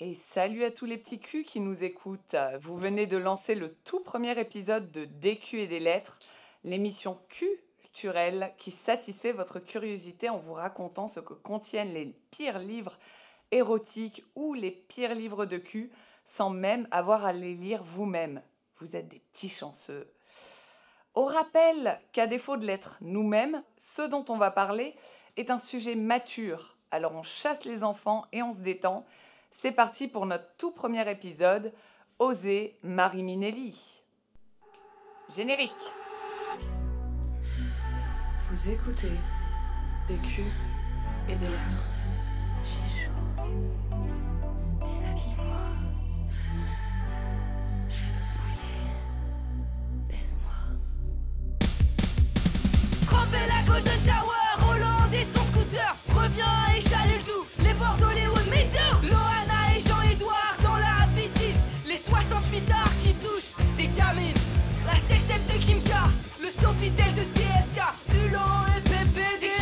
Et salut à tous les petits culs qui nous écoutent. Vous venez de lancer le tout premier épisode de DQ et des lettres, l'émission culturelle qui satisfait votre curiosité en vous racontant ce que contiennent les pires livres érotiques ou les pires livres de cul sans même avoir à les lire vous-même. Vous êtes des petits chanceux. Au rappel qu'à défaut de l'être nous-mêmes, ce dont on va parler est un sujet mature. Alors on chasse les enfants et on se détend. C'est parti pour notre tout premier épisode, Oser Marie Minelli. Générique. Vous écoutez des culs et des lettres. J'ai chaud. Déshabille-moi. Je suis toute mouillée. Baise-moi. Tremper la Golden Shower, Roland et son scooter Revient Kimka, le Sofitel de DSK Hulan et PPD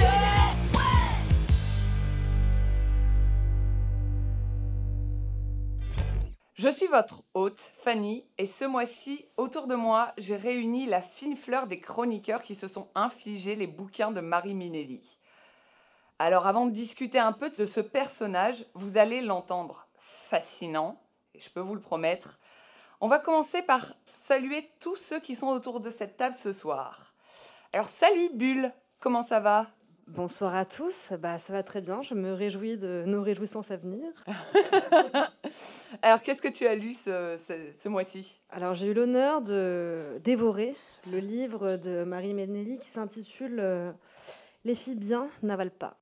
Je suis votre hôte, Fanny, et ce mois-ci, autour de moi, j'ai réuni la fine fleur des chroniqueurs qui se sont infligés les bouquins de Marie Minelli. Alors avant de discuter un peu de ce personnage, vous allez l'entendre fascinant, et je peux vous le promettre. On va commencer par saluer tous ceux qui sont autour de cette table ce soir. Alors salut Bulle, comment ça va? Bonsoir à tous, bah, ça va très bien, je me réjouis de nos réjouissances à venir. Alors qu'est-ce que tu as lu ce, ce- ce mois-ci? Alors j'ai eu l'honneur de dévorer le livre de Marie Menelli qui s'intitule euh, Les filles bien n'avalent pas.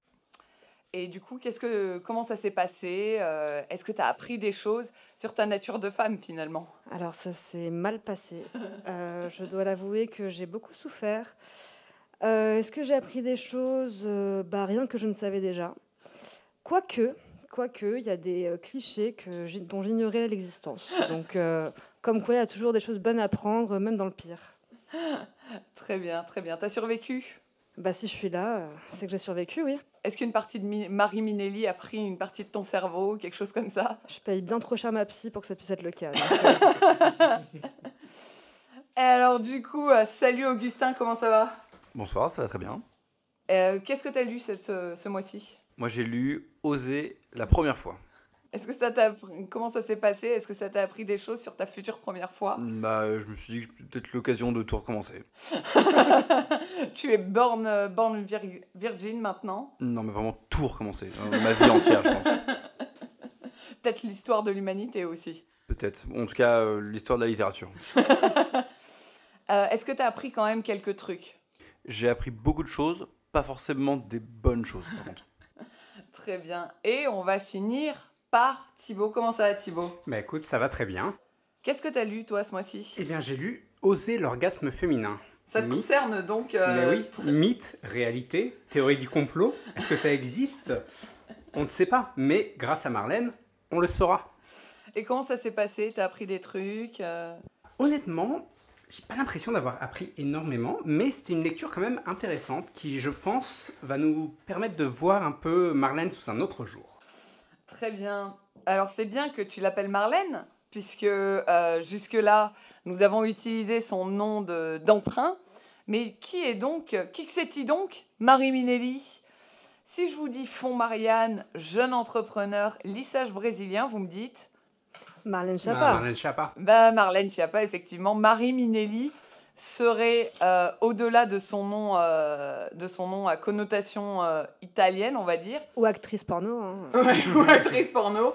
Et du coup, qu'est-ce que, comment ça s'est passé Euh, Est-ce que tu as appris des choses sur ta nature de femme finalement? Alors ça s'est mal passé, Euh, je dois l'avouer que j'ai beaucoup souffert. Euh, Est-ce que j'ai appris des choses? Bah, Rien que je ne savais déjà. Quoique, quoique, il y a des clichés que dont j'ignorais l'existence. Donc, comme quoi, il y a toujours des choses bonnes à prendre, même dans le pire. Très bien, très bien. T'as survécu? Bah, si je suis là, c'est que j'ai survécu, oui. Est-ce qu'une partie de Mi- Marie Minelli a pris une partie de ton cerveau, quelque chose comme ça? Je paye bien trop cher ma psy pour que ça puisse être le cas. euh, Et alors du coup, euh, salut Augustin, comment ça va? Bonsoir, ça va très bien. Euh, Qu'est-ce que tu as lu cette, ce mois-ci? Moi j'ai lu Oser la première fois. Est-ce que ça t'a comment ça s'est passé? Est-ce que ça t'a appris des choses sur ta future première fois? Bah, je me suis dit que c'était peut-être l'occasion de tout recommencer. Tu es born, euh, born vir- virgin maintenant? Non, mais vraiment tout recommencer. Euh, Ma vie entière, je pense. Peut-être l'histoire de l'humanité aussi. Peut-être. En tout cas, euh, l'histoire de la littérature. Euh, Est-ce que tu as appris quand même quelques trucs? J'ai appris beaucoup de choses, pas forcément des bonnes choses, par contre. Très bien. Et on va finir par Thibaut. Comment ça va Thibaut? Bah écoute, ça va très bien. Qu'est-ce que tu as lu toi ce mois-ci? Eh bien, j'ai lu Oser l'orgasme féminin. Ça te Mythe. concerne donc euh, Mais oui, mythe, réalité, théorie du complot, est-ce que ça existe? On ne sait pas, mais grâce à Marlène, on le saura. Et comment ça s'est passé? T'as appris des trucs euh, Honnêtement, j'ai pas l'impression d'avoir appris énormément, mais c'était une lecture quand même intéressante qui, je pense, va nous permettre de voir un peu Marlène sous un autre jour. Très bien. Alors c'est bien que tu l'appelles Marlène, puisque euh, jusque-là, nous avons utilisé son nom de- d'emprunt. Mais qui est donc, qui que c'est-il donc Marie Minelli? Si je vous dis Fond Marianne, jeune entrepreneur, lissage brésilien, vous me dites? Marlène Ah, Chapa. Marlène Chapa. Bah, Marlène Schiappa, effectivement. Marie Minelli serait, euh, au-delà de son nom, euh, de son nom à connotation euh, italienne, on va dire, Ou actrice porno. hein. ou actrice porno,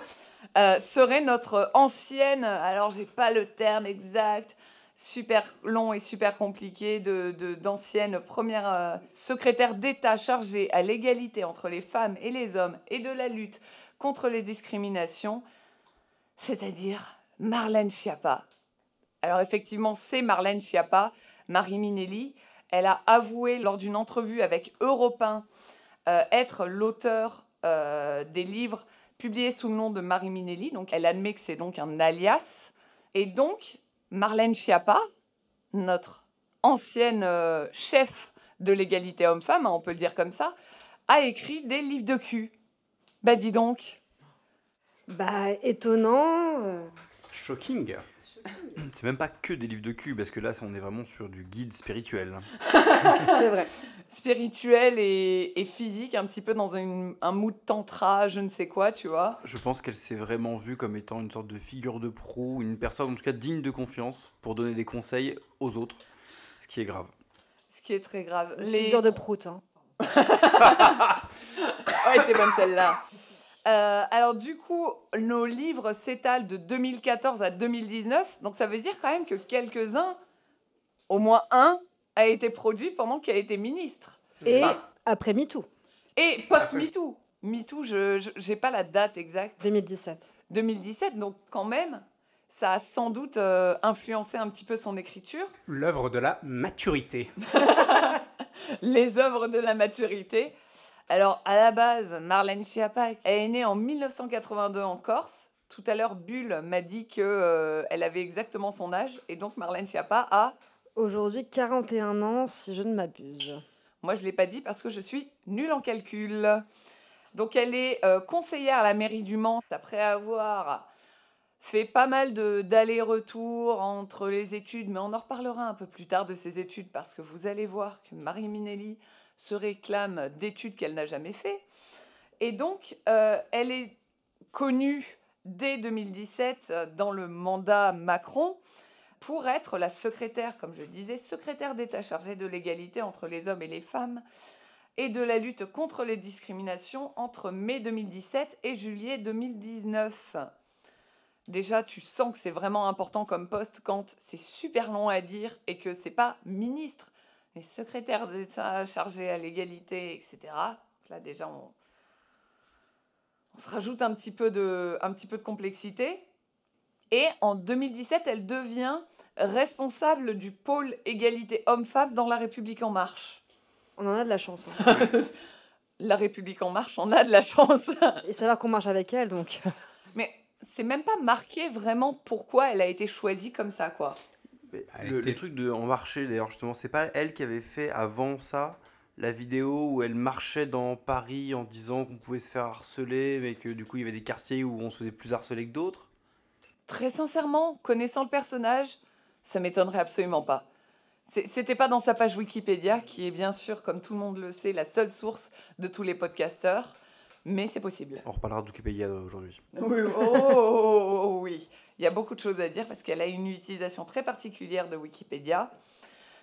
serait notre ancienne, alors j'ai pas le terme exact, super long et super compliqué, de, de- d'ancienne première secrétaire d'État chargée à l'égalité entre les femmes et les hommes et de la lutte contre les discriminations, c'est-à-dire Marlène Schiappa. Alors effectivement, c'est Marlène Schiappa, Marie Minelli. Elle a avoué lors d'une entrevue avec Europe 1 euh, être l'auteur euh, des livres publiés sous le nom de Marie Minelli. Donc elle admet que c'est donc un alias. Et donc Marlène Schiappa, notre ancienne euh, chef de l'égalité homme-femme, hein, on peut le dire comme ça, a écrit des livres de cul. Bah dis donc. Bah, étonnant. Shocking. C'est même pas que des livres de cul, parce que là, on est vraiment sur du guide spirituel. c'est vrai. Spirituel et, et physique, un petit peu dans une- un mood tantra, je ne sais quoi, tu vois. Je pense qu'elle s'est vraiment vue comme étant une sorte de figure de proue, une personne en tout cas digne de confiance pour donner des conseils aux autres, ce qui est grave. Ce qui est très grave. Les... Figure de prout. hein. Ouais, t'es bonne celle-là. Euh, alors du coup, nos livres s'étalent de 2014 à 2019, donc ça veut dire quand même que quelques-uns, au moins un, a été produit pendant qu'elle était ministre. Et Enfin, après MeToo, et post-MeToo. MeToo, je n'ai pas la date exacte. 2017. 2017, donc quand même, ça a sans doute euh, influencé un petit peu son écriture. L'œuvre de la maturité. les œuvres de la maturité. Alors, à la base, Marlène Schiappa, elle est née en 1982 en Corse. Tout à l'heure, Bulle m'a dit qu'elle avait exactement son âge. Et donc, Marlène Schiappa a... Aujourd'hui, 41 ans, si je ne m'abuse. Moi, je ne l'ai pas dit parce que je suis nulle en calcul. Donc, elle est euh, conseillère à la mairie du Mans. Après avoir fait pas mal d'allers-retours entre les études, mais on en reparlera un peu plus tard de ces études parce que vous allez voir que Marie Minelli se réclame d'études qu'elle n'a jamais fait. Et donc, euh, elle est connue dès 2017 euh, dans le mandat Macron pour être la secrétaire, comme je disais, secrétaire d'État chargée de l'égalité entre les hommes et les femmes et de la lutte contre les discriminations entre mai 2017 et juillet 2019. Déjà, tu sens que c'est vraiment important comme poste quand c'est super long à dire et que c'est pas ministre, mais secrétaire d'État chargé à l'égalité, etc. Donc là, déjà, on, on se rajoute un petit, peu de, un petit peu de complexité. Et en 2017, elle devient responsable du pôle égalité homme-femme dans La République En Marche. On en a de la chance. hein. La République En Marche, on a de la chance. Et savoir qu'on marche avec elle, donc. Mais c'est même pas marqué vraiment pourquoi elle a été choisie comme ça, quoi. Le, était- le truc de en marché, d'ailleurs, justement, c'est pas elle qui avait fait avant ça la vidéo où elle marchait dans Paris en disant qu'on pouvait se faire harceler, mais que du coup il y avait des quartiers où on se faisait plus harceler que d'autres? Très sincèrement, connaissant le personnage, ça m'étonnerait absolument pas. C'était pas dans sa page Wikipédia, qui est bien sûr, comme tout le monde le sait, la seule source de tous les podcasteurs, mais c'est possible. On reparlera de Wikipédia aujourd'hui. Oui, oh, oh, oh, oui. Il y a beaucoup de choses à dire parce qu'elle a une utilisation très particulière de Wikipédia.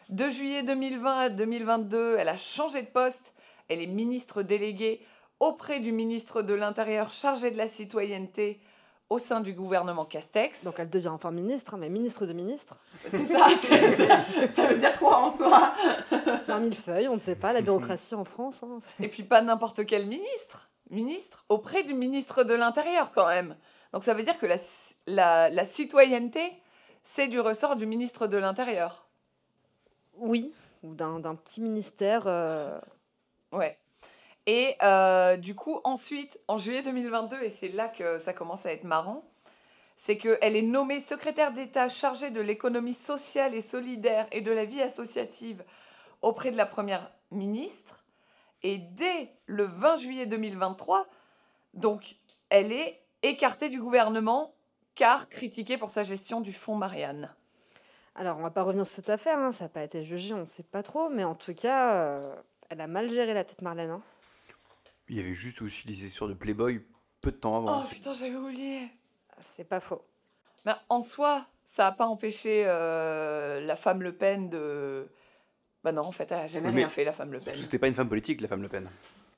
De juillet 2020 à 2022, elle a changé de poste. Elle est ministre déléguée auprès du ministre de l'Intérieur chargé de la citoyenneté au sein du gouvernement Castex. Donc elle devient enfin ministre, hein, mais ministre de ministre. C'est ça, c'est- c'est- ça veut dire quoi en soi? 5000 feuilles, on ne sait pas, la bureaucratie en France. hein, c'est- Et puis pas n'importe quel ministre. Ministre auprès du ministre de l'Intérieur quand même. Donc ça veut dire que la, la, la citoyenneté, c'est du ressort du ministre de l'Intérieur. Oui, ou d'un d'un petit ministère. euh, Ouais. Et euh, du coup, ensuite, en juillet 2022, et c'est là que ça commence à être marrant, c'est qu'elle est nommée secrétaire d'État chargée de l'économie sociale et solidaire et de la vie associative auprès de la Première ministre. Et dès le 20 juillet 2023, donc, elle est écartée du gouvernement car critiquée pour sa gestion du fonds Marianne. Alors, on va pas revenir sur cette affaire, hein, ça n'a pas été jugé, on ne sait pas trop, mais en tout cas, euh, elle a mal géré la petite Marlène. hein. Il y avait juste aussi les histoires de Playboy peu de temps avant. Oh putain, j'avais oublié C'est pas faux. Mais en soi, ça n'a pas empêché euh, la femme Le Pen de. Bah non, en fait, elle n'a jamais Oui, rien fait, la femme Le Pen. C'était pas une femme politique, la femme Le Pen.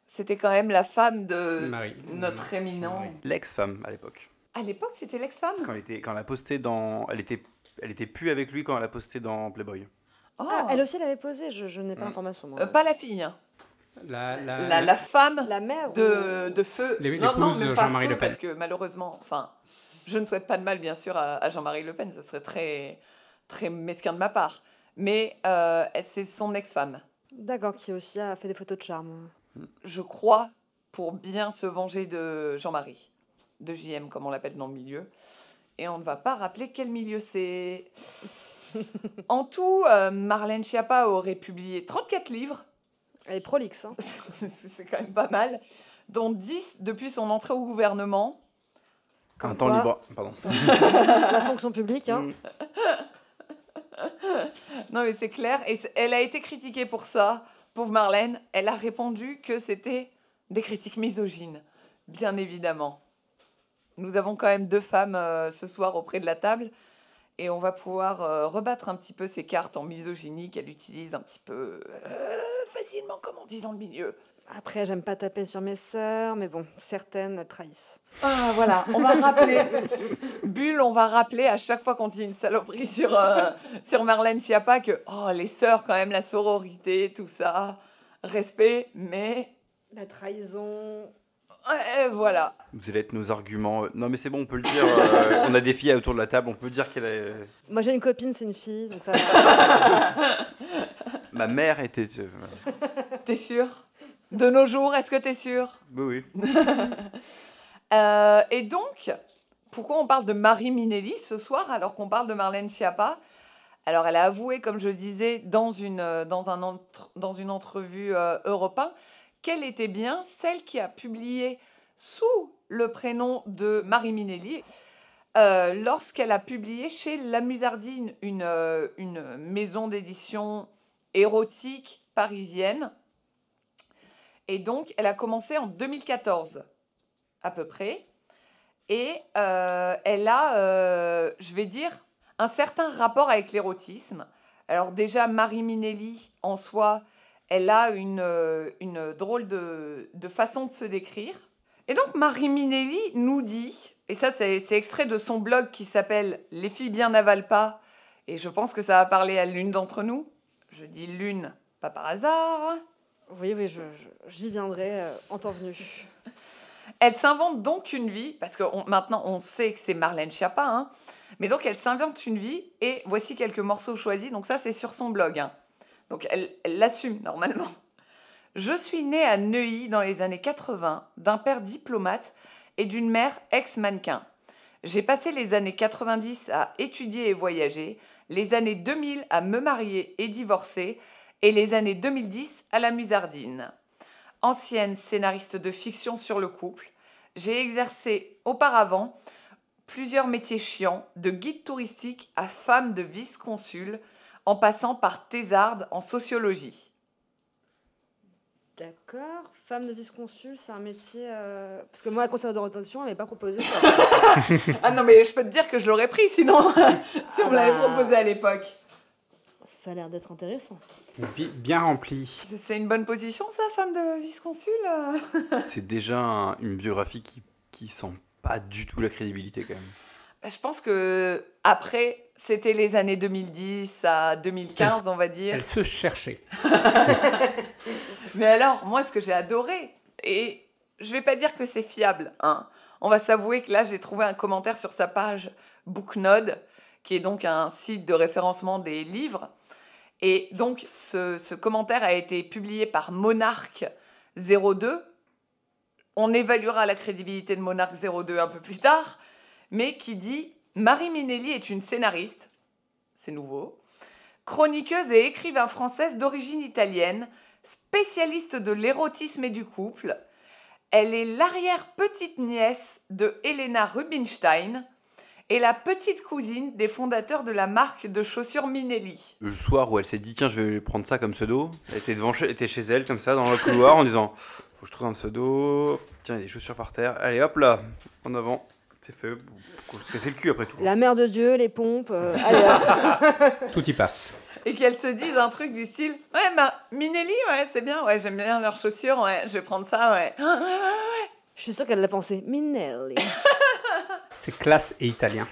C'était quand même la femme de Marie. notre éminent. L'ex-femme à l'époque. À l'époque, c'était l'ex-femme? Quand elle était, quand elle a posté dans, elle était, elle était plus avec lui quand elle a posté dans Playboy. Oh. Ah, elle aussi, elle avait posé, je, je n'ai pas Mm. l'information. Euh, Pas la fille, hein. La, la, la, la femme La mère de, de feu. Non, non, de pas Jean-Marie Le Pen. Parce que malheureusement, enfin, je ne souhaite pas de mal, bien sûr, à, à Jean-Marie Le Pen. Ce serait très, très mesquin de ma part. Mais euh, c'est son ex-femme. D'accord, qui aussi a fait des photos de charme. je crois, pour bien se venger de Jean-Marie, de JM comme on l'appelle dans le milieu. Et on ne va pas rappeler quel milieu c'est. en tout, euh, Marlène Schiappa aurait publié 34 livres, Elle est prolixe. hein. c'est quand même pas mal, dont 10 depuis son entrée au gouvernement. Un Comme temps quoi, libre. Pardon. La fonction publique, hein. Non, mais c'est clair. Et elle a été critiquée pour ça. Pauvre Marlène, elle a répondu que c'était des critiques misogynes, bien évidemment. Nous avons quand même deux femmes euh, ce soir auprès de la table. Et on va pouvoir euh, rebattre un petit peu ces cartes en misogynie qu'elle utilise un petit peu euh, facilement, comme on dit dans le milieu. Après, j'aime pas taper sur mes sœurs, mais bon, certaines trahissent. Ah, voilà, on va rappeler. Bulle, on va rappeler à chaque fois qu'on dit une saloperie sur, euh, sur Marlène Schiappa que, oh, les sœurs, quand même, la sororité, tout ça, respect, mais. La trahison. Ouais, voilà. Vous allez être nos arguments. Non, mais c'est bon, on peut le dire. euh, on a des filles autour de la table, on peut dire qu'elle est. Moi, j'ai une copine, c'est une fille, donc ça va. Ma mère était. euh. T'es sûr De nos jours, est-ce que t'es sûr? Oui, oui. Euh, Et donc, pourquoi on parle de Marie Minelli ce soir alors qu'on parle de Marlène Schiappa? Alors, elle a avoué, comme je disais, dans une, euh, dans un entre- dans une entrevue euh, Europe 1, qu'elle était bien celle qui a publié sous le prénom de Marie Minelli euh, lorsqu'elle a publié chez La Musardine, une, une maison d'édition érotique parisienne. Et donc, elle a commencé en 2014, à peu près. Et euh, elle a, euh, je vais dire, un certain rapport avec l'érotisme. Alors déjà, Marie Minelli, en soi, elle a une, euh, une drôle de, de façon de se décrire. Et donc, Marie Minelli nous dit, et ça c'est c'est extrait de son blog qui s'appelle Les filles bien n'avalent pas, et je pense que ça va parler à l'une d'entre nous. Je dis l'une, pas par hasard. Oui, oui, j'y viendrai euh, en temps venu. Elle s'invente donc une vie, parce que maintenant on sait que c'est Marlène Schiappa, hein, mais donc elle s'invente une vie, et voici quelques morceaux choisis, donc ça c'est sur son blog. hein. Donc elle elle l'assume normalement. Je suis née à Neuilly dans les années 80, d'un père diplomate et d'une mère ex-mannequin. J'ai passé les années 90 à étudier et voyager, les années 2000 à me marier et divorcer, et les années 2010 à la musardine ancienne scénariste de fiction sur le couple, j'ai exercé auparavant plusieurs métiers chiants, de guide touristique à femme de vice-consul, en passant par thésarde en sociologie. D'accord. Femme de vice-consul, c'est un métier. euh, Parce que moi, la conseillère d'orientation, elle m'avait pas proposé ça. Ah non, mais je peux te dire que je l'aurais pris sinon, si on me l'avait bah. proposé à l'époque. Ça a l'air d'être intéressant. Bien remplie. C'est- une bonne position, ça, femme de vice-consul euh? C'est déjà un- une biographie qui, qui sent pas du tout la crédibilité quand même. Bah, Je pense que après, c'était les années 2010 à 2015, on va dire. Elle se cherchait. Mais alors, moi, ce que j'ai adoré, et je vais pas dire que c'est fiable, hein. On va s'avouer que là, j'ai trouvé un commentaire sur sa page Booknode, qui est donc un site de référencement des livres. Et donc, ce, commentaire a été publié par Monarque 02. On évaluera la crédibilité de Monarque 02 un peu plus tard, mais qui dit Marie Minelli est une scénariste, c'est nouveau, chroniqueuse et écrivain française d'origine italienne, spécialiste de l'érotisme et du couple. Elle est l'arrière-petite-nièce de Helena Rubinstein et la petite cousine des fondateurs de la marque de chaussures Minelli. Le soir où elle s'est dit, tiens, je vais prendre ça comme pseudo, elle était, devant chez, elle était chez elle, comme ça, dans le couloir, en disant, faut que je trouve un pseudo. Tiens, il y a des chaussures par terre. Allez, hop là, en avant. C'est fait. Pour se casser le cul après tout. La mère de Dieu, les pompes. euh, allez, hop. Tout y passe. Et qu'elles se disent un truc du style Ouais, bah, Minelli, ouais, c'est bien, ouais, j'aime bien leurs chaussures, ouais, je vais prendre ça, ouais. Ah, ouais, ouais, ouais. Je suis sûre qu'elle l'a pensé. Minelli. C'est classe et italien.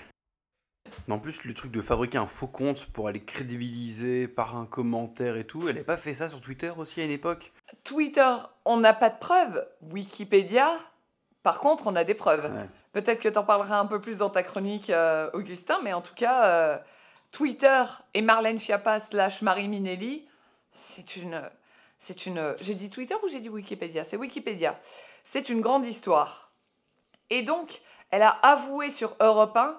Mais en plus, le truc de fabriquer un faux compte pour aller crédibiliser par un commentaire et tout, elle n'avait pas fait ça sur Twitter aussi à une époque? Twitter, on n'a pas de preuves. Wikipédia, par contre, on a des preuves. Ouais. Peut-être que tu en parleras un peu plus dans ta chronique, euh, Augustin, mais en tout cas, euh, Twitter et Marlène Schiappa slash Marie Minelli, c'est une... C'est une... J'ai dit Twitter ou j'ai dit Wikipédia? C'est Wikipédia. C'est une grande histoire. Et donc, elle a avoué sur Europe 1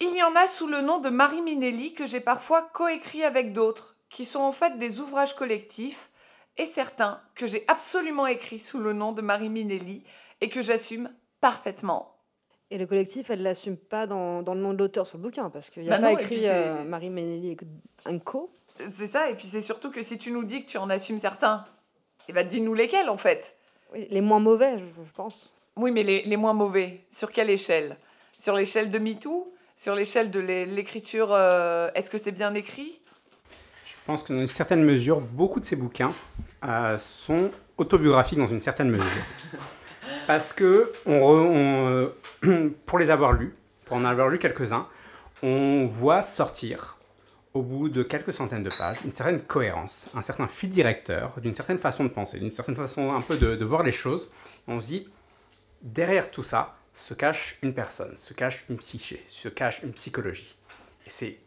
il y en a sous le nom de Marie Minelli que j'ai parfois coécrit avec d'autres, qui sont en fait des ouvrages collectifs, et certains que j'ai absolument écrits sous le nom de Marie Minelli et que j'assume parfaitement. Et le collectif, elle l'assume pas dans, dans le nom de l'auteur sur le bouquin, parce qu'il n'y a Bah pas non, et écrit euh, Marie Ménelli et co. C'est ça, et puis c'est surtout que si tu nous dis que tu en assumes certains, eh ben dis-nous lesquels en fait. Oui, les moins mauvais, je, je pense. Oui, mais les, moins mauvais, sur quelle échelle? Sur l'échelle de MeToo? Sur l'échelle de l'é- l'écriture, euh, est-ce que c'est bien écrit? Je pense que dans une certaine mesure, beaucoup de ces bouquins euh, sont autobiographiques dans une certaine mesure. Parce que, euh, pour les avoir lus, pour en avoir lu quelques-uns, on voit sortir, au bout de quelques centaines de pages, une certaine cohérence, un certain fil directeur, d'une certaine façon de penser, d'une certaine façon un peu de, de voir les choses. On se dit, derrière tout ça, se cache une personne, se cache une psyché, se cache une psychologie. Et c'est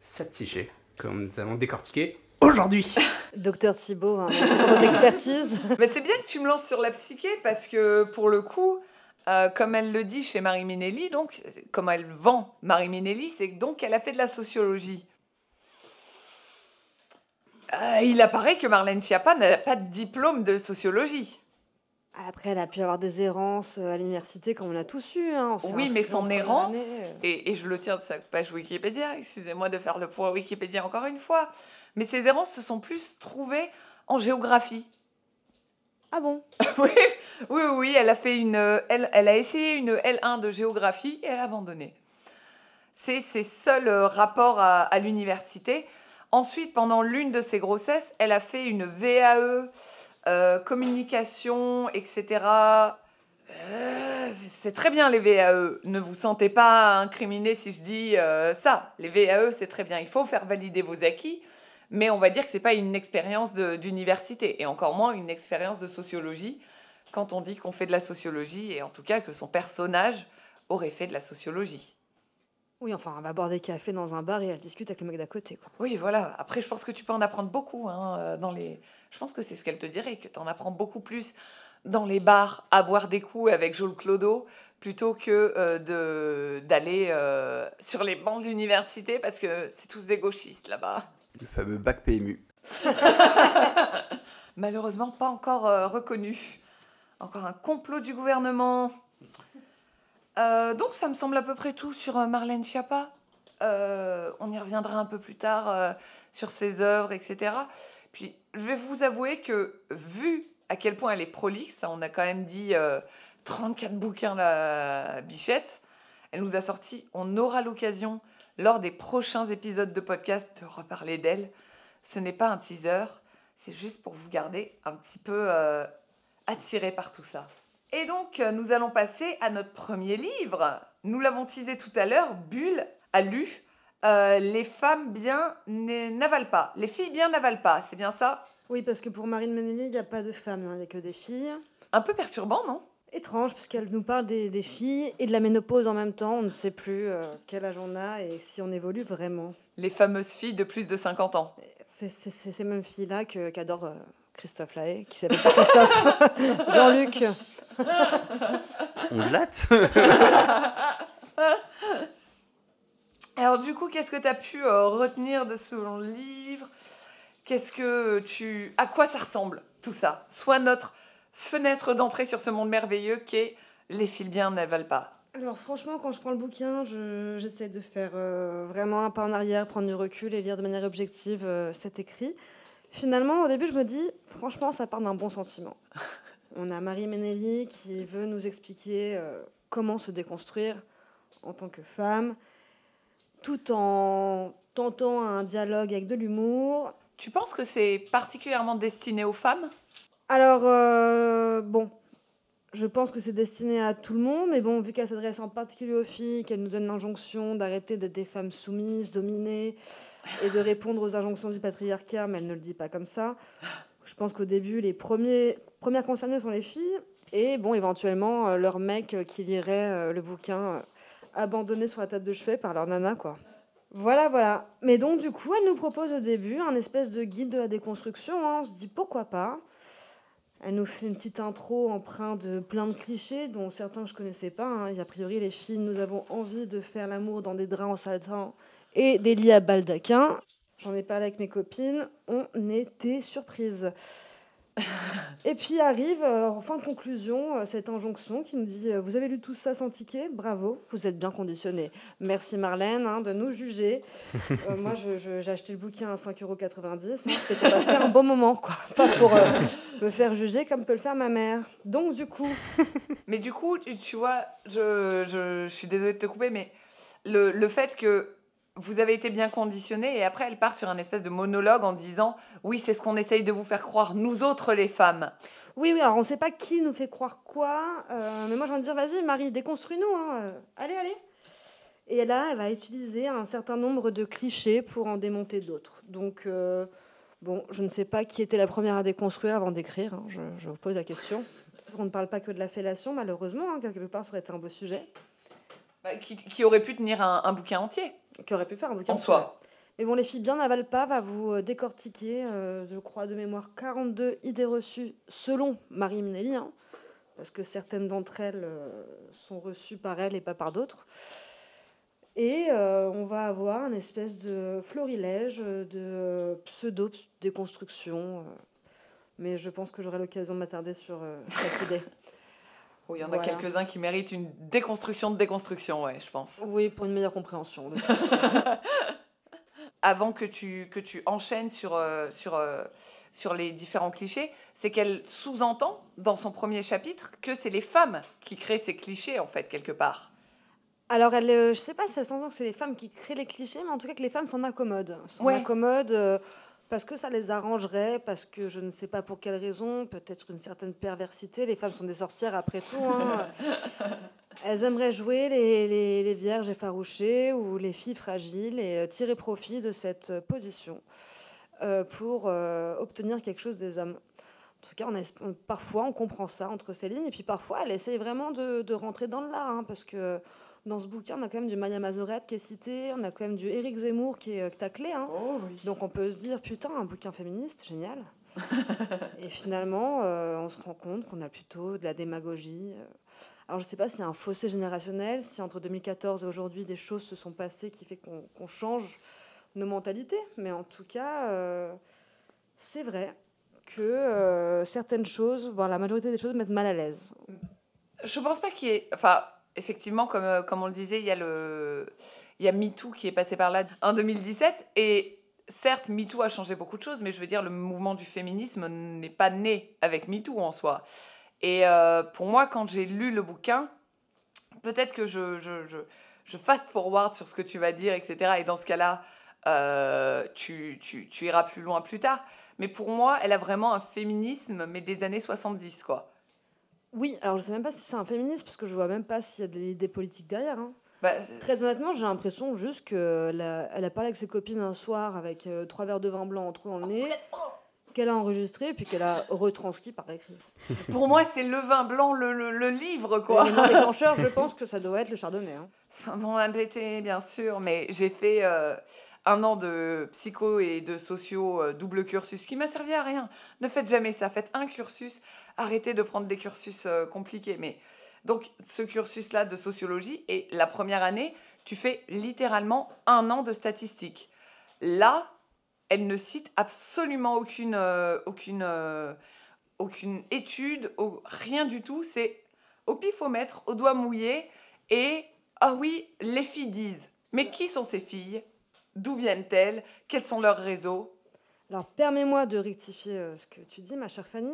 cette psyché que nous allons décortiquer aujourd'hui. Docteur Thibault, hein, merci pour votre expertise. Mais c'est bien que tu me lances sur la psyché parce que pour le coup, euh, comme elle le dit chez Marie Minelli, donc comme elle vend Marie Minelli, c'est que donc elle a fait de la sociologie. Euh, il apparaît que Marlène Schiappa n'a pas de diplôme de sociologie. Après, elle a pu avoir des errances euh, à l'université, comme on a tous eu. Hein. Oui, mais son errance, euh. et, et je le tiens de sa page Wikipédia, excusez-moi de faire le point Wikipédia encore une fois, mais ses errances se sont plus trouvées en géographie. Ah bon? Oui, oui, oui, elle a fait une, euh, elle, elle a essayé une L1 de géographie et elle a abandonné. C'est ses seuls rapports à, à l'université. Ensuite, pendant l'une de ses grossesses, elle a fait une VAE, euh, communication, etc. Euh, c'est très bien les VAE. Ne vous sentez pas incriminé si je dis euh, ça. Les VAE, c'est très bien. Il faut faire valider vos acquis. Mais on va dire que c'est pas une expérience d'université et encore moins une expérience de sociologie quand on dit qu'on fait de la sociologie et en tout cas que son personnage aurait fait de la sociologie. Oui, enfin, elle va boire des cafés dans un bar et elle discute avec le mec d'à côté. Quoi. Oui, voilà. Après, je pense que tu peux en apprendre beaucoup hein, dans les. Je pense que c'est ce qu'elle te dirait, que tu en apprends beaucoup plus dans les bars à boire des coups avec Joel Clodo plutôt que euh, d'aller euh, sur les bancs de l'université parce que c'est tous des gauchistes là-bas. Le fameux bac PMU. Malheureusement, pas encore euh, reconnu. Encore un complot du gouvernement. Euh, donc, ça me semble à peu près tout sur Marlène Schiappa. On y reviendra un peu plus tard sur ses œuvres, etc. Puis, je vais vous avouer que, vu à quel point elle est prolixe, hein, on a quand même dit euh, 34 bouquins, la bichette, elle nous a sorti, on aura l'occasion, lors des prochains épisodes de podcast, de reparler d'elle. Ce n'est pas un teaser, c'est juste pour vous garder un petit peu euh, attiré par tout ça. Et donc, euh, nous allons passer à notre premier livre. Nous l'avons teasé tout à l'heure, Bulle a lu euh, Les femmes bien n'avalent pas. Les filles bien n'avalent pas, c'est bien ça? Oui, parce que pour Marine Ménelli, il n'y a pas de femmes, hein, il n'y a que des filles. Un peu perturbant, non? Étrange, puisqu'elle nous parle des, des filles et de la ménopause en même temps. On ne sait plus euh, quel âge on a et si on évolue vraiment. Les fameuses filles de plus de 50 ans. C'est ces mêmes filles-là que- qu'adore euh, Christophe Lahaye, qui s'appelle pas Christophe, Jean-Luc. On latte? Alors du coup, qu'est-ce que tu as pu euh, retenir de ce livre? Qu'est-ce que tu à quoi ça ressemble tout ça? Soit notre fenêtre d'entrée sur ce monde merveilleux qu'est les filles bien n'avalent pas. Alors franchement, quand je prends le bouquin, je- j'essaie de faire euh, vraiment un pas en arrière, prendre du recul et lire de manière objective euh, cet écrit. Finalement, au début, je me dis, franchement, ça part d'un bon sentiment. On a Marie Ménelli qui veut nous expliquer comment se déconstruire en tant que femme, tout en tentant un dialogue avec de l'humour. Tu penses que c'est particulièrement destiné aux femmes? Alors, euh, bon, je pense que c'est destiné à tout le monde, mais bon, vu qu'elle s'adresse en particulier aux filles, qu'elle nous donne l'injonction d'arrêter d'être des femmes soumises, dominées, et de répondre aux injonctions du patriarcat, mais elle ne le dit pas comme ça. Je pense qu'au début, les premiers, premières concernées sont les filles, et bon, éventuellement, euh, leurs mecs euh, qui liraient euh, le bouquin euh, abandonné sur la table de chevet par leur nana, quoi. Voilà, voilà. Mais donc, du coup, elle nous propose au début un espèce de guide de la déconstruction. hein. On se dit pourquoi pas. Elle nous fait une petite intro empreinte de plein de clichés, dont certains je connaissais pas. hein. Et A priori, les filles, nous avons envie de faire l'amour dans des draps en satin et des lits à baldaquin. J'en ai parlé avec mes copines, on était surprises. Et puis arrive euh, en fin de conclusion euh, cette injonction qui nous dit euh, Vous avez lu tout ça sans ticket Bravo, vous êtes bien conditionné. Merci Marlène hein, de nous juger. Euh, moi, je- je- j'ai acheté le bouquin à 5,90€. Hein, C'était pour passer un bon moment, quoi. Pas pour euh, me faire juger comme peut le faire ma mère. Donc, du coup, Mais du coup, tu, tu vois, je, je, je suis désolée de te couper, mais le, le fait que vous avez été bien conditionné et après elle part sur un espèce de monologue en disant oui c'est ce qu'on essaye de vous faire croire nous autres les femmes oui, oui, alors on ne sait pas qui nous fait croire quoi. euh, mais moi, j'ai envie de dire Vas-y, Marie, déconstruis-nous. hein, euh, allez, allez. Et là, elle va utiliser un certain nombre de clichés pour en démonter d'autres. Donc, euh, bon, je ne sais pas qui était la première à déconstruire avant d'écrire. hein, je, je vous pose la question. On ne parle pas que de la fellation, malheureusement. hein, quelque part, ça aurait été un beau sujet. Bah, qui, qui aurait pu tenir un, un bouquin entier Qui aurait pu faire un bouquin en soi Mais bon, les filles bien n'avalent pas, va vous euh, décortiquer, euh, je crois de mémoire, 42 idées reçues selon Marie Minelli, hein, parce que certaines d'entre elles euh, sont reçues par elle et pas par d'autres. Et euh, on va avoir une espèce de florilège de pseudo-déconstruction. mais je pense que j'aurai l'occasion de m'attarder sur cette idée. Oh, il y en Voilà. a quelques-uns qui méritent une déconstruction de déconstruction ouais je pense Oui, pour une meilleure compréhension. de tous. avant que tu, que tu enchaînes sur, euh, sur, euh, sur les différents clichés, c'est qu'elle sous-entend dans son premier chapitre que c'est les femmes qui créent ces clichés, en fait, quelque part. Alors, elle, euh, je sais pas si elle s'entend que c'est les femmes qui créent les clichés, mais en tout cas que les femmes s'en accommodent. S'en Ouais. accommodent euh, parce que ça les arrangerait, parce que je ne sais pas pour quelle raison, peut-être une certaine perversité. Les femmes sont des sorcières après tout. hein. Elles aimeraient jouer les, les- les vierges effarouchées ou les filles fragiles et euh, tirer profit de cette euh, position euh, pour euh, obtenir quelque chose des hommes. En tout cas, on on- parfois on comprend ça entre ces lignes, et puis parfois elle essaye vraiment de, de rentrer dans le lard, hein, parce que dans ce bouquin, on a quand même du Maya Mazorette qui est cité, on a quand même du Éric Zemmour qui est euh, taclé. hein. Oh oui. Donc on peut se dire, putain, un bouquin féministe, génial. et finalement, euh, on se rend compte qu'on a plutôt de la démagogie. euh. Alors je ne sais pas s'il y a un fossé générationnel, si entre 2014 et aujourd'hui des choses se sont passées qui fait qu'on change nos mentalités, mais en tout cas, euh, c'est vrai que euh, certaines choses, voire la majorité des choses, mettent mal à l'aise. Je pense pas qu'il y ait... Enfin, effectivement, comme, euh, comme on le disait, il y a le... A MeToo qui est passé par là en 2017, et... Certes, MeToo a changé beaucoup de choses, mais je veux dire, le mouvement du féminisme n'est pas né avec MeToo en soi. Et euh, pour moi, quand j'ai lu le bouquin, peut-être que je, je, je, je fast-forward sur ce que tu vas dire, etc. Et dans ce cas-là, euh, tu, tu, tu iras plus loin plus tard. Mais pour moi, elle a vraiment un féminisme, mais des années 70, quoi. Oui, alors je sais même pas si c'est un féminisme, parce que je vois même pas s'il y a des idées politiques derrière. hein. Bah, Très honnêtement, j'ai l'impression juste qu'elle a, elle a parlé avec ses copines un soir avec euh, trois verres de vin blanc entre eux dans le nez, qu'elle a enregistré, puis qu'elle a retranscrit par écrit. pour moi, c'est le vin blanc, le, le, le livre, Quoi. L'élément déclencheur, je pense que ça doit être le chardonnay. hein. Bon, été, bien sûr, mais j'ai fait euh, un an de psycho et de socio euh, double cursus qui m'a servi à rien. Ne faites jamais ça, faites un cursus, arrêtez de prendre des cursus euh, compliqués. Mais donc, ce cursus-là de sociologie, et la première année, tu fais littéralement un an de statistiques. Là, elle ne cite absolument aucune, euh, aucune, aucune étude, rien du tout. C'est au pifomètre, au doigt mouillé, et ah oui, les filles disent. Mais qui sont ces filles? D'où viennent-elles? Quels sont leurs réseaux? Alors, permets-moi de rectifier euh, ce que tu dis, ma chère Fanny,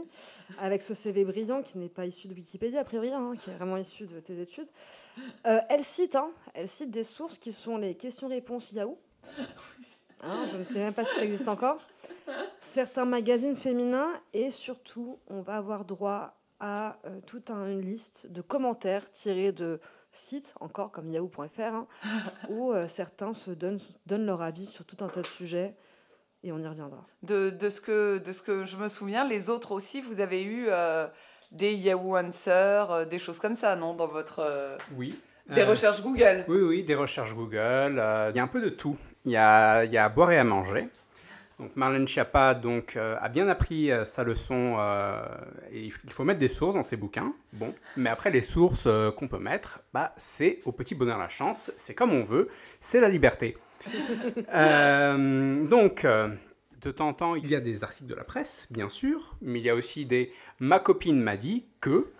avec ce CV brillant qui n'est pas issu de Wikipédia, a priori, hein, qui est vraiment issu de tes études. Euh, elle, cite, hein, elle cite des sources qui sont les questions-réponses Yahoo. Hein, je ne sais même pas si ça existe encore. Certains magazines féminins et surtout, on va avoir droit à euh, toute un- une liste de commentaires tirés de sites, encore comme yahoo.fr, hein, où euh, certains se donnent, donnent leur avis sur tout un tas de sujets et on y reviendra. de, de ce que, de ce que je me souviens, les autres aussi, vous avez eu euh, des Yahoo Answers, euh, des choses comme ça, non Dans votre. euh, Oui. des Euh, recherches Google Oui, oui, des recherches Google. euh, Il y a un peu de tout. Il y a, il y a à boire et à manger. Donc Marlène Schiappa donc, euh, a bien appris euh, sa leçon. euh, et il faut mettre des sources dans ses bouquins. Bon, mais après les sources qu'on peut mettre, bah, c'est au petit bonheur la chance. C'est comme on veut. C'est la liberté. Donc, De temps en temps, il y a des articles de la presse, bien sûr, mais il y a aussi des ma copine m'a dit que.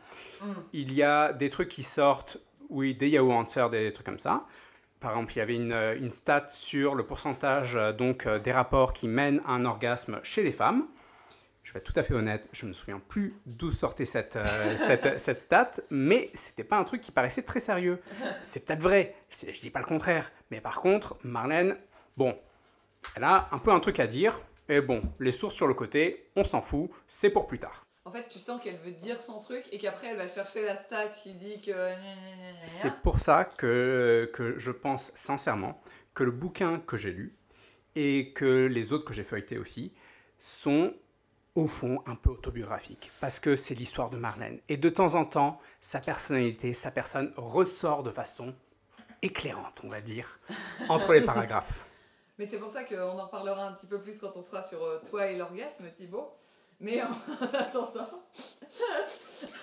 Mm. Il y a des trucs qui sortent, oui, des Yahoo Answers, des trucs comme ça. Par exemple, il y avait une, euh, une stat sur le pourcentage euh, donc, euh, des rapports qui mènent à un orgasme chez les femmes. Je vais être tout à fait honnête, je me souviens plus d'où sortait cette, euh, cette, cette stat, mais c'était pas un truc qui paraissait très sérieux. C'est peut-être vrai, je dis pas le contraire. Mais par contre, Marlène, bon, elle a un peu un truc à dire. Et bon, les sources sur le côté, on s'en fout, c'est pour plus tard. En fait, tu sens qu'elle veut dire son truc et qu'après elle va chercher la stat qui dit que. C'est pour ça que, que je pense sincèrement que le bouquin que j'ai lu et que les autres que j'ai feuilletés aussi sont au fond un peu autobiographiques parce que c'est l'histoire de Marlène. Et de temps en temps, sa personnalité, sa personne ressort de façon éclairante, on va dire, entre les paragraphes. Mais c'est pour ça qu'on en reparlera un petit peu plus quand on sera sur euh, toi et l'orgasme, Thibaut. Mais en attendant.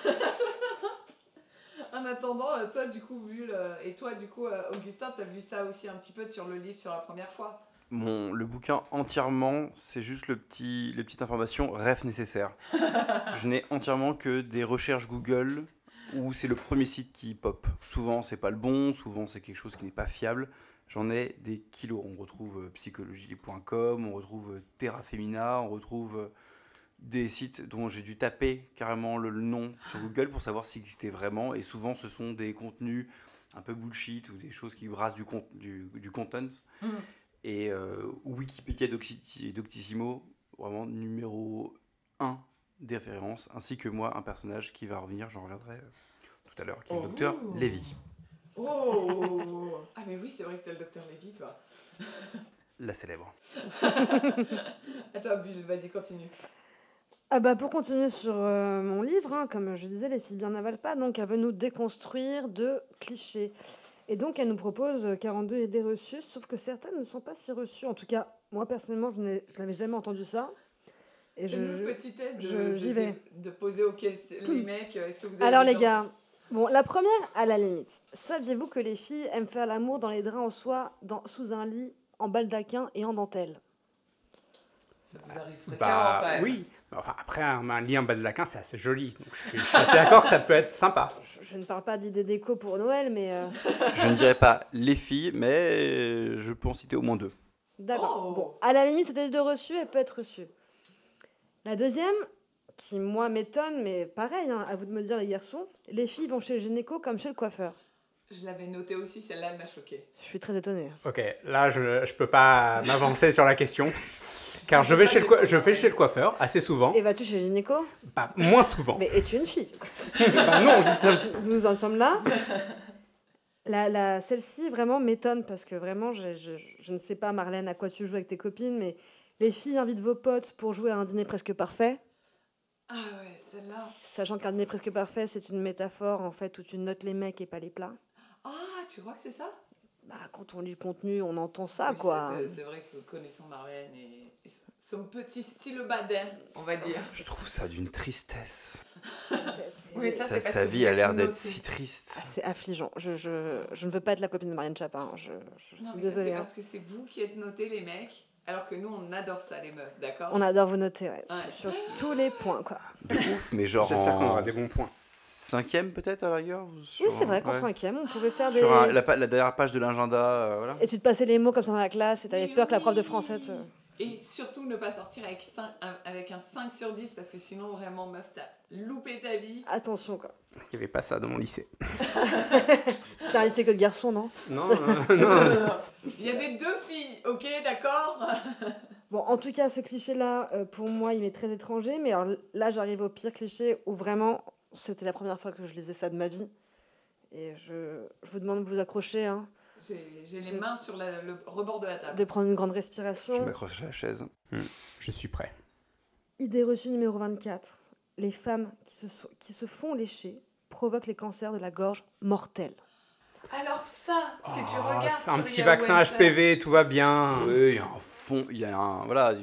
en attendant, euh, toi, du coup, vu le... Et toi, du coup, euh, Augustin, t'as vu ça aussi un petit peu sur le livre sur la première fois? Mon, le bouquin entièrement, c'est juste le petit, les petites informations ref nécessaires. je n'ai entièrement que des recherches Google où c'est le premier site qui pop. Souvent, c'est pas le bon, souvent, c'est quelque chose qui n'est pas fiable. J'en ai des kilos. On retrouve euh, psychologie.com, on retrouve Terra Femina, on retrouve des sites dont j'ai dû taper carrément le nom sur Google pour savoir s'ils existaient vraiment. Et souvent, ce sont des contenus un peu bullshit ou des choses qui brassent du, con- du, du content. Mm. Et euh, Wikipédia Docti- Doctissimo, vraiment numéro 1 des références, ainsi que moi, un personnage qui va revenir, j'en reviendrai euh, tout à l'heure, qui est le Oh. docteur Lévy, Oh Ah, mais oui, c'est vrai que t'as le docteur Lévy, toi. la célèbre. Attends, Bulle, vas-y, continue. Ah bah pour continuer sur euh, mon livre, hein, comme je disais, les filles bien n'avalent pas, donc elle veut nous déconstruire de clichés. Et donc elle nous propose euh, 42 idées reçues, sauf que certaines ne sont pas si reçues. En tout cas, moi personnellement, je n'ai- je n'avais jamais entendu ça. Et je, je- le petit test de, de- j'y vais. de poser aux questions. Les mecs, est-ce que vous avez Alors les gars, bon, la première, à la limite. Saviez-vous que les filles aiment faire l'amour dans les draps en soie, dans, sous un lit, en baldaquin et en dentelle? Ça vous arrive fréquemment quand Bah même. oui, enfin, après un, lit en bas de laquin, c'est assez joli. Donc je suis, je suis assez d'accord que ça peut être sympa. je, je ne parle pas d'idées déco pour Noël, mais euh, Je ne dirais pas les filles, mais je peux en citer au moins deux. D'accord. Oh. Bon, à la limite, c'était de reçu, elle peut être reçue. La deuxième, qui moi m'étonne, mais pareil, hein, à vous de me dire les garçons, les filles vont chez le gynéco comme chez le coiffeur. Je l'avais noté aussi, celle-là, elle m'a choquée. Je suis très étonnée. Ok, là je ne peux pas m'avancer sur la question. Car je vais, chez le, je vais chez le coiffeur assez souvent. Et vas-tu chez gynéco? Bah, moins souvent. Mais es-tu une fille? Bah non, Nous en sommes là. La, la, Celle-ci vraiment m'étonne parce que vraiment, je, je, je ne sais pas, Marlène, à quoi tu joues avec tes copines, mais les filles invitent vos potes pour jouer à un dîner presque parfait, Ah ouais, celle-là. sachant qu'un dîner presque parfait, c'est une métaphore en fait où tu notes les mecs et pas les plats. Ah, tu crois que c'est ça? Bah, quand on lit le contenu, on entend ça, Oui, quoi. c'est- vrai que connaissant Marlène et, et son petit style badin, on va dire. Je trouve ça d'une tristesse. Oui, ça, Sa, vie a l'air d'être noté. si triste. Ah, c'est affligeant. Je, je, je ne veux pas être la copine de Marianne Chapin. Je, je Non, suis désolée. c'est hein. parce que c'est vous qui êtes notés, les mecs, alors que nous, on adore ça, les meufs, d'accord? On adore vous noter, ouais, Ouais. sur, sur tous les points, quoi. De ouf, mais genre J'espère qu'on aura des bons points. Cinquième peut-être à la rigueur ou Oui, c'est vrai qu'en ouais. cinquième, on pouvait faire des... Sur un- la, dernière page de l'agenda, euh, voilà. Et tu te passais les mots comme ça dans la classe et t'avais peur que la prof de français te... Et surtout ne pas sortir avec, un 5 sur 10, parce que sinon, vraiment, meuf, t'as loupé ta vie. Attention, quoi. Il n'y avait pas ça dans mon lycée. C'était un lycée que de garçons, non? Non, non, non. Il y avait deux filles, ok, d'accord? Bon, en tout cas, ce cliché-là, euh, pour moi, il m'est très étranger. Mais alors là, j'arrive au pire cliché où vraiment, c'était la première fois que je lisais ça de ma vie. Et je, je vous demande de vous accrocher, hein, J'ai j'ai les mains sur la- le rebord de la table. de prendre une grande Je respiration. m'accroche à la chaise. Je suis prêt. Idée reçue numéro 24. Les femmes qui se, so- qui se font lécher provoquent les cancers de la gorge mortels. Alors ça, si tu Oh, regardes c'est un petit vaccin HPV, tout va bien. Oui, il y a un fond, il y a un, voilà,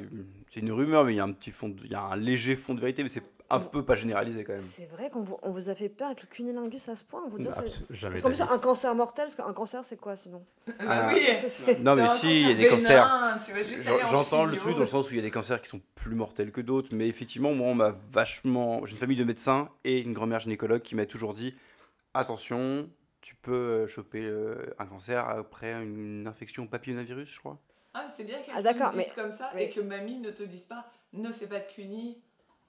c'est une rumeur, mais il y a un petit fond, de- il y a un léger fond de vérité, mais c'est un peu pas généralisé quand même. C'est vrai qu'on vous, on vous a fait peur avec le cunilingus à ce point vous dire Bah, Parce qu'en plus, un cancer mortel, parce qu'un cancer, c'est quoi sinon Ah, oui. Non, mais si, il y a cancer des cancers. J'entends le truc dans le sens où il y a des cancers qui sont plus mortels que d'autres, mais effectivement, moi, on m'a vachement. J'ai une famille de médecins et une grand-mère gynécologue qui m'a toujours dit attention, tu peux euh, choper euh, un cancer après une infection papillomavirus, je crois. Ah, mais c'est bien qu'elle Ah, mais- comme ça mais- et que mamie ne te dise pas ne fais pas de cuni.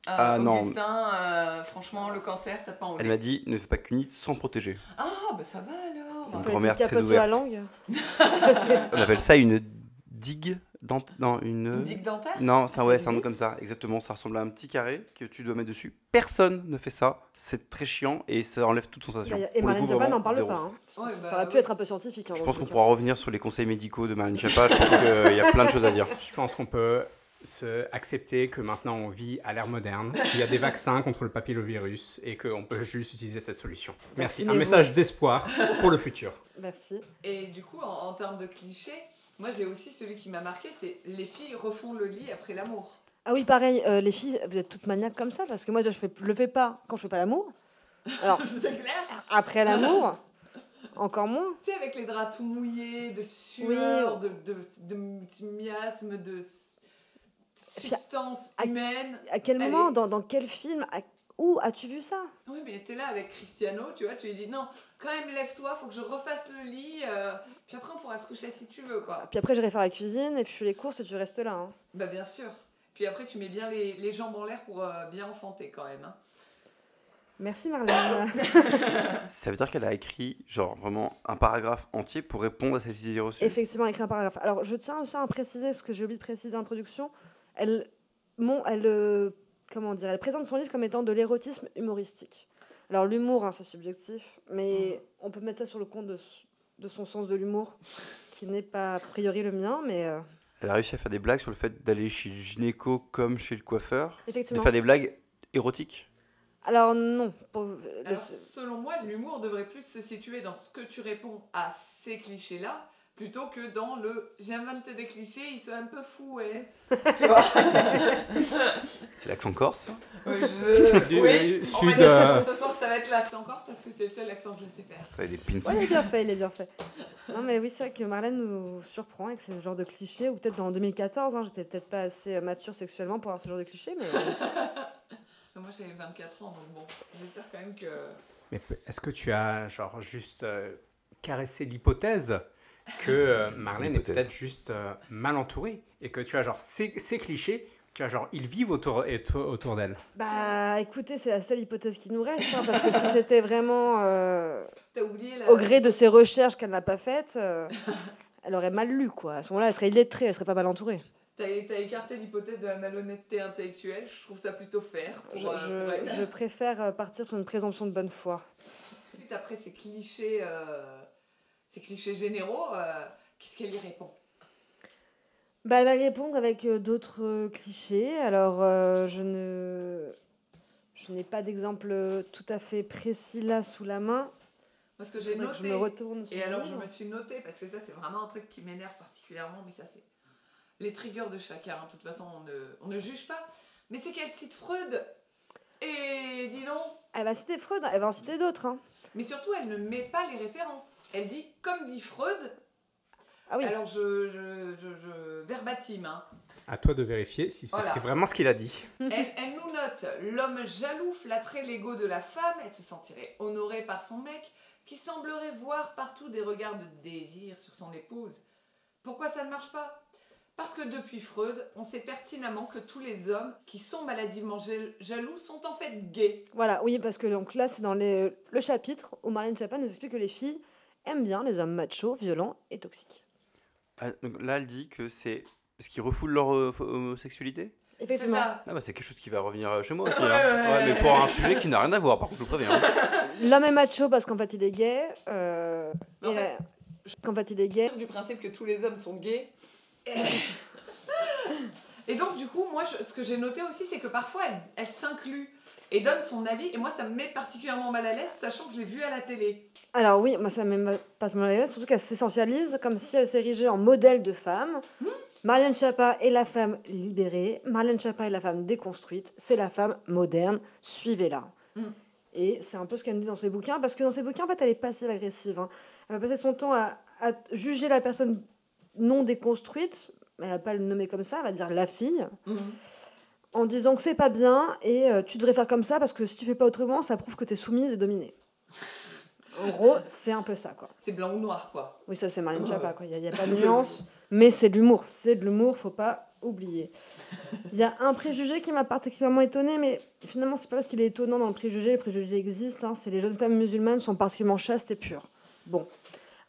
Euh, Ah, non. Augustin, euh, franchement, le cancer, ça te pas Elle m'a dit ne fais pas qu'une sans protéger. Ah, bah ça va alors. Une grand-mère très la ouverte. langue. On appelle ça une digue dent... Non, une. Une digue dentaire? Non, Ah, c'est ça ouais, c'est un nom comme ça, exactement. Ça ressemble à un petit carré que tu dois mettre dessus. Personne ne fait ça. C'est très chiant et ça enlève toute sensation. Et Pour le Marine Chapa n'en parle zéro. pas. hein. Ouais, ça bah, aurait pu ouais. être un peu scientifique. hein, Je pense qu'on pourra revenir sur les conseils médicaux de Marine Chapa. Je pense qu'il y a plein de choses à dire. Je pense qu'on peut se accepter que maintenant on vit à l'ère moderne. Il y a des vaccins contre le papillovirus et qu'on peut juste utiliser cette solution. Merci. Un message d'espoir pour le futur. Merci. Et du coup, en, en termes de clichés, moi j'ai aussi celui qui m'a marqué c'est les filles refont le lit après l'amour. Ah oui, pareil, euh, les filles, vous êtes toutes maniaques comme ça parce que moi, je je le fais pas quand je fais pas l'amour. Alors, clair après l'amour, encore moins. Tu sais, avec les draps tout mouillés, de Oui. sueur, de, de, de miasmes, de s- puis, substances à- humaines. À quel moment, dans, dans quel film, à- où as-tu vu ça? Oui, mais t'es là avec Cristiano, tu vois, tu lui dis non, quand même lève-toi, faut que je refasse le lit, euh, puis après on pourra se coucher si tu veux, quoi. Puis après, j'irai faire la cuisine et puis je fais les courses et tu restes là. hein. Bah bien sûr. Puis après tu mets bien les, les jambes en l'air pour euh, bien enfanter quand même. hein. Merci Marlène. Ça veut dire qu'elle a écrit, genre, vraiment un paragraphe entier pour répondre à cette idée reçue? Effectivement, écrit un paragraphe. Alors, je tiens aussi à préciser ce que j'ai oublié de préciser en introduction. Elle, elle, euh, comment dire, elle présente son livre comme étant de l'érotisme humoristique. Alors, l'humour, hein, c'est subjectif, mais on peut mettre ça sur le compte de, son sens de l'humour, qui n'est pas a priori le mien, mais euh, Elle a réussi à faire des blagues sur le fait d'aller chez le gynéco comme chez le coiffeur. De faire des blagues érotiques. Alors, non. Pour, le- Alors, selon moi, l'humour devrait plus se situer dans ce que tu réponds à ces clichés-là, plutôt que dans le j'ai inventé des clichés, ils sont un peu fous, ouais. tu vois C'est l'accent corse. je... Oui, on sud, va dire euh, que ce soir ça va être l'accent corse parce que c'est le seul accent que je sais faire. Ça a des pins. Ouais, il est bien fait, il est bien fait. Non, mais oui, c'est vrai que Marlène nous surprend avec ce genre de clichés, ou peut-être dans 2014, hein, j'étais peut-être pas assez euh, mature sexuellement pour avoir ce genre de clichés, mais euh, Moi j'avais 24 ans, donc bon, j'espère quand même que... Mais est-ce que tu as genre juste euh, caressé l'hypothèse que euh, Marlène est peut-être juste euh, mal entourée et que tu as genre ces, ces clichés, tu as genre ils vivent autour, autour d'elle. bah écoutez, c'est la seule hypothèse qui nous reste, hein, parce que si c'était vraiment euh, oublié au gré de ses recherches qu'elle n'a pas faites, euh, elle aurait mal lu, quoi. À ce moment-là, elle serait illettrée, elle serait pas mal entourée. T'as t'as écarté l'hypothèse de la malhonnêteté intellectuelle, je trouve ça plutôt fair. Pour, Je, euh, je- je préfère euh, partir sur une présomption de bonne foi. Après ces clichés, euh, ces clichés généraux, euh, qu'est-ce qu'elle y répond? Bah, elle va répondre avec euh, d'autres euh, clichés. Alors, je ne, je n'ai pas d'exemple tout à fait précis là sous la main. Parce que j'ai ça que noté. je me retourne. sur Et alors, je me suis noté, parce que ça, c'est vraiment un truc qui m'énerve particulièrement, mais ça, c'est les triggers de chacun. hein. De toute façon, on ne, on ne juge pas. Mais c'est qu'elle cite Freud. Et dis donc. Elle va citer Freud, elle va en citer d'autres. hein. Mais surtout, elle ne met pas les références. Elle dit, comme dit Freud, Ah oui. alors je, je, je, je verbatime, hein. À toi de vérifier si c'est Voilà. vraiment ce qu'il a dit. elle, elle nous note L'homme jaloux flatterait l'ego de la femme, elle se sentirait honorée par son mec, qui semblerait voir partout des regards de désir sur son épouse. Pourquoi ça ne marche pas? Parce que depuis Freud, on sait pertinemment que tous les hommes qui sont maladivement jal- jaloux sont en fait gays. Voilà, oui, parce que donc là, c'est dans les- le chapitre où Marlène Chapin nous explique que les filles aiment bien les hommes machos, violents et toxiques. Ah, donc là, elle dit que c'est parce qu'ils refoulent leur euh, homosexualité? C'est Effectivement. ça. Ah bah c'est quelque chose qui va revenir euh, chez moi aussi. Hein. ouais, mais pour un sujet qui n'a rien à voir, par contre, je vous préviens. hein. L'homme est macho parce qu'en fait, il est gay. euh, Mais en et fait, la- qu'en fait, il est gay. du principe que tous les hommes sont gays. Et donc, du coup, moi, je- ce que j'ai noté aussi, c'est que parfois, elle, elle s'inclut et donne son avis. Et moi, ça me met particulièrement mal à l'aise, sachant que je l'ai vue à la télé. Alors oui, moi ça me met pas mal à l'aise, surtout qu'elle s'essentialise comme si elle s'érigeait en modèle de femme. Marlène Chapa est la femme libérée, Marlène Chapa est la femme déconstruite, c'est la femme moderne, suivez-la. Mm. Et c'est un peu ce qu'elle me dit dans ses bouquins, parce que dans ses bouquins, en fait, elle est passive-agressive. hein. Elle va passer son temps à, à juger la personne non déconstruite, elle va pas le nommer comme ça, elle va dire la fille, Mhm. En disant que c'est pas bien et euh, tu devrais faire comme ça parce que si tu fais pas autrement, ça prouve que tu es soumise et dominée. En gros, c'est un peu ça, quoi. C'est blanc ou noir, quoi. Oui, ça c'est Marlène Ouais, Chapa, quoi. Il n'y a, pas de nuance, mais c'est de l'humour. C'est de l'humour, faut pas oublier. Il y a un préjugé qui m'a particulièrement étonnée, mais finalement, c'est pas parce qu'il est étonnant dans le préjugé. Le préjugé existe, hein, c'est les jeunes femmes musulmanes sont particulièrement chastes et pures. Bon.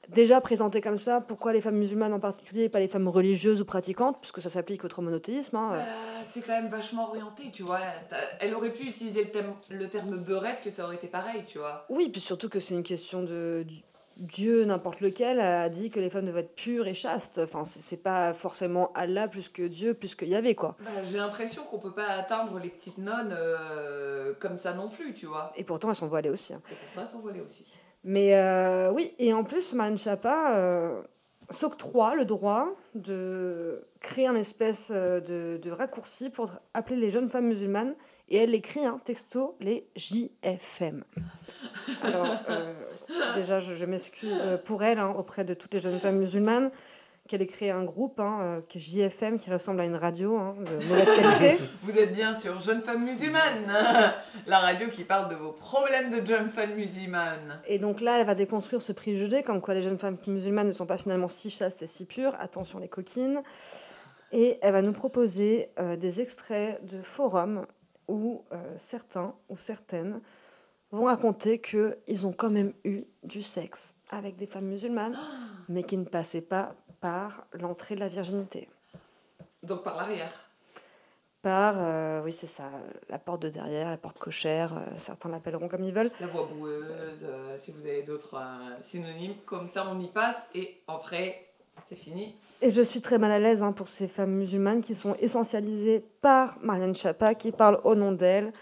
Déjà présenté comme ça, pourquoi les femmes musulmanes en particulier et pas les femmes religieuses ou pratiquantes, puisque ça s'applique au monothéisme. hein, euh. Bah, c'est quand même vachement orienté, tu vois. Elle aurait pu utiliser le terme, le terme beurette, que ça aurait été pareil, tu vois. Oui, puis surtout que c'est une question de Dieu, n'importe lequel, a dit que les femmes devaient être pures et chastes. Enfin, c'est pas forcément Allah plus que Dieu, plus que Yahvé, quoi. Bah, J'ai l'impression qu'on peut pas atteindre les petites nonnes euh, comme ça non plus, tu vois. Et pourtant, elles sont voilées aussi. hein. Et pourtant, elles sont voilées aussi. Mais euh, oui, et en plus, Marlène Chapa euh, s'octroie le droit de créer un espèce euh, de, raccourci pour appeler les jeunes femmes musulmanes. Et elle écrit un texto, les JFM. Alors, euh, déjà, je, je m'excuse pour elle hein, auprès de toutes les jeunes femmes musulmanes qu'elle ait créé un groupe hein, euh, JFM qui ressemble à une radio hein, de mauvaise qualité. Vous êtes bien sur Jeune Femme Musulmane, la radio qui parle de vos problèmes de Jeune Femme Musulmane. Et donc là, elle va déconstruire ce préjugé, comme quoi les jeunes femmes musulmanes ne sont pas finalement si chastes et si pures. Attention les coquines. Et elle va nous proposer euh, des extraits de forums où euh, certains ou certaines vont raconter qu'ils ont quand même eu du sexe avec des femmes musulmanes, mais qui ne passaient pas par l'entrée de la virginité. Donc par l'arrière. Par, euh, oui c'est ça, la porte de derrière, la porte cochère, euh, certains l'appelleront comme ils veulent. La voix boueuse, euh, si vous avez d'autres synonymes, comme ça on y passe et après c'est fini. Et je suis très mal à l'aise hein, pour ces femmes musulmanes qui sont essentialisées par Marianne Chapa, qui parle au nom d'elle,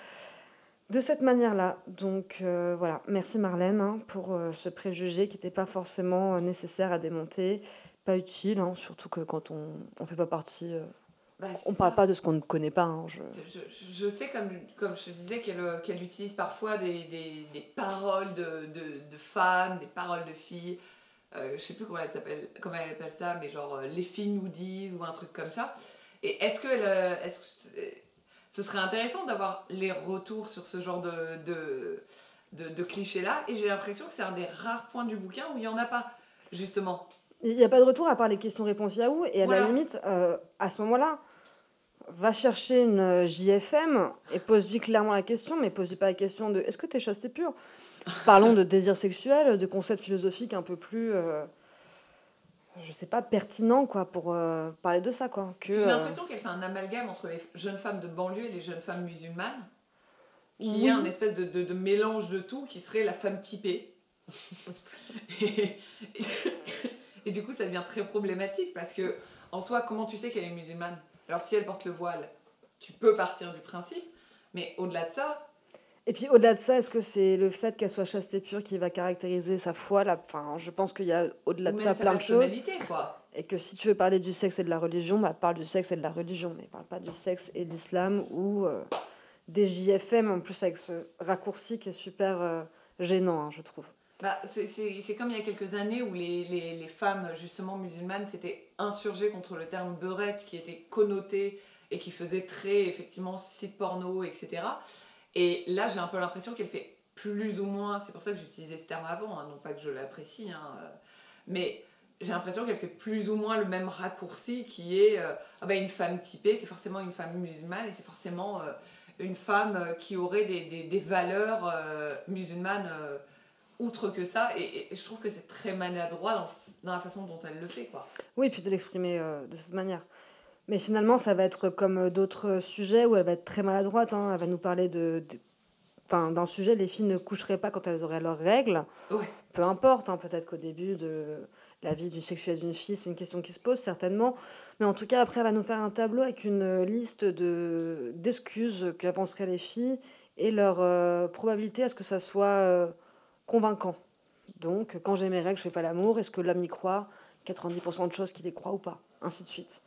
de cette manière-là. Donc euh, voilà, merci Marlène hein, pour euh, ce préjugé qui n'était pas forcément nécessaire à démonter, pas utile, hein, surtout que quand on ne fait pas partie, euh, Bah, on ne parle pas de ce qu'on ne connaît pas. hein, je- Je, je- je sais, comme, comme je te disais, qu'elle euh, qu'elle utilise parfois des, des, des paroles de, de, de femmes, des paroles de filles. Euh, je sais plus comment elle s'appelle, comment elle appelle ça, mais genre euh, les filles nous disent ou un truc comme ça. Et est-ce que, elle, est-ce que ce serait intéressant d'avoir les retours sur ce genre de, de, de, de clichés-là? Et j'ai l'impression que c'est un des rares points du bouquin où il n'y en a pas, justement. Il n'y a pas de retour à part les questions-réponses Yahoo. Et à Voilà. la limite, euh, à ce moment-là, va chercher une euh, JFM et pose-lui clairement la question, mais pose-lui pas la question de est-ce que tu es chaste et pure Parlons de désir sexuel, de concepts philosophiques un peu plus, euh, je sais pas, pertinents quoi, pour euh, parler de ça. Quoi, que, J'ai l'impression qu'elle fait un amalgame entre les jeunes femmes de banlieue et les jeunes femmes musulmanes, qui Oui. est un espèce de, de- de mélange de tout, qui serait la femme typée. et, et- du coup, ça devient très problématique parce que, en soi, comment tu sais qu'elle est musulmane? Alors, si elle porte le voile, tu peux partir du principe, mais au-delà de ça, Et puis au-delà de ça, est-ce que c'est le fait qu'elle soit chaste et pure qui va caractériser sa foi là? Enfin, je pense qu'il y a au-delà de ça plein de choses. quoi. Et que si tu veux parler du sexe et de la religion, bah, parle du sexe et de la religion, mais parle pas du sexe et de l'islam ou euh, des JFM en plus avec ce raccourci qui est super euh, gênant, hein, je trouve. Bah, c'est- comme il y a quelques années où les, femmes justement musulmanes s'étaient insurgées contre le terme beurette qui était connoté et qui faisait très effectivement site porno, etc. Et là j'ai un peu l'impression qu'elle fait plus ou moins, c'est pour ça que j'utilisais ce terme avant, hein, non pas que je l'apprécie, hein, euh, mais j'ai l'impression qu'elle fait plus ou moins le même raccourci qui est euh, ah bah, une femme typée, c'est forcément une femme musulmane et c'est forcément euh, une femme qui aurait des, valeurs musulmanes outre que ça, et, et je trouve que c'est très maladroit dans, dans la façon dont elle le fait, quoi. Oui, puis de l'exprimer euh, de cette manière. Mais finalement, ça va être comme euh, d'autres sujets où elle va être très maladroite. hein. Elle va nous parler de, de- enfin, d'un sujet, les filles ne coucheraient pas quand elles auraient leurs règles. Ouais. Peu importe, hein, peut-être qu'au début de la vie du sexuel d'une fille, c'est une question qui se pose certainement. Mais en tout cas, après, elle va nous faire un tableau avec une liste de, d'excuses qu'avanceraient les filles et leur euh, probabilité à ce que ça soit euh, convaincant. Donc, quand j'ai mes règles, je fais pas l'amour. Est-ce que l'homme y croit 90% de choses qu'il y croit ou pas, ainsi de suite.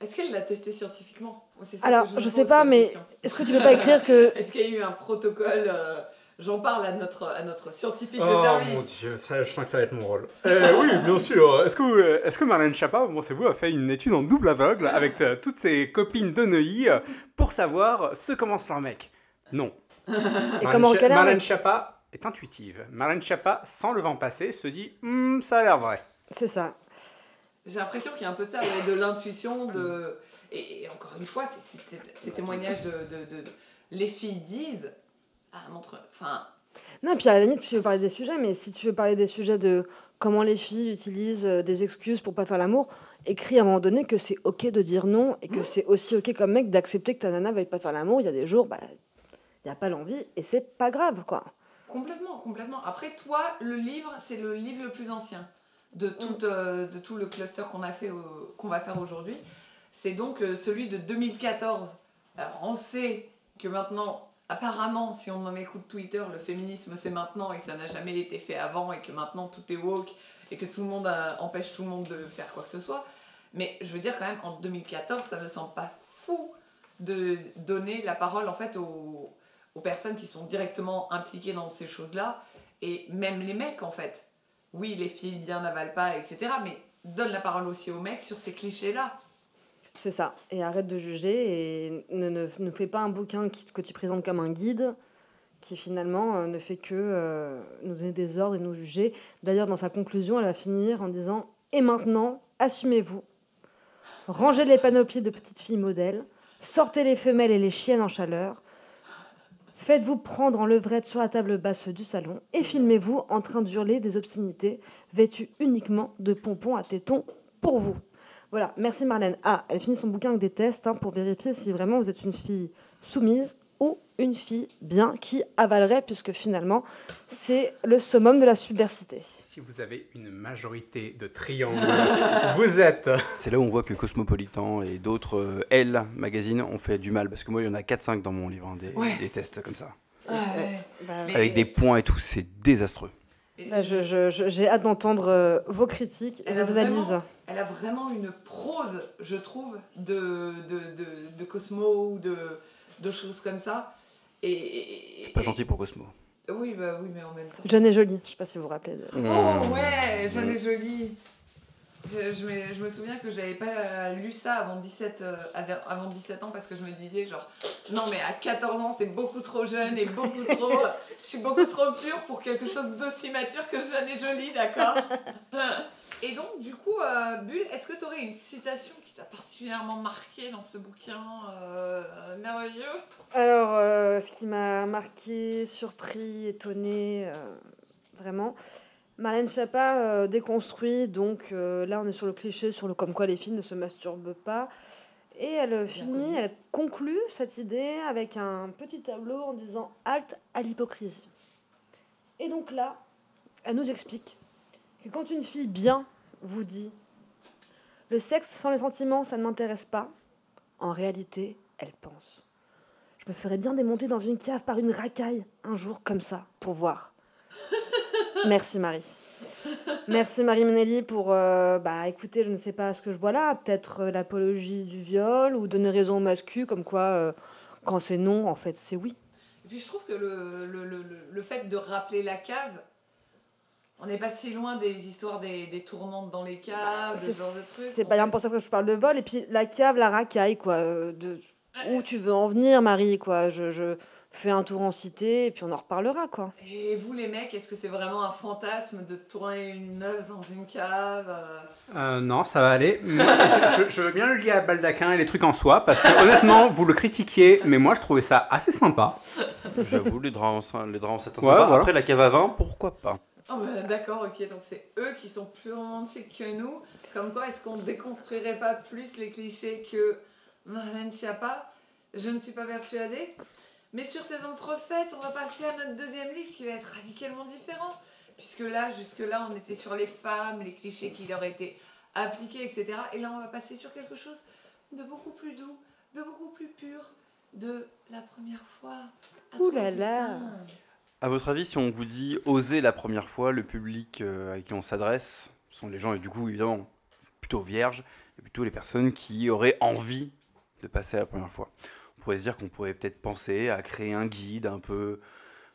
Est-ce qu'elle l'a testé scientifiquement? Ça Alors, que me je sais pas, mais est-ce que tu peux pas écrire que Est-ce qu'il y a eu un protocole euh, J'en parle à notre, à notre scientifique de Oh service. mon dieu, ça, je sens que ça va être mon rôle. Euh, oui, bien sûr. Est-ce que, vous- est-ce que Marlène Schiappa, pensez-vous, a fait une étude en double aveugle avec euh, toutes ses copines de Neuilly pour savoir ce commence leur mec? Non. et Marlène comment un Marlène Schiappa est intuitive. Marlène Schiappa, sans le vent passer, se dit Hmm, ça a l'air vrai. C'est ça. J'ai l'impression qu'il y a un peu de ça, de l'intuition, de... Et, et encore une fois, ces témoignages de, de- de- Les filles disent... Ah, montre... Enfin, Non, puis à la limite, tu veux parler des sujets, mais si tu veux parler des sujets de comment les filles utilisent euh, des excuses pour pas faire l'amour, écris à un moment donné que c'est ok de dire non et que c'est aussi ok comme mec d'accepter que ta nana veuille pas faire l'amour. Il y a des jours, bah, il n'y a pas l'envie et c'est pas grave, quoi. Complètement, complètement. Après, toi, le livre, c'est le livre le plus ancien de tout, euh, de tout le cluster qu'on a fait, qu'on va faire aujourd'hui. C'est donc euh, celui de 2014. Alors, on sait que maintenant, apparemment, si on en écoute Twitter, le féminisme c'est maintenant et que ça n'a jamais été fait avant et que maintenant tout est woke et que tout le monde a- empêche tout le monde de faire quoi que ce soit. Mais je veux dire quand même, en 2014, ça me semble pas fou de donner la parole en fait aux, aux personnes qui sont directement impliquées dans ces choses-là et même les mecs en fait. Oui, les filles bien n'avalent pas, etc. Mais donne la parole aussi aux mecs sur ces clichés-là. C'est ça. Et arrête de juger et ne, ne, ne fais pas un bouquin qui- que tu présentes comme un guide qui finalement euh, ne fait que euh, nous donner des ordres et nous juger. D'ailleurs, dans sa conclusion, elle va finir en disant Et maintenant, assumez-vous. Rangez les panoplies de petites filles modèles. Sortez les femelles et les chiennes en chaleur. Faites-vous prendre en levrette sur la table basse du salon et filmez-vous en train d'hurler des obscénités vêtues uniquement de pompons à tétons pour vous. Voilà, merci Marlène. Ah, elle finit son bouquin avec des tests hein, pour vérifier si vraiment vous êtes une fille soumise ou une fille bien qui avalerait, puisque finalement, c'est le summum de la subversité. Si vous avez une majorité de triangles, vous êtes. C'est là où on voit que Cosmopolitan et d'autres euh, Elle magazines ont fait du mal parce que moi il y en a 4-5 dans mon livre, hein, des, Ouais. des tests comme ça. Bah, Mais- Avec des points et tout, c'est désastreux. bah, je- je- je- J'ai hâte d'entendre euh, vos critiques et vos analyses. vraiment- Elle a vraiment une prose, je trouve, de, de, de, de Cosmo ou de, de choses comme ça. Et, et- C'est pas et- gentil pour Cosmo. Oui, bah oui, mais en même temps. Jeune et jolie, je sais pas si vous vous rappelez. de- Oh ouais, Jeanne est jolie. Je, je me, je me souviens que j'avais pas lu ça avant 17, euh, av- avant 17 ans parce que je me disais genre non mais à 14 ans c'est beaucoup trop jeune et beaucoup trop je suis beaucoup trop pure pour quelque chose d'aussi mature que Jeanne est jolie d'accord? Et donc du coup euh, Bulle est-ce que tu aurais une citation qui t'a particulièrement marqué dans ce bouquin euh, merveilleux? Alors, euh, ce qui m'a marqué, surpris, étonné, euh, vraiment, Marlène Schiappa euh, déconstruit, donc euh, là on est sur le cliché, sur le comme quoi les filles ne se masturbent pas. Et elle euh, finit, elle conclut cette idée avec un petit tableau en disant halte à l'hypocrisie. Et donc là, elle nous explique que quand une fille bien vous dit le sexe sans les sentiments, ça ne m'intéresse pas, en réalité, elle pense. Je me ferais bien démonter dans une cave par une racaille un jour comme ça, pour voir. Merci Marie. Merci Marie Menelli pour, euh, bah écoutez, je ne sais pas ce que je vois là, peut-être euh, l'apologie du viol ou donner raison au mascu, comme quoi euh, quand c'est non, en fait c'est oui. Et puis je trouve que le, le, le, le- fait de rappeler la cave, on n'est pas si loin des histoires des, des tournantes dans les caves, C'est ce genre de trucs. c'est pas bien pour ça que je parle de vol, et puis la cave, la racaille, quoi. euh, de, où tu veux en venir, Marie, quoi. Je, je fais un tour en cité, et puis on en reparlera, quoi. Et vous les mecs, est-ce que c'est vraiment un fantasme de tourner une meuf dans une cave euh Euh, non, ça va aller. Je, je- je veux bien le lier à Baldaquin et les trucs en soi, parce que honnêtement, vous le critiquiez, mais moi je trouvais ça assez sympa. J'avoue, les draps en, les draps en satin Ouais, sympa. voilà. Après la cave à vin, pourquoi pas? Oh bah, d'accord, ok, donc c'est eux qui sont plus romantiques que nous. Comme quoi, est-ce qu'on déconstruirait pas plus les clichés que Marlène Schiappa? Je ne suis pas persuadée. Mais sur ces entrefaites, on va passer à notre deuxième livre qui va être radicalement différent. Puisque là, jusque-là, on était sur les femmes, les clichés qui leur étaient appliqués, etc. Et là, on va passer sur quelque chose de beaucoup plus doux, de beaucoup plus pur, de la première fois. À Ouh toi, là. À votre avis, si on vous dit oser la première fois, le public euh, à qui on s'adresse sont les gens, et du coup, évidemment, plutôt vierges, et plutôt les personnes qui auraient envie de passer la première fois. Pourrait se dire qu'on pourrait peut-être penser à créer un guide un peu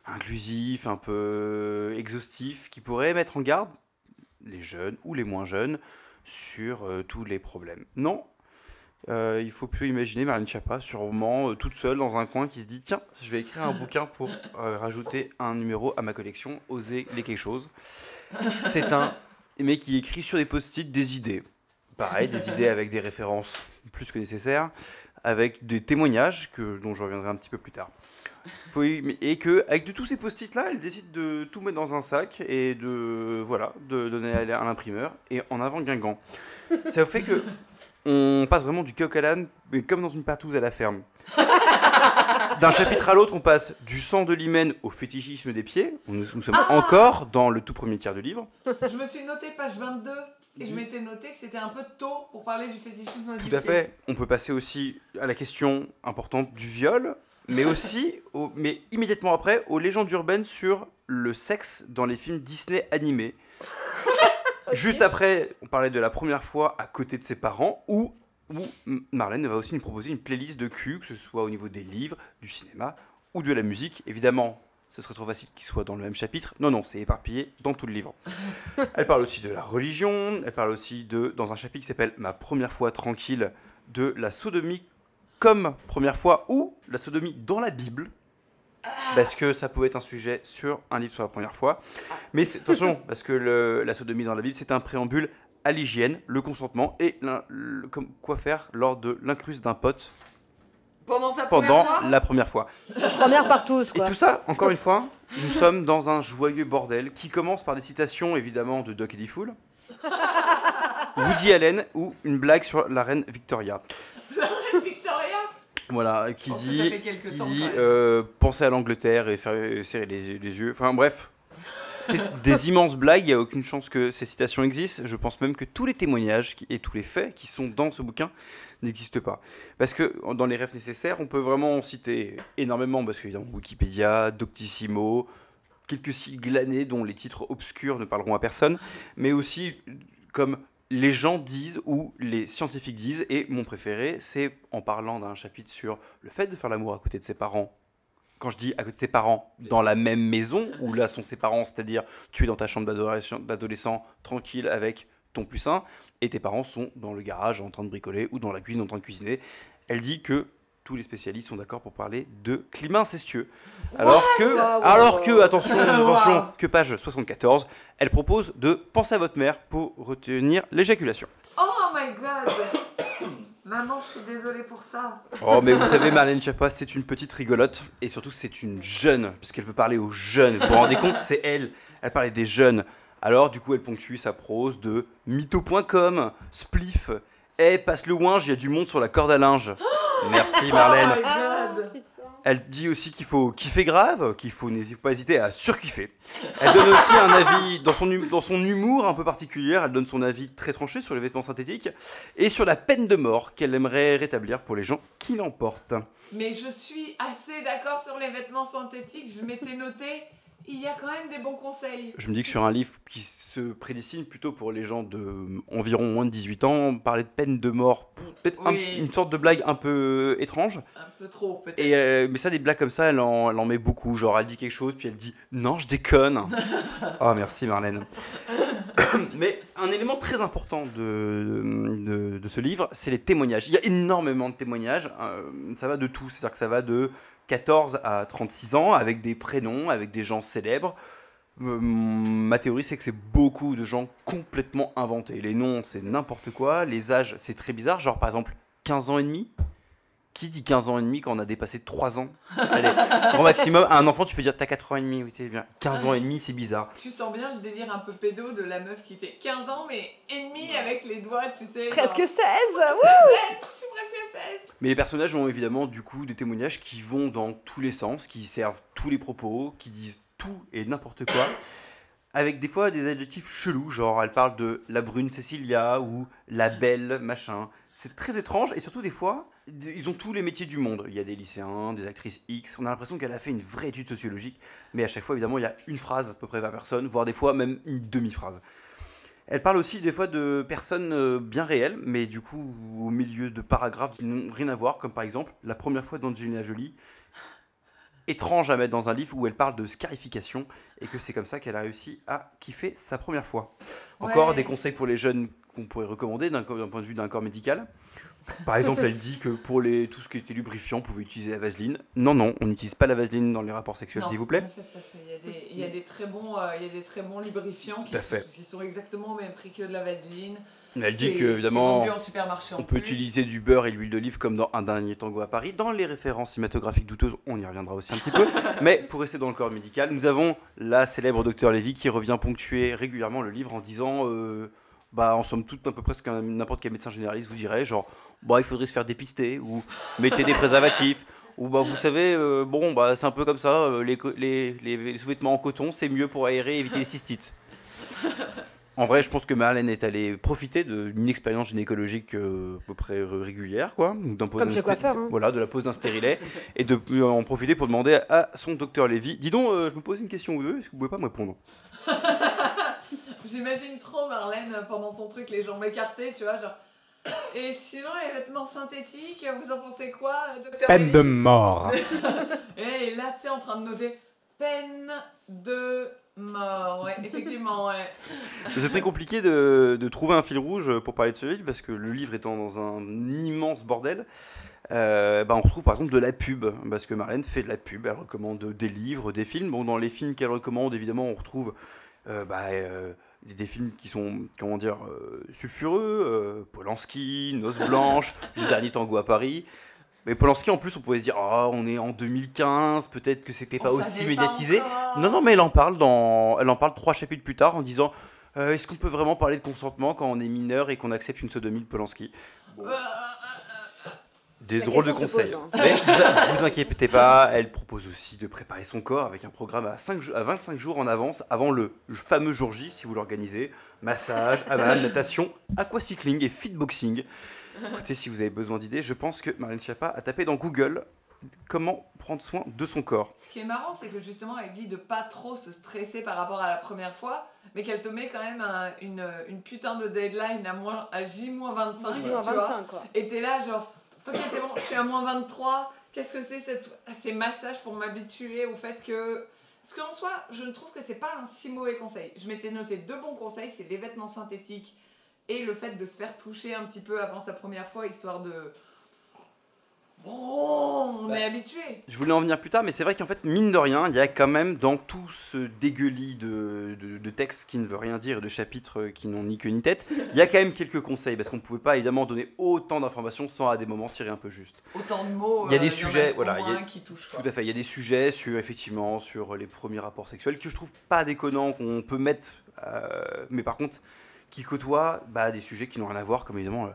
inclusif, un peu exhaustif, qui pourrait mettre en garde les jeunes ou les moins jeunes sur euh, tous les problèmes. Non, euh, il faut plus imaginer Marlène Schiappa sûrement euh, toute seule dans un coin qui se dit tiens, je vais écrire un bouquin pour euh, rajouter un numéro à ma collection, oser les quelque chose. C'est un mec qui écrit sur des post-it des idées. Pareil, des idées avec des références plus que nécessaires, avec des témoignages que, dont je reviendrai un petit peu plus tard. Faut y- et que avec de tous ces post-it là, elle décide de tout mettre dans un sac et de voilà, de donner à l'imprimeur et en avant Guingamp. Ça fait que on passe vraiment du coq à l'âne, mais comme dans une partouze à la ferme. D'un chapitre à l'autre, on passe du sang de l'hymen au fétichisme des pieds. Nous, nous sommes encore dans le tout premier tiers du livre. Je me suis noté page 22 et je m'étais noté que c'était un peu tôt pour parler du fétichisme du Tout à pied. fait. On peut passer aussi à la question importante du viol, mais aussi, au- mais immédiatement après, aux légendes urbaines sur le sexe dans les films Disney animés. Juste après, on parlait de la première fois à côté de ses parents, où, où Marlène va aussi nous proposer une playlist de cul, que ce soit au niveau des livres, du cinéma ou de la musique. Évidemment, ce serait trop facile qu'il soit dans le même chapitre. Non, non, c'est éparpillé dans tout le livre. Elle parle aussi de la religion, elle parle aussi de, dans un chapitre qui s'appelle Ma première fois tranquille, de la sodomie comme première fois ou la sodomie dans la Bible. Parce que ça pouvait être un sujet sur un livre sur la première fois. Mais c'est- attention, parce que le- la sodomie dans la Bible, c'est un préambule à l'hygiène, le consentement et le- quoi faire lors de l'incruste d'un pote Pendant ta pendant première fois la première fois. Première par tous, Et quoi. tout ça, encore une fois, nous sommes dans un joyeux bordel qui commence par des citations évidemment de Doc Eddie Fool, Woody Allen ou une blague sur la reine Victoria. Victoria? Voilà, qui Oh, dit, qui temps, dit euh, penser à l'Angleterre et faire serrer les, les yeux. Enfin bref, c'est des immenses blagues. Il n'y a aucune chance que ces citations existent. Je pense même que tous les témoignages et tous les faits qui sont dans ce bouquin n'existent pas. Parce que dans les rêves nécessaires, on peut vraiment en citer énormément. Parce qu'évidemment, Wikipédia, Doctissimo, quelques sites glanés dont les titres obscurs ne parleront à personne, mais aussi comme les gens disent ou les scientifiques disent. Et mon préféré, c'est en parlant d'un chapitre sur le fait de faire l'amour à côté de ses parents. Quand je dis à côté de ses parents, dans la même maison, où là sont ses parents, c'est-à-dire tu es dans ta chambre d'adolescent- tranquille avec ton plus et tes parents sont dans le garage en train de bricoler ou dans la cuisine en train de cuisiner. Elle dit que tous les spécialistes sont d'accord pour parler de climat incestueux. Alors que, alors que, attention, attention, Wow. que page 74, elle propose de penser à votre mère pour retenir l'éjaculation. Oh my god Maman, je suis désolée pour ça. Oh, mais vous savez, Marlène Schiappa, c'est une petite rigolote. Et surtout, c'est une jeune, puisqu'elle veut parler aux jeunes. Vous vous rendez compte, c'est elle. Elle parlait des jeunes. Alors, du coup, elle ponctue sa prose de mytho.com, spliff. Eh, passe le ouinge, il y a du monde sur la corde à linge. Merci, Marlène. Oh my god Elle dit aussi qu'il faut kiffer grave, qu'il faut n'hésite pas hésiter à surkiffer. Elle donne aussi un avis dans son, hum- dans son humour un peu particulier. Elle donne son avis très tranché sur les vêtements synthétiques et sur la peine de mort qu'elle aimerait rétablir pour les gens qui l'emportent. Mais je suis assez d'accord sur les vêtements synthétiques. Je m'étais noté, il y a quand même des bons conseils. Je me dis que sur un livre qui se prédestine plutôt pour les gens de environ moins de 18 ans, parler de peine de mort, peut-être un- une sorte de blague un peu étrange. Un peu trop, peut-être. Et euh, mais ça, des blagues comme ça, elle en, elle en met beaucoup. Genre, elle dit quelque chose, puis elle dit non, je déconne. oh, merci Marlène. mais un élément très important de, de, de ce livre, c'est les témoignages. Il y a énormément de témoignages. euh, ça va de tout. C'est-à-dire que ça va de 14 à 36 ans, avec des prénoms, avec des gens célèbres. Euh, ma théorie, c'est que c'est beaucoup de gens complètement inventés. Les noms, c'est n'importe quoi. Les âges, c'est très bizarre. Genre, par exemple, 15 ans et demi. Qui dit 15 ans et demi quand on a dépassé 3 ans? Allez, grand maximum. À un enfant, tu peux dire t'as 4 ans et demi. Oui, c'est bien. 15 ans et demi, c'est bizarre. Tu sens bien le délire un peu pédo de la meuf qui fait 15 ans, mais ennemi avec les doigts, tu sais. Presque genre, 16 Je suis presque à 16 Mais les personnages ont évidemment du coup des témoignages qui vont dans tous les sens, qui servent tous les propos, qui disent tout et n'importe quoi. Avec des fois des adjectifs chelous, genre elle parle de la brune Cécilia ou la belle machin. C'est très étrange et surtout des fois, ils ont tous les métiers du monde. Il y a des lycéens, des actrices X. On a l'impression qu'elle a fait une vraie étude sociologique, mais à chaque fois évidemment il y a une phrase à peu près par personne, voire des fois même une demi-phrase. Elle parle aussi des fois de personnes euh, bien réelles, mais du coup au milieu de paragraphes qui n'ont rien à voir, comme par exemple la première fois d'Angelina Jolie, étrange à mettre dans un livre où elle parle de scarification et que c'est comme ça qu'elle a réussi à kiffer sa première fois. Encore Ouais. des conseils pour les jeunes qu'on pourrait recommander d'un co- d'un point de vue d'un corps médical. Par exemple, elle dit que pour les, tout ce qui était lubrifiant, on pouvait utiliser la vaseline. Non, non, on n'utilise pas la vaseline dans les rapports sexuels, s'il vous plaît. Il y a des, très bons, euh, il y a des très bons lubrifiants qui, à sont, fait. qui sont exactement au même prix que de la vaseline. Mais elle dit que, évidemment, on peut plus. utiliser du beurre et l'huile d'olive comme dans Un dernier tango à Paris. Dans les références cinématographiques douteuses, on y reviendra aussi un petit peu. Mais pour rester dans le corps médical, nous avons la célèbre docteur Lévy qui revient ponctuer régulièrement le livre en disant. euh, bah, en somme toute, un peu presque un- n'importe quel médecin généraliste vous dirait, genre, bah, il faudrait se faire dépister, ou mettez des préservatifs, ou bah, vous savez, euh, bon, bah, c'est un peu comme ça, euh, les, les, les, sous-vêtements en coton, c'est mieux pour aérer et éviter les cystites. En vrai, je pense que Marlène est allée profiter d'une expérience gynécologique euh, à peu près régulière, quoi. pose Comme chez coiffeur, hein. Voilà, de la pose d'un stérilet, et de euh, en profiter pour demander à son docteur Lévy Dis donc, euh, je me pose une question ou deux, est-ce que vous pouvez pas me répondre? J'imagine trop Marlène pendant son truc, les jambes écartées, tu vois, genre. Et sinon, les vêtements synthétiques, vous en pensez quoi, docteur Peine de mort. Et là, tu sais, en train de noter peine de mort. Ouais, effectivement, ouais. C'est très compliqué de, de trouver un fil rouge pour parler de ce livre, parce que le livre étant dans un immense bordel, euh, bah, on retrouve par exemple de la pub, parce que Marlène fait de la pub, elle recommande des livres, des films. Bon, dans les films qu'elle recommande, évidemment, on retrouve euh, bah, euh, des, des films qui sont, comment dire, euh, sulfureux, euh, Polanski, Noces Blanches, Le Dernier Tango à Paris. Mais Polanski, en plus, on pouvait se dire, Ah, on est en 2015, peut-être que c'était pas On aussi pas médiatisé. Non, non, mais elle en parle dans, elle en parle trois chapitres plus tard en disant, euh, est-ce qu'on peut vraiment parler de consentement quand on est mineur et qu'on accepte une sodomie de Polanski? Euh, Des La drôles de conseils. hein. Mais vous, vous inquiétez pas, elle propose aussi de préparer son corps avec un programme à, 5 jou- à 25 jours en avance avant le fameux jour J, si vous l'organisez. Massage, hammam, natation, aquacycling et fitboxing. Écoutez, si vous avez besoin d'idées, je pense que Marlène Schiappa a tapé dans Google comment prendre soin de son corps. Ce qui est marrant, c'est que justement, elle dit de pas trop se stresser par rapport à la première fois, mais qu'elle te met quand même un- une, une putain de deadline à, moins, à J-25. J tu vois. 25 quoi. Et t'es là, genre, ok, c'est bon, je suis à moins 23. Qu'est-ce que c'est cette... ces massages pour m'habituer au fait que. Parce qu'en soi, je ne trouve que c'est pas un si mauvais conseil. Je m'étais noté deux bons conseils c'est les vêtements synthétiques et le fait de se faire toucher un petit peu avant sa première fois, histoire de. Bon, on Bah. est habitué. Je voulais en venir plus tard, mais c'est vrai qu'en fait, mine de rien, il y a quand même dans tout ce dégueulis de, de, de textes qui ne veut rien dire et de chapitres qui n'ont ni queue ni tête, il y a quand même quelques conseils, parce qu'on ne pouvait pas évidemment donner autant d'informations sans à des moments tirer un peu juste. Autant de mots. Il y a des euh, sujets, voilà, il y a- moins qui touchent. Tout à fait, il y a des sujets sur, effectivement, sur les premiers rapports sexuels que je trouve pas déconnants, qu'on peut mettre, euh, mais par contre, qui côtoient bah, des sujets qui n'ont rien à voir, comme évidemment euh,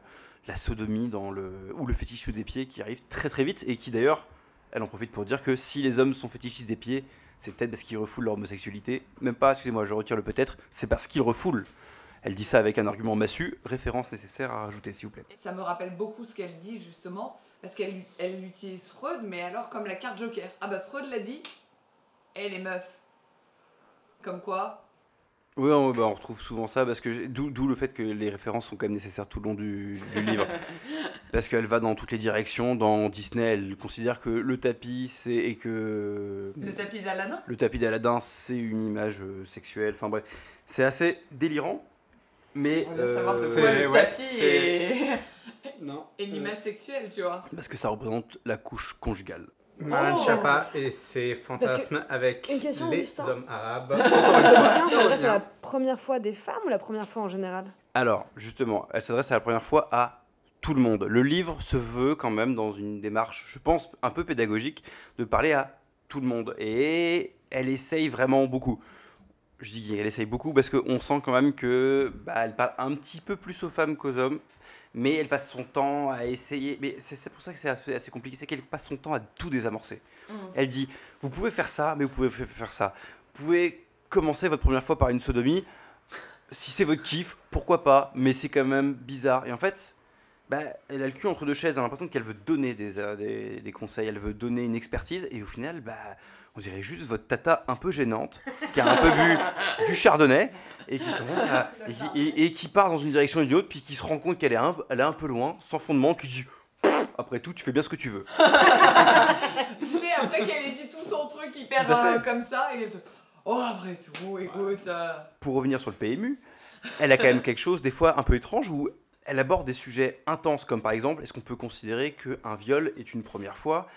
la sodomie dans le, ou le fétichisme des pieds qui arrive très très vite et qui d'ailleurs, elle en profite pour dire que si les hommes sont fétichistes des pieds, c'est peut-être parce qu'ils refoulent leur homosexualité. Même pas, excusez-moi, je retire le peut-être, c'est parce qu'ils refoulent. Elle dit ça avec un argument massu, référence nécessaire à rajouter s'il vous plaît. Ça me rappelle beaucoup ce qu'elle dit justement, parce qu'elle elle utilise Freud, mais alors comme la carte Joker. Ah bah Freud l'a dit, et les meufs. Comme quoi Oui, on, bah, on retrouve souvent ça, parce que j'ai- d'où le fait que les références sont quand même nécessaires tout le long du, du livre. Parce qu'elle va dans toutes les directions. Dans Disney, elle considère que le tapis, c'est et que Le tapis d'Aladin le tapis d'Aladin, c'est une image euh, sexuelle. Enfin bref, c'est assez délirant. Mais On va savoir euh, le ouais, tapis c'est- est... Non. est une image sexuelle, tu vois. parce que ça représente la couche conjugale. Marlène Oh. Schiappa et ses fantasmes avec question, les Augustin. hommes arabes. S'adresse à la première fois des femmes ou la première fois en général? Alors, justement, elle s'adresse à la première fois à tout le monde. Le livre se veut quand même dans une démarche, je pense, un peu pédagogique, de parler à tout le monde. Et elle essaye vraiment beaucoup. Je dis qu'elle essaye beaucoup parce qu'on sent quand même que bah, elle parle un petit peu plus aux femmes qu'aux hommes, mais elle passe son temps à essayer. Mais c'est pour ça que c'est assez, assez compliqué, c'est qu'elle passe son temps à tout désamorcer. Elle dit Vous pouvez faire ça, mais vous pouvez fa- faire ça. Vous pouvez commencer votre première fois par une sodomie. Si c'est votre kiff, pourquoi pas, mais c'est quand même bizarre. Et en fait, bah, elle a le cul entre deux chaises. Elle a l'impression qu'elle veut donner des, euh, des, des conseils, elle veut donner une expertise, et au final, bah, on dirait juste votre tata un peu gênante, qui a un peu bu du chardonnay, et qui commence à. et qui, et- et qui part dans une direction idiote, puis qui se rend compte qu'elle est, un, elle est un peu loin, sans fondement, qui dit Après tout, tu fais bien ce que tu veux. Tu sais, après qu'elle ait dit tout son truc hyper euh, comme ça, et tout. Oh, après tout, écoute. euh, Pour revenir sur le PMU, elle a quand même quelque chose, des fois un peu étrange, où elle aborde des sujets intenses, comme par exemple, est-ce qu'on peut considérer qu'un viol est une première fois?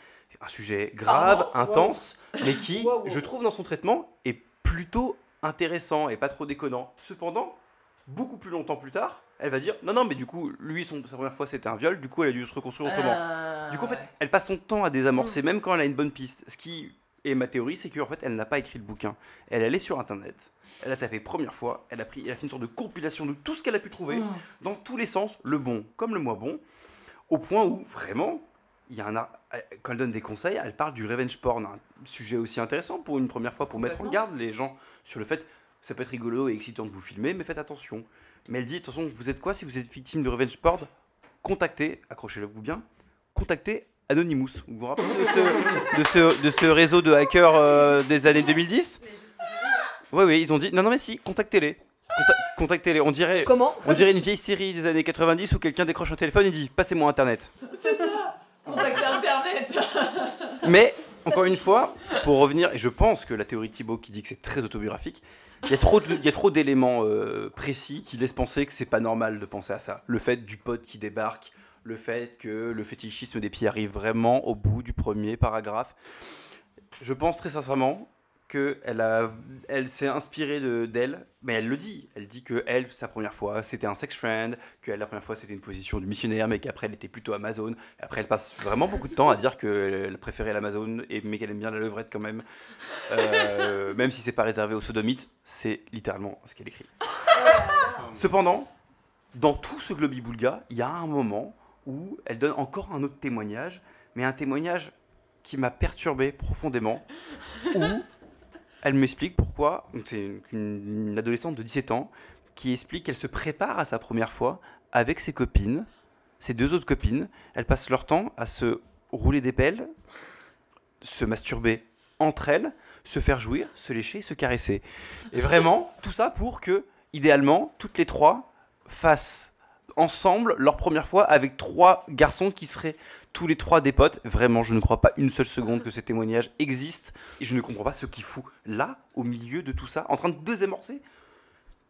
Un sujet grave, Ah, wow. intense, mais qui, Wow, je trouve, dans son traitement, est plutôt intéressant et pas trop déconnant. Cependant, beaucoup plus longtemps plus tard, elle va dire non, non, mais du coup, lui, son, sa première fois, c'était un viol, du coup, elle a dû se reconstruire autrement. euh, Du coup, en fait, ouais. elle passe son temps à Mm. désamorcer, même quand elle a une bonne piste. Ce qui est ma théorie, c'est qu'en fait, elle n'a pas écrit le bouquin. Elle est allée sur Internet, elle a tapé première fois, elle a, pris, elle a fait une sorte de compilation de tout ce qu'elle a pu trouver, Mm. dans tous les sens, le bon comme le moins bon, au point où, vraiment, il y a un ar- quand elle donne des conseils, elle parle du revenge porn, un sujet aussi intéressant pour une première fois, pour mettre en garde les gens sur le fait ça peut être rigolo et excitant de vous filmer, mais faites attention. Mais elle dit attention, vous êtes quoi si vous êtes victime de revenge porn? Contactez, accrochez-le-vous bien, contactez Anonymous. Vous vous rappelez de ce, de ce, de ce réseau de hackers euh, des années 2010 Oui, oui, ils ont dit non, non, mais si, contactez-les. Conta- contactez-les. On dirait, Comment? on dirait une vieille série des années 90 où quelqu'un décroche un téléphone et dit passez-moi internet. Internet Mais, encore une fois, pour revenir, et je pense que la théorie de Thibaut qui dit que c'est très autobiographique, il y a trop, de- il y a trop d'éléments euh, précis qui laissent penser que c'est pas normal de penser à ça. Le fait du pote qui débarque, le fait que le fétichisme des pieds arrive vraiment au bout du premier paragraphe. Je pense très sincèrement qu'elle a, elle s'est inspirée de- d'elle, mais elle le dit. Elle dit que elle, sa première fois, c'était un sex friend, que elle, la première fois, c'était une position de missionnaire, mais qu'après, elle était plutôt Amazon. Après, elle passe vraiment beaucoup de temps à dire qu'elle préférait l'Amazon, et- mais qu'elle aime bien la levrette quand même. Euh, même si c'est pas réservé aux sodomites, c'est littéralement ce qu'elle écrit. Cependant, dans tout ce globi-boulga, il y a un moment où elle donne encore un autre témoignage, mais un témoignage qui m'a perturbé profondément, où elle m'explique pourquoi, c'est une- une adolescente de 17 ans, qui explique qu'elle se prépare à sa première fois avec ses copines, ses deux autres copines, elles passent leur temps à se rouler des pelles, se masturber entre elles, se faire jouir, se lécher, se caresser. Et vraiment, tout ça pour que, idéalement, toutes les trois fassent ensemble leur première fois avec trois garçons qui seraient tous les trois des potes. Vraiment, je ne crois pas une seule seconde que ce témoignage existe. Et je ne comprends pas ce qui fout là, au milieu de tout ça, en train de désamorcer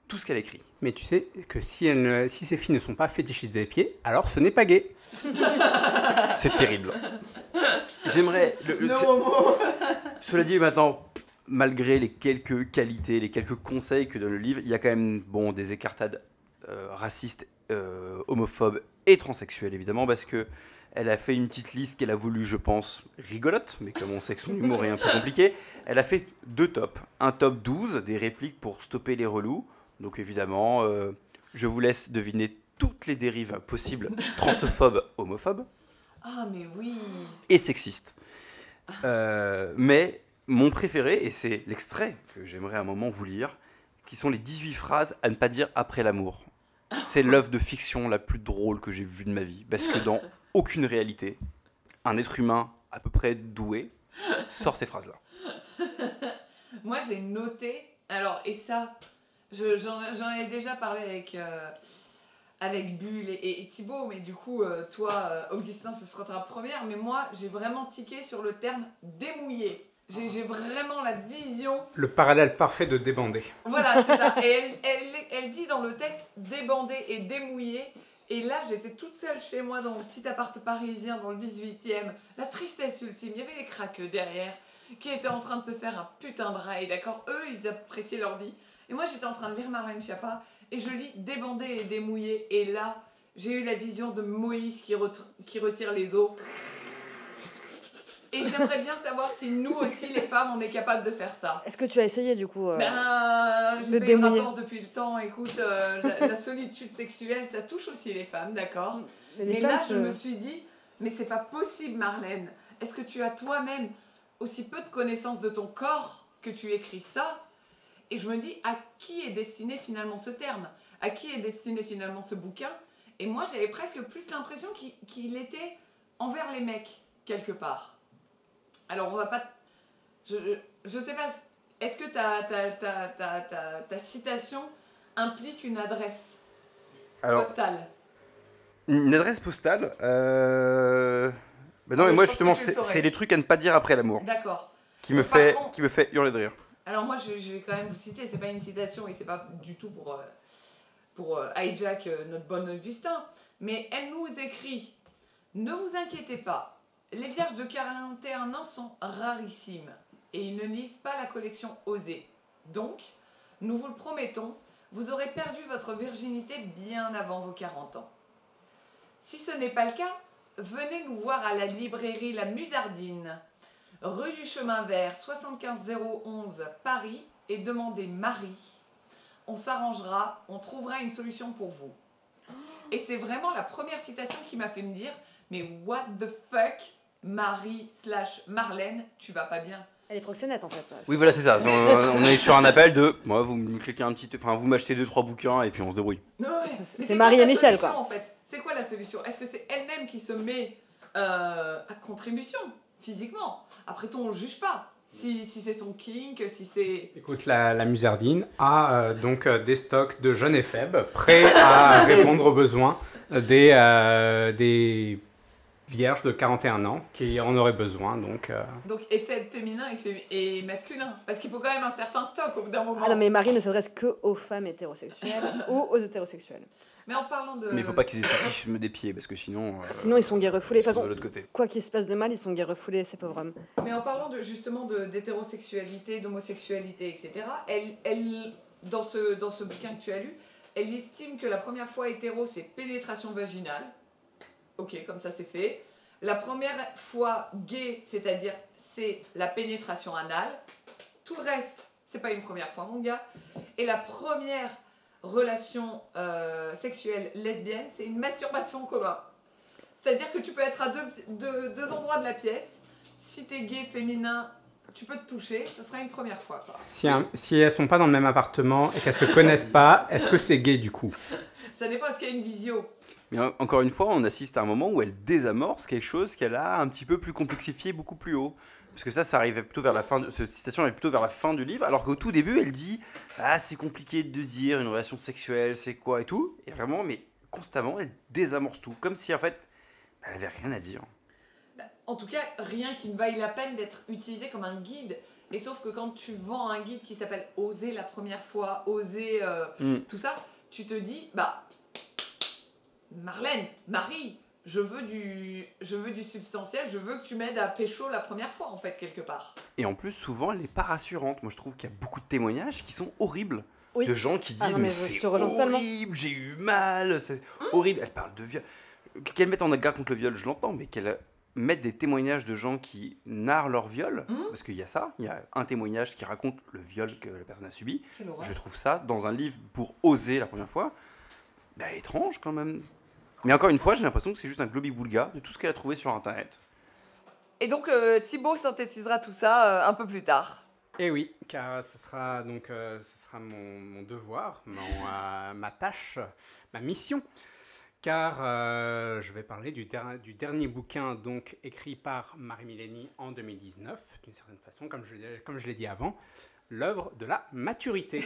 tout ce qu'elle écrit. Mais tu sais que si, elle ne- si ces filles ne sont pas fétichistes des pieds, alors ce n'est pas gay. C'est terrible. J'aimerais. le- le-. Cela dit, maintenant, malgré les quelques qualités, les quelques conseils que donne le livre, il y a quand même bon, des écartades euh, racistes, euh, homophobes et transsexuelles, évidemment, parce que elle a fait une petite liste qu'elle a voulu, je pense, rigolote, mais comme on sait que son humour est un peu compliqué, elle a fait deux tops. Un top 12, des répliques pour stopper les relous. Donc évidemment, euh, je vous laisse deviner toutes les dérives possibles, transphobes, homophobes Ah, mais oui et sexiste. Euh, mais mon préféré, et c'est l'extrait que j'aimerais un moment vous lire, qui sont les 18 phrases à ne pas dire après l'amour. C'est l'œuvre de fiction la plus drôle que j'ai vue de ma vie, parce que dans aucune réalité, un être humain à peu près doué sort ces phrases-là. Moi, j'ai noté. Alors, et ça, je- j'en ai déjà parlé avec, euh, avec Bull et, et, et Thibaut, mais du coup, euh, toi, euh, Augustin, ce sera ta première. Mais moi, j'ai vraiment tiqué sur le terme démouillé. J'ai vraiment la vision. Le parallèle parfait de débander. Voilà, c'est ça. Et elle, elle, elle dit dans le texte débandé et démouillé. Et là, j'étais toute seule chez moi dans mon petit appart parisien dans le 18e. La tristesse ultime. Il y avait les craqueux derrière qui étaient en train de se faire un putain de rail, d'accord? Eux, ils appréciaient leur vie. Et moi, j'étais en train de lire Marlène Schiappa et je lis débandé et démouillé. Et là, j'ai eu la vision de Moïse qui, qui retire les os. Et j'aimerais bien savoir si nous aussi, les femmes, on est capable de faire ça. Est-ce que tu as essayé du coup euh, Ben, j'ai de de démouiller. rapport depuis le temps. Écoute, euh, la, la solitude sexuelle, ça touche aussi les femmes, d'accord les Mais femmes, là, je je- me suis dit, mais c'est pas possible, Marlène. Est-ce que tu as toi-même aussi peu de connaissance de ton corps que tu écris ça? Et je me dis, à qui est destiné finalement ce terme? À qui est destiné finalement ce bouquin? Et moi, j'avais presque plus l'impression qu'il qu'il était envers les mecs, quelque part. Alors, on va pas. Je, je sais pas, est-ce que ta, ta, ta, ta, ta, ta citation implique une adresse Alors, postale? une adresse postale. Euh... bah non, Ah mais moi justement, c'est les trucs à ne pas dire après l'amour D'accord. qui me fait, contre- qui me fait hurler de rire. Alors moi, je, je vais quand même vous citer, c'est pas une citation et c'est pas du tout pour, euh, pour euh, hijack euh, notre bon Augustin, mais elle nous écrit « Ne vous inquiétez pas, les vierges de 41 ans sont rarissimes et ils ne lisent pas la collection Osée. Donc, nous vous le promettons, vous aurez perdu votre virginité bien avant vos 40 ans. Si ce n'est pas le cas, venez nous voir à la librairie La Musardine, rue du Chemin Vert, 75011 Paris, et demandez Marie. On s'arrangera, on trouvera une solution pour vous. Et c'est vraiment la première citation qui m'a fait me dire Mais what the fuck, Marie slash Marlène, tu vas pas bien Elle est proxénète en fait. ça. Oui, voilà, c'est ça. On, on est sur un appel de. Moi, vous me cliquez un petit. Enfin, vous m'achetez deux trois bouquins et puis on se débrouille. Ouais. c'est- Marie et la Michel, solution, quoi. En fait? C'est quoi la solution? Est-ce que c'est elle-même qui se met euh, à contribution physiquement? Après tout, on ne juge pas. Si, si c'est son kink, si c'est. Écoute, la, la Musardine a euh, donc euh, des stocks de jeunes et faibles, prêts à répondre aux besoins des, euh, des vierges de 41 ans qui en auraient besoin. Donc, euh, Donc effet féminin et, fé- et masculin. Parce qu'il faut quand même un certain stock au bout d'un moment. Ah non, mais Marie ne s'adresse que aux femmes hétérosexuelles ou aux hétérosexuels. Mais en parlant de. Mais il faut pas qu'ils aient fétichisme des pieds parce que sinon. euh, Sinon, ils sont gays refoulés. De toute ils sont façon, de l'autre côté. quoi qu'il se passe de mal, ils sont gays refoulés, ces pauvres hommes. Mais en parlant de, justement de- d'hétérosexualité, d'homosexualité, etc., elle, elle, dans, ce, dans ce bouquin que tu as lu, elle estime que la première fois hétéro, c'est pénétration vaginale. Ok, comme ça c'est fait. La première fois gay, c'est-à-dire c'est la pénétration anale. Tout le reste, c'est pas une première fois, mon gars. Et la première relation euh, sexuelle lesbienne, c'est une masturbation commun. C'est-à-dire que tu peux être à deux, deux, deux endroits de la pièce. Si t'es gay, féminin, tu peux te toucher. Ce sera une première fois. Quoi. si, un- si elles sont pas dans le même appartement et qu'elles se connaissent pas, est-ce que c'est gay du coup? Ça dépend, est-ce qu'il y a une visio? Mais en- encore une fois, on assiste à un moment où elle désamorce quelque chose qu'elle a un petit peu plus complexifié, beaucoup plus haut. Parce que ça, ça arrivait plutôt vers la fin. De, cette citation est plutôt vers la fin du livre, alors qu'au tout début, elle dit ah c'est compliqué de dire une relation sexuelle, c'est quoi et tout. Et vraiment, mais constamment, elle désamorce tout, comme si en fait, elle avait rien à dire. En tout cas, rien qui ne vaille la peine d'être utilisé comme un guide. Et sauf que quand tu vends un guide qui s'appelle Oser la première fois, Oser euh, Mm. tout ça, tu te dis, bah, Marlène, Marie, je veux, du, je veux du substantiel, je veux que tu m'aides à pécho la première fois, en fait, quelque part. Et en plus, souvent, elle n'est pas rassurante. Moi, je trouve qu'il y a beaucoup de témoignages qui sont horribles. Oui. De gens qui disent Ah non, mais c'est horrible, j'ai eu mal, c'est horrible. Elle parle de viol. Qu'elle mette en garde contre le viol, je l'entends, mais qu'elle mette des témoignages de gens qui narrent leur viol, Mhm. parce qu'il y a ça, il y a un témoignage qui raconte le viol que la personne a subi. Je trouve ça dans un livre pour oser la première fois, bah, étrange quand même. Mais encore une fois, j'ai l'impression que c'est juste un globi-boulga de tout ce qu'elle a trouvé sur internet. Et donc, euh, Thibaut synthétisera tout ça euh, un peu plus tard. Eh oui, car ce sera donc euh, ce sera mon, mon devoir, mon, euh, ma tâche, ma mission. Car euh, je vais parler du, der- du dernier bouquin donc écrit par Marie Mileni en 2019, d'une certaine façon, comme je, comme je l'ai dit avant, l'œuvre de la maturité.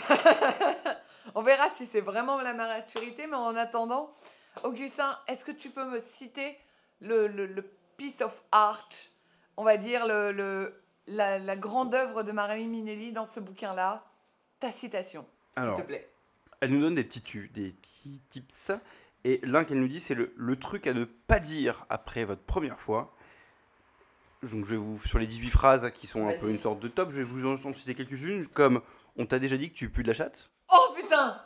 On verra si c'est vraiment la maturité, mais en attendant, Augustin, est-ce que tu peux me citer le, le- le piece of art, on va dire le, le- la, la grande œuvre de Marie Minelli dans ce bouquin-là Ta citation, s'il te plaît? Elle nous donne des petits, des petits tips. Et l'un qu'elle nous dit, c'est le, le truc à ne pas dire après votre première fois. Donc, je vais vous, sur les 18 phrases qui sont un peu une sorte de top, je vais vous en citer quelques-unes, comme On t'a déjà dit que tu pues de la chatte? Oh putain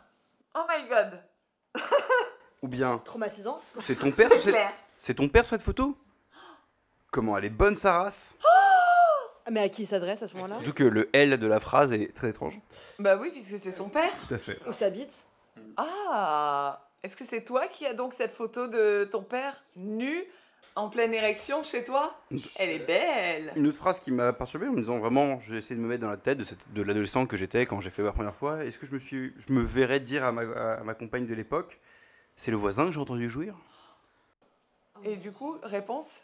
Oh my god Ou bien Traumatisant. C'est ton père sur C'est cette, clair c'est ton père sur cette photo? Comment elle est bonne sa race? Ah, Mais à qui il s'adresse à ce moment-là? Surtout que le L de la phrase est très étrange. Bah oui, puisque c'est son père. Tout à fait. Où s'habite Ah Est-ce que c'est toi qui as donc cette photo de ton père nu en pleine érection chez toi? Elle est belle Une autre phrase qui m'a perturbé en me disant vraiment, j'ai essayé de me mettre dans la tête de, cette- de l'adolescent que j'étais quand j'ai fait ma première fois. Est-ce que je me, suis, je me verrais dire à ma, à ma compagne de l'époque, c'est le voisin que j'ai entendu jouir? Et du coup, réponse?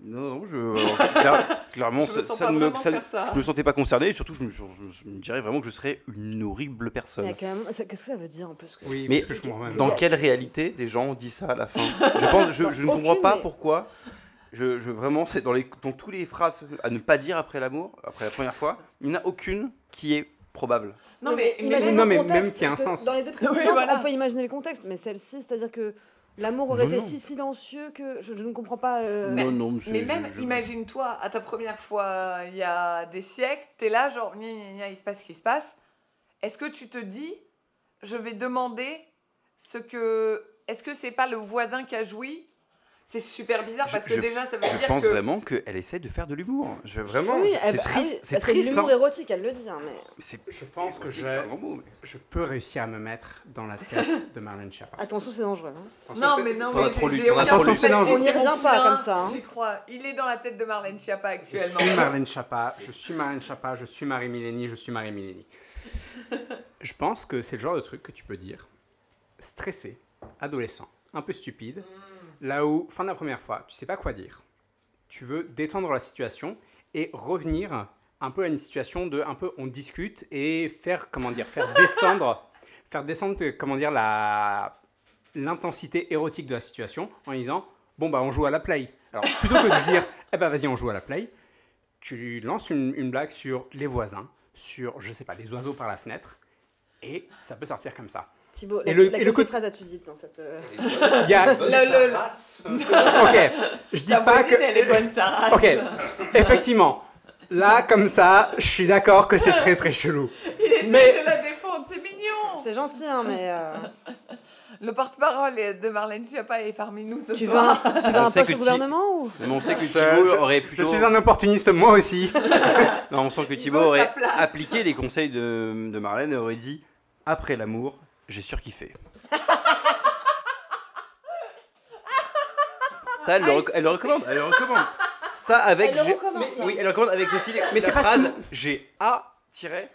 Non, non, je. alors, clair- clairement, Je ça, me ne me, ça je me sentais pas concerné et surtout, je me, je me- je me dirais vraiment que je serais une horrible personne. Qu'est-ce que ça veut dire un peu ce que- Oui, Mais parce que je comprends même. Dans quelle réalité des gens ont dit ça à la fin? Je, pense, je, je ne comprends pas mais- pourquoi. Je, je- vraiment, c'est dans les dans tous les phrases à ne pas dire après l'amour, après la première fois, il n'y en a aucune qui est probable. Non, mais, même- Non, le mais contexte, même qu'il y a un sens. Dans les deux précédentes, Oui, voilà. on peut imaginer le contexte, mais celle-ci, c'est-à-dire que l'amour aurait Non, été non. si silencieux que je, je ne comprends pas. euh, non, non, monsieur. Mais même, je- imagine-toi, à ta première fois il y a des siècles, t'es là, genre, gna, gna, gna, il se passe ce qui se passe. Est-ce que tu te dis, je vais demander ce que. Est-ce que c'est pas le voisin qui a joui C'est super bizarre parce Je- que déjà, ça veut Je dire pense que. vraiment qu'elle essaie de faire de l'humour. Je, vraiment, oui, je- elle- c'est triste. c'est triste. l'humour hein. érotique, elle le dit. hein, mais... C'est- Je c'est- pense que je c'est vais- un grand mot, mais- Je peux réussir à me mettre dans la tête de Marlène Schiappa. Attention, c'est dangereux. hein. Attention, Non, c'est- mais non, mais trop lu. complexe, On c'est n'y revient pas comme ça, hein. J'y crois. Il est dans la tête de Marlène Schiappa Je actuellement. suis Marlène Schiappa, je suis Marlène Schiappa, je suis Marie Mileni, je suis Marie Mileni. je pense que c'est le genre de truc que tu peux dire stressé, adolescent, un peu stupide, là où, fin de la première fois, tu sais pas quoi dire. Tu veux détendre la situation et revenir un peu à une situation de un peu on discute et faire comment dire faire descendre faire descendre euh, comment dire la l'intensité érotique de la situation en disant bon bah on joue à la play. Alors plutôt que de dire eh ben vas-y on joue à la play, tu lances une, une blague sur les voisins, sur je sais pas les oiseaux par la fenêtre et ça peut sortir comme ça. Thibaut, Et la, le- la et le coup- phrase as-tu dite dans cette. euh, Il y a Le- le- ok je dis Ta pas voisine, que elle est bonne, Sarah. ok effectivement là comme ça je suis d'accord que c'est très très chelou. Il essaie Mais- de la défendre, c'est mignon. C'est gentil, hein, mais. euh, Le porte-parole de Marlène Schiappa est parmi nous ce Tu soir. un, tu veux un sait poste au gouvernement ou? Mais on sait que Je- Thibaut je- aurait Je plutôt. suis un opportuniste moi aussi. Non, on sent que sa aurait appliqué les conseils de, de Marlène et aurait dit après l'amour, j'ai surkiffé. Ça, elle le, rec- elle le recommande. Elle le recommande. Ça avec. Elle le j'ai- recommande, ça. Oui, elle le recommande avec aussi les- Mais la c'est pas phrase j'ai a-do-ré.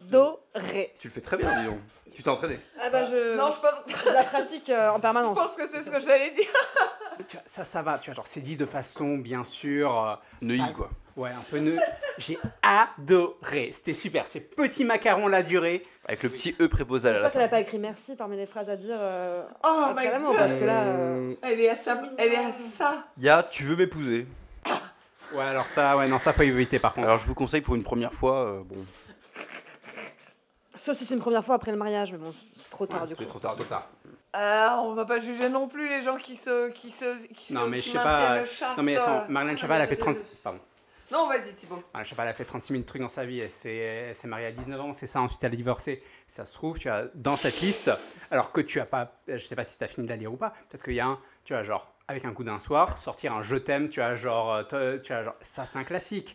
Adoré. Tu le fais très bien, dis donc. Tu t'es entraîné. Ah bah je. Non, je pense, je la pratique euh, en je permanence. pense que c'est ce que j'allais dire. Tu vois, ça, ça va, tu vois, genre, c'est dit de façon, bien sûr, euh, Neuilly, quoi. Ouais, un peu neu. J'ai adoré, c'était super, ces petits macarons la durée. Avec le petit E préposal à la J'espère qu'elle n'a pas écrit merci parmi les phrases à dire euh, Oh après my l'amour, god. parce que là. euh, Elle est à ça. Elle est à ça. Ya, tu veux m'épouser Ouais, alors ça, ouais, non, ça faut éviter par contre. Alors je vous conseille pour une première fois, euh, bon, Sauf si c'est une première fois après le mariage, mais bon, c'est trop tard du coup. c'est trop tard. Trop tard. Ah, on va pas juger non plus les gens qui se qui se qui Non, se mais qui je sais pas. Non, mais attends, euh. Marlène Schiappa, elle a fait 30. Pardon. Non, vas-y Thibaut. Marlène Schiappa, elle a fait 36 000 trucs dans sa vie. Elle s'est mariée à 19 ans, c'est ça. Ensuite, elle a divorcé. Ça se trouve, tu as dans cette liste, alors que tu as pas. Je sais pas si tu as fini de la lire ou pas. Peut-être qu'il y a un. Tu as genre, avec un coup d'un soir, sortir un je t'aime, tu as genre. euh, Tu as genre ça, c'est un classique.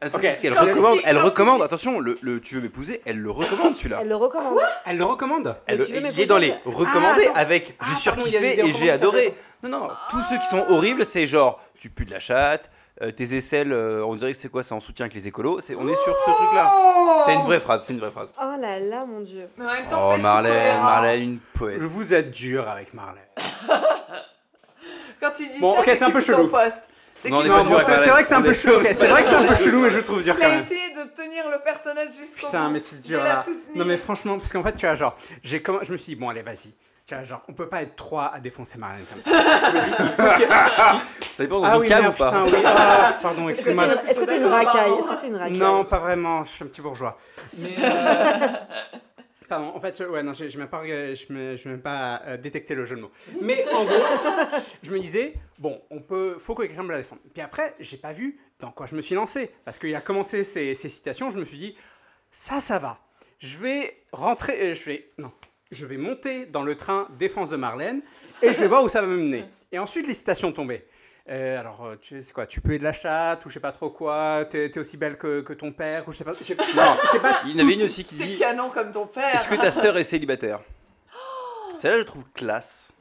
Ah, ça, Ok. c'est ce qu'elle recommande. Elle recommande. Attention, le, le tu veux m'épouser, elle le recommande celui-là. Elle le recommande. Elle le recommande. Elle- il est dans les recommandés Ah, avec Ah, j'ai pardon, il y a des surkiffé et j'ai adoré. Non, non, tous ceux qui sont horribles, c'est genre tu pues de la chatte, euh, tes aisselles, euh, on dirait que c'est quoi C'est en soutien avec les écolos. C'est, on est sur ce truc-là. C'est une vraie phrase, c'est une vraie phrase. Oh là là, mon dieu. Mais en même temps, Oh c'est Marlène, une poète. Vous êtes dur avec Marlène. Quand il dit Bon, ça, ok, c'est un qu'il peu fait son chelou. poste. C'est Non, on qu'il est a- pas Non, dur bon, avec c'est vrai que c'est un peu chelou. ok, c'est vrai que c'est un peu chelou, mais je le trouve dur Il quand a même. essayé de tenir le personnage jusqu'au Putain, bout. mais c'est de dur la là. soutenir. Non, mais franchement, parce qu'en fait, tu vois, genre, j'ai comm- je me suis dit, bon, allez, vas-y. Tu vois, genre, on peut pas être trois à défoncer Marlène comme ça. Ça dépend dans ah une oui, cave merde, ou pas putain, oui. Ah, pardon, Est-ce que excuse-moi. t'es est-ce que t'es une racaille Est-ce que t'es une racaille Non, pas vraiment, je suis un petit bourgeois. Mais. euh, Pardon, en fait, je- ouais, non, j'ai même pas, je me- je même pas euh, détecté le jeu de mots. Mais en gros, je me disais, bon, on peut, faut que quelqu'un me la défende. Puis après, j'ai pas vu dans quoi je me suis lancé. Parce qu'il a commencé ces, ces citations, je me suis dit, ça, ça va. Je vais rentrer, euh, je vais, non, je vais monter dans le train défense de Marlène et je vais voir où ça va me mener. Et ensuite, les citations tombaient. Euh, alors, euh, tu sais quoi, tu peux de la chatte ou je sais pas trop quoi, t'es t'es aussi belle que, que ton père ou je sais pas. Je sais pas, Non. je sais pas Il y en avait une aussi qui dit canon comme ton père. Est-ce que ta sœur est célibataire? Celle-là, je trouve classe.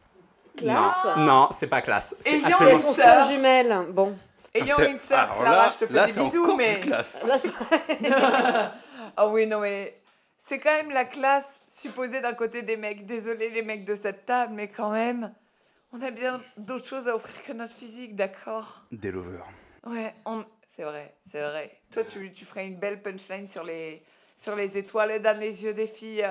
Classe. Non, non, c'est pas classe. C'est absolument- son Sœur. jumelle. Bon. Ayant une sœur, Alors Clara, là, je te fais là, des bisous, encore mais. plus classe. C'est- Ah oui, non, mais. C'est quand même la classe supposée d'un côté des mecs. Désolé les mecs de cette table, mais quand même. On a bien d'autres choses à offrir que notre physique, d'accord? Des lovers. Ouais, on... c'est vrai, c'est vrai. Toi, tu, tu ferais une belle punchline sur les, sur les étoiles dans les yeux des filles.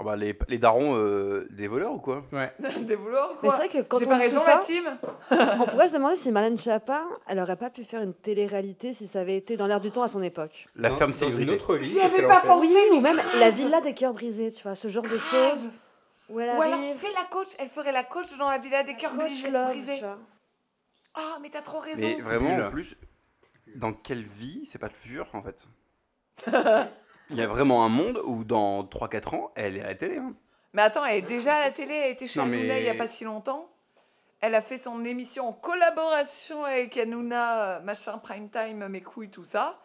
Ah bah, les, les darons, euh, des voleurs ou quoi? Ouais. des Mais quoi? c'est vrai que quand on pas dit tout raison, ça, la team? on pourrait se demander si Marlène Schiappa, elle aurait pas pu faire une télé-réalité si ça avait été dans l'air du temps à son époque. La ferme dans sécurité. une autre vie, J'y c'est ce avais qu'elle pas fait. pensé. Oui, ou même la villa des cœurs brisés, tu vois, ce genre de choses où elle Ou alors, arrive, c'est la coach, elle ferait la coach dans la villa des cœurs coach brisés. love, brisés. tu vois. Ah, mais t'as trop raison. Mais vraiment, Nul. en plus, dans quelle vie c'est pas le futur en fait? Il y a vraiment un monde où dans 3-4 ans, elle est à la télé. Hein. Mais attends, elle est déjà à la télé, elle était chez Non, Hanouna mais- il y a pas si longtemps. Elle a fait son émission en collaboration avec Hanouna, euh, machin, prime time, mes couilles, tout ça.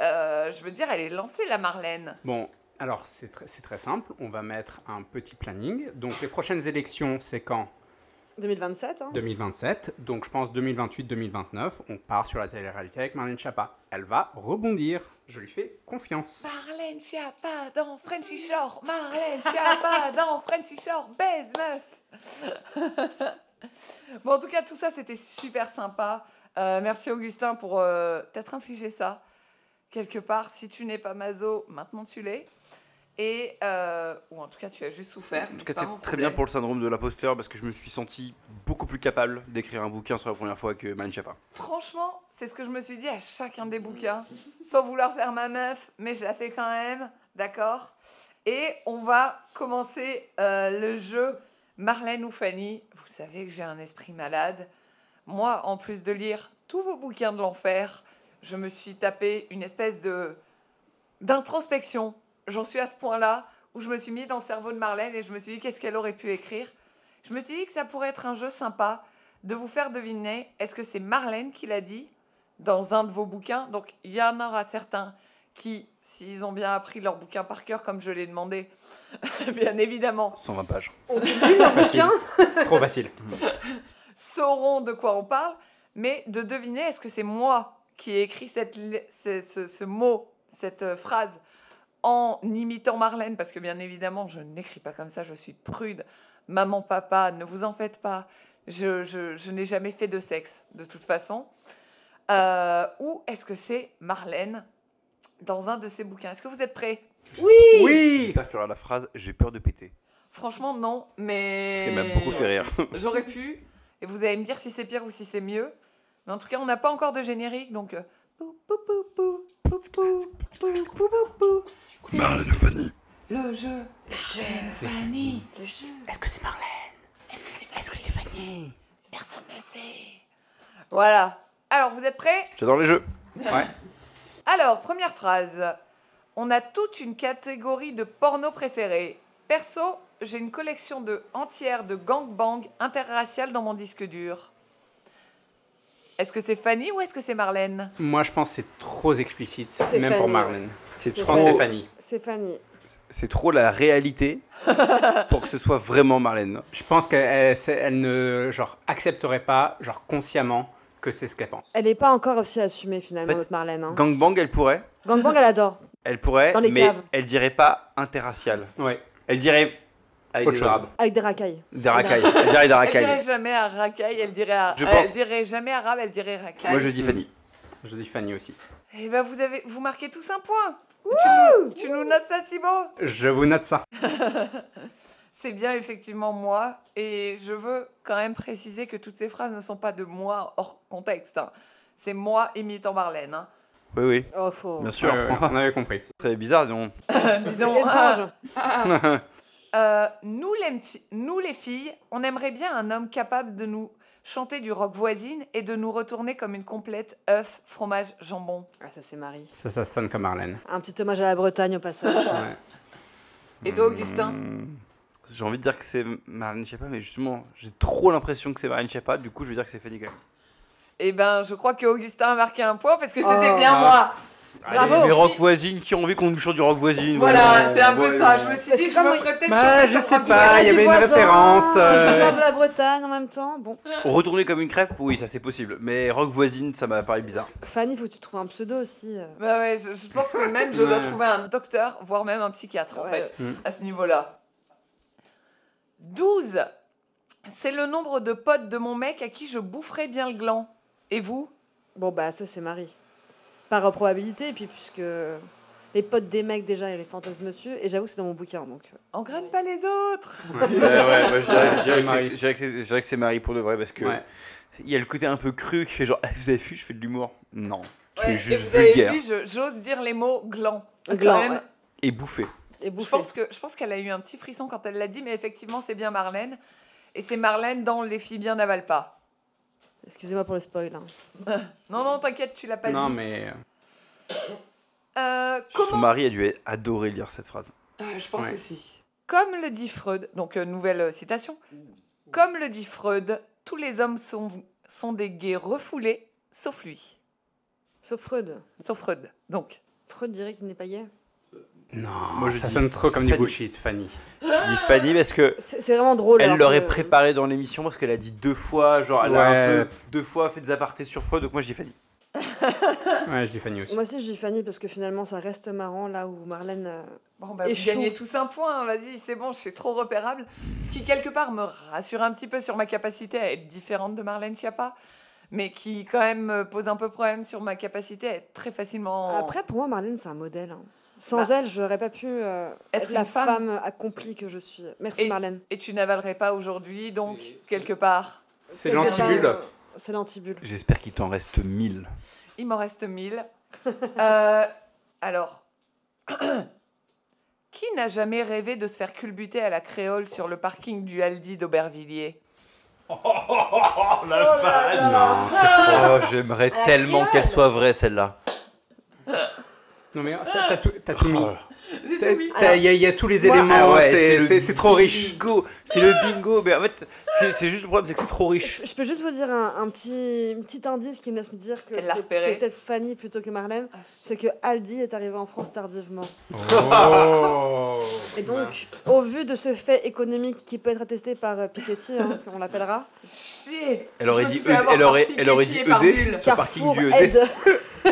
Euh, je veux dire, elle est lancée, la Marlène. Bon, alors c'est très simple. On va mettre un petit planning. Donc les prochaines élections, c'est quand? 2027, hein. 2027. Donc je pense 2028-2029. On part sur la télé-réalité avec Marlène Schiappa. Elle va rebondir. Je lui fais confiance. Marlène Schiappa dans Frenchy Shore. Marlène Schiappa dans Frenchy Shore. Baise, meuf. bon, en tout cas, tout ça, c'était super sympa. Euh, merci, Augustin, pour euh, t'être infligé ça. Quelque part, si tu n'es pas mazo, maintenant tu l'es. Et, euh, ou en tout cas, tu as juste souffert. En tout cas, c'est très bien pour le syndrome de l'imposteur parce que je me suis senti beaucoup plus capable d'écrire un bouquin sur la première fois que Man Chapa. Franchement, c'est ce que je me suis dit à chacun des bouquins, sans vouloir faire ma meuf, mais je la fais quand même, d'accord? Et on va commencer euh, le jeu Marlène ou Fanny. Vous savez que j'ai un esprit malade. Moi, en plus de lire tous vos bouquins de l'enfer, je me suis tapé une espèce de d'introspection. J'en suis à ce point-là où je me suis mis dans le cerveau de Marlène et je me suis dit qu'est-ce qu'elle aurait pu écrire? Je me suis dit que ça pourrait être un jeu sympa de vous faire deviner est-ce que c'est Marlène qui l'a dit dans un de vos bouquins? Donc il y en aura certains qui, s'ils ont bien appris leur bouquin par cœur comme je l'ai demandé, bien évidemment, 120 pages. On dit plus leur bouquin Trop facile. sauront de quoi on parle, mais de deviner est-ce que c'est moi qui ai écrit cette, li- ce, ce- ce mot, cette euh, phrase en imitant Marlène, parce que bien évidemment, je n'écris pas comme ça, je suis prude. Maman, papa, ne vous en faites pas. Je, je- je n'ai jamais fait de sexe, de toute façon. Euh, ou est-ce que c'est Marlène dans un de ses bouquins? Est-ce que vous êtes prêts? Oui Je pas faire la phrase j'ai peur de péter. Franchement, non, mais... Parce qu'elle m'a beaucoup fait rire. J'aurais pu, et vous allez me dire si c'est pire ou si c'est mieux. Mais en tout cas, on n'a pas encore de générique, donc... Marlène Fanny Le jeu. Le jeu. Fanny. Le jeu. Est-ce que c'est Marlène? Est-ce que c'est Fanny? -ce que Fanny? Personne ne sait. Voilà. Alors, vous êtes prêts? J'adore les jeux. Ouais. Alors, première phrase. On a toute une catégorie de porno préférés. Perso, j'ai une collection de entière de gangbang interracial dans mon disque dur. Est-ce que c'est Fanny ou est-ce que c'est Marlène? Moi, je pense que c'est trop explicite, même pour Fanny, Marlène. C'est Je C'est pense que c'est trop, Fanny. C'est Fanny. c'est trop la réalité pour que ce soit vraiment Marlène. Je pense qu'elle elle ne genre, accepterait pas, genre consciemment, que c'est ce qu'elle pense. Elle n'est pas encore aussi assumée finalement, En fait, notre Marlène. Hein. Gangbang, elle pourrait. Gangbang, elle adore. Elle pourrait, Dans les mais caves. elle dirait pas interracial. Ouais. Elle dirait avec Autre des chose. arabes. Avec des racailles. Des racailles. Elle dirait des Elle racailles. dirait jamais à racaille, elle dirait, à- Je pense. elle dirait jamais arabe, elle dirait racaille. Moi, je dis Fanny. Je dis Fanny aussi. Eh ben vous avez, vous marquez tous un point. Tu nous, tu nous notes ça, Thibaut Je vous note ça. C'est bien effectivement moi, et je veux quand même préciser que toutes ces phrases ne sont pas de moi hors contexte. hein. C'est moi imitant Marlène. hein. Oui, oui. Oh, faut. Bien sûr. On avait compris. Très bizarre, non Disons, étrange. Euh, nous, les, fi- nous, les filles, on aimerait bien un homme capable de nous chanter du rock voisine et de nous retourner comme une complète œuf, fromage, jambon. Ah, ça, c'est Marie. Ça, ça sonne comme Marlène. Un petit hommage à la Bretagne au passage. Ouais. Et toi, Augustin? Hmm. J'ai envie de dire que c'est Marlène Schiappa, mais justement, j'ai trop l'impression que c'est Marlène Schiappa, du coup, je vais dire que c'est Fanny quand même. Eh ben, je crois que Augustin a marqué un point parce que c'était Oh. bien Ah. moi. Bravo. Allez, les rock voisines qui ont envie qu'on nous chante du rock voisine. Voilà, c'est un peu Ouais, ça. ouais. Je me suis dit, que je me ferais peut-être Bah, je sais Rock pas, Voisine. il y avait une voisin, référence, Tu euh, de la Bretagne en même temps. Bon. Retourner comme une crêpe, oui, ça c'est possible. Mais rock voisine, ça m'a paru bizarre. Fanny, faut que tu trouves un pseudo aussi. euh. Bah ouais, je, je pense que même je dois trouver un docteur, voire même un psychiatre en fait, Mm. à ce niveau-là. 12. C'est le nombre de potes de mon mec à qui je boufferais bien le gland. Et vous? Bon, bah, ça, c'est Marie. Par euh, probabilité, et puis puisque les potes des mecs, déjà, il y a les fantasmes monsieur, et j'avoue que c'est dans mon bouquin, donc. euh, Engraine pas les autres Ouais, ouais, je dirais- je que c'est- je je Marie pour de vrai parce que Ouais. il y a le côté un peu cru qui fait genre, Ah, vous avez vu, je fais de l'humour. Non, tu Ouais, es et juste vous avez vulgaire vu, je- j'ose dire les mots gland. Gland, ouais. et bouffé. Et Je bouffé. pense que je pense qu'elle a eu un petit frisson quand elle l'a dit, mais effectivement, c'est bien Marlène. Et c'est Marlène dans Les filles bien n'avalent pas. Excusez-moi pour le spoil. hein. Non, non, t'inquiète, tu l'as pas Non, dit. mais. euh, Euh, Son comment mari a dû adorer lire cette phrase. Ah, Je pense Ouais. aussi. Comme le dit Freud, donc euh, nouvelle euh, citation. Comme le dit Freud, tous les hommes sont, sont des gays refoulés, sauf lui. Sauf Freud. Sauf Freud. Donc, Freud dirait qu'il n'est pas gay. Non, Moi, je ça sonne trop comme du Fanny. bullshit, Fanny. Je dis Fanny parce que C'est vraiment drôle. elle alors l'aurait préparé dans l'émission parce qu'elle a dit deux fois, genre elle a un peu deux fois fait des apartés sur Freud, donc moi je dis Fanny. Ouais, je dis Fanny aussi. Moi aussi, je dis Fanny parce que finalement, ça reste marrant là où Marlène. euh, bon, bah, Et vous gagnez tous un point. Vas-y, c'est bon, je suis trop repérable. Ce qui, quelque part, me rassure un petit peu sur ma capacité à être différente de Marlène Schiappa, mais qui, quand même, me pose un peu problème sur ma capacité à être très facilement. Après, pour moi, Marlène, c'est un modèle. hein. Sans elle, j'aurais pas pu euh, Être être, la femme. femme. accomplie que je suis. Merci, Et- Marlène. Et tu n'avalerais pas aujourd'hui, donc, quelque part. C'est l'antibule. euh, C'est l'antibule. J'espère qu'il t'en reste mille. Il m'en reste 1000. Euh, alors, qui n'a jamais rêvé de se faire culbuter à la créole sur le parking du Aldi d'Aubervilliers? Non, c'est trop. Oh, j'aimerais tellement qu'elle soit vraie celle-là. Non, mais t'as tout, mis. Oh. Il y, a- il y a tous les éléments, Ah ouais, c'est- trop riche. Bingo, c'est le bingo. Mais en fait, c'est juste le problème, c'est que c'est trop riche. Je, je peux juste vous dire un, un petit, un petit indice qui me laisse me dire que c'est peut-être Fanny plutôt que Marlène. Ah, C'est que Aldi est arrivé en France tardivement. Oh. Et donc, au vu de ce fait économique qui peut être attesté par euh, Piketty, hein, on l'appellera, Elle aurait dit avoir elle aurait, elle aurait dit ED sur le parking du ED.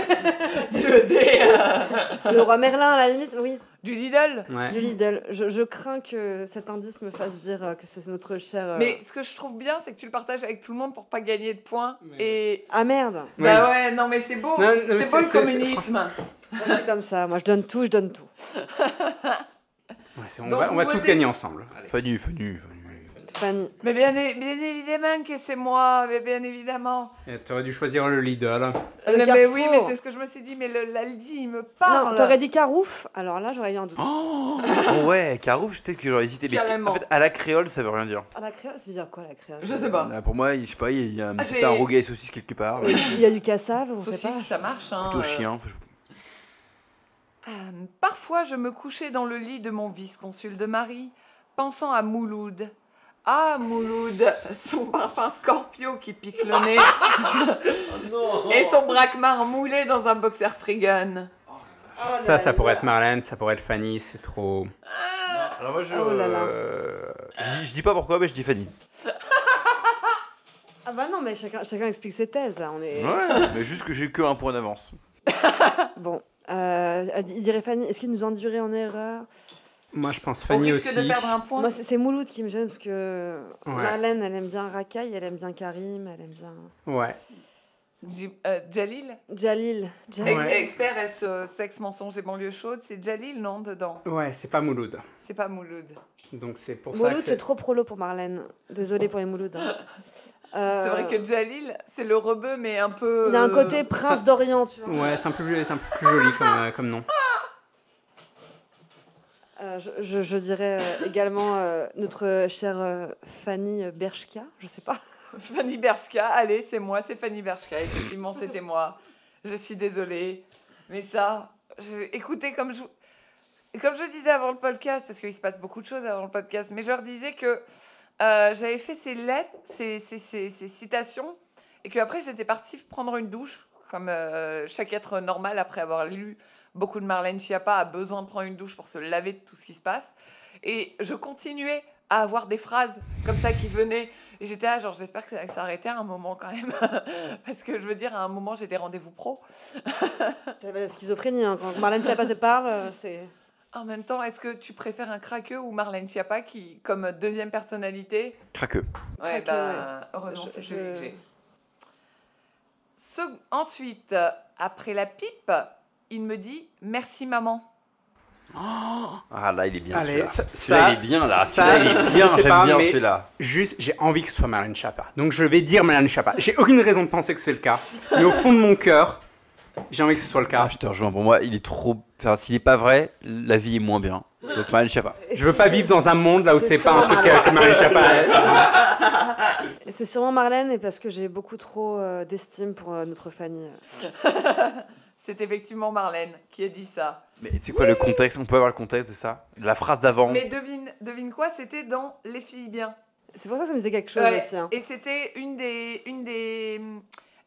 le roi Merlin à la limite, oui, Du Lidl Ouais. du Lidl. Je, je crains que cet indice me fasse dire euh, que c'est notre cher. euh, Mais ce que je trouve bien, c'est que tu le partages avec tout le monde pour pas gagner de points. Mais- Et. Ah merde, Bah ouais, non mais c'est beau. Non, non, mais c'est beau le communisme. moi je suis comme ça, moi je donne tout, je donne tout. Ouais, on Donc, va, vous on va tous gagner ensemble. Allez. Fanny. Fanny. Mais bien, évidemment que c'est moi, mais bien évidemment. Et T'aurais dû choisir le Lidl. Le mais, mais oui, mais c'est ce que je me suis dit, mais le- l'Aldi, il me Non, parle. t'aurais dit Carouf, alors là j'aurais eu un doute. Oh, oh ouais, Carouf, peut-être que j'aurais hésité. Mais en fait, à la créole, ça veut rien dire. À la créole, c'est dire quoi la créole? Je sais pas. Là, pour moi, je sais pas, il y a un, Ah, petit rougail saucisse quelque part. Il y a du cassave, on sait Saucisse, pas. ça marche. Hein, Plutôt euh. chien. enfin, je- Euh, parfois, je me couchais dans le lit de mon vice-consul de Marie, pensant à Mouloud. Ah, Mouloud, son parfum Scorpio qui pique le nez. Et son braquemar moulé dans un boxer gun. Ça, ça pourrait être Marlène, ça pourrait être Fanny, c'est trop. Alors moi, je. Oh là là. euh, je, dis- je dis pas pourquoi, mais je dis Fanny. Ah bah non, mais chacun, chacun explique ses thèses là. On est... Ouais, mais juste que j'ai que un point d'avance. Bon, euh, il dirait Fanny, est-ce qu'il nous endurait en erreur? Moi, je pense Fanny aussi. de perdre un point. Moi, c'est Mouloud qui me gêne parce que Ouais. Marlène, elle aime bien Racaille, elle aime bien Karim, elle aime bien Ouais. J- euh, Jalil Jalil. Jalil. Ex- Ouais. Expert S, euh, sexe, mensonge et banlieue chaude, c'est Jalil, non, dedans? Ouais, c'est pas Mouloud. C'est pas Mouloud. Donc c'est pour ça Mouloud, c'est trop prolo pour Marlène. Désolée pour les Moulouds. hein. Euh, C'est vrai que Jalil, c'est le rebeu, mais un peu... Il a un euh, côté prince ça- d'Orient, tu vois. Ouais, c'est un peu plus, c'est un peu plus joli comme, euh, comme nom. Euh, je, dirais euh, également euh, notre chère Fanny Bershka, je sais pas. Fanny Bershka, allez, c'est moi, c'est Fanny Bershka. Effectivement, c'était moi. Je suis désolée. Mais ça, écoutez, comme je, disais avant le podcast, parce qu'il se passe beaucoup de choses avant le podcast, mais je leur disais que j'avais fait ces lettres, ces, ces, citations, et qu'après, j'étais partie prendre une douche, comme chaque être normal, après avoir lu beaucoup de Marlène Schiappa, a besoin de prendre une douche pour se laver de tout ce qui se passe. Et je continuais à avoir des phrases comme ça qui venaient. Et j'étais là, genre, j'espère que ça va s'arrêter à un moment quand même. Parce que je veux dire, à un moment, j'ai des rendez-vous pro. C'est la schizophrénie, hein. quand Marlène Chapa te parle, euh, c'est... En même temps, est-ce que tu préfères un craqueux ou Marlène Schiappa qui, comme deuxième personnalité? Craqueux. Ouais, Craqueux, bah, heureusement, Je- c'est je- celui que j'ai. Ensuite, après la pipe, il me dit merci maman. Ah là, il est bien Allez, celui-là. ça- Celui-là, il est bien là. ça, Celui-là, il est bien. J'aime pas, bien mais- celui-là. Juste, j'ai envie que ce soit Marlène Schiappa. Donc je vais dire Marlène Schiappa. J'ai aucune raison de penser que c'est le cas. Mais au fond de mon cœur, j'ai envie que ce soit le cas. Ah, je te rejoins. Pour moi, il est trop. Enfin, s'il est pas vrai, la vie est moins bien. Donc, Marlène Schiappa. Je veux pas vivre dans un monde là où C'est c'est pas un truc que Marlène Schiappa. C'est sûrement Marlène et parce que j'ai beaucoup trop euh, d'estime pour euh, notre Fanny. C'est effectivement Marlène qui a dit ça. Mais tu sais quoi, le contexte? On peut avoir le contexte de ça? La phrase d'avant. Mais devine, devine quoi? C'était dans Les filles bien. C'est pour ça que ça me disait quelque chose Ouais, aussi. hein. Et c'était une des, une des.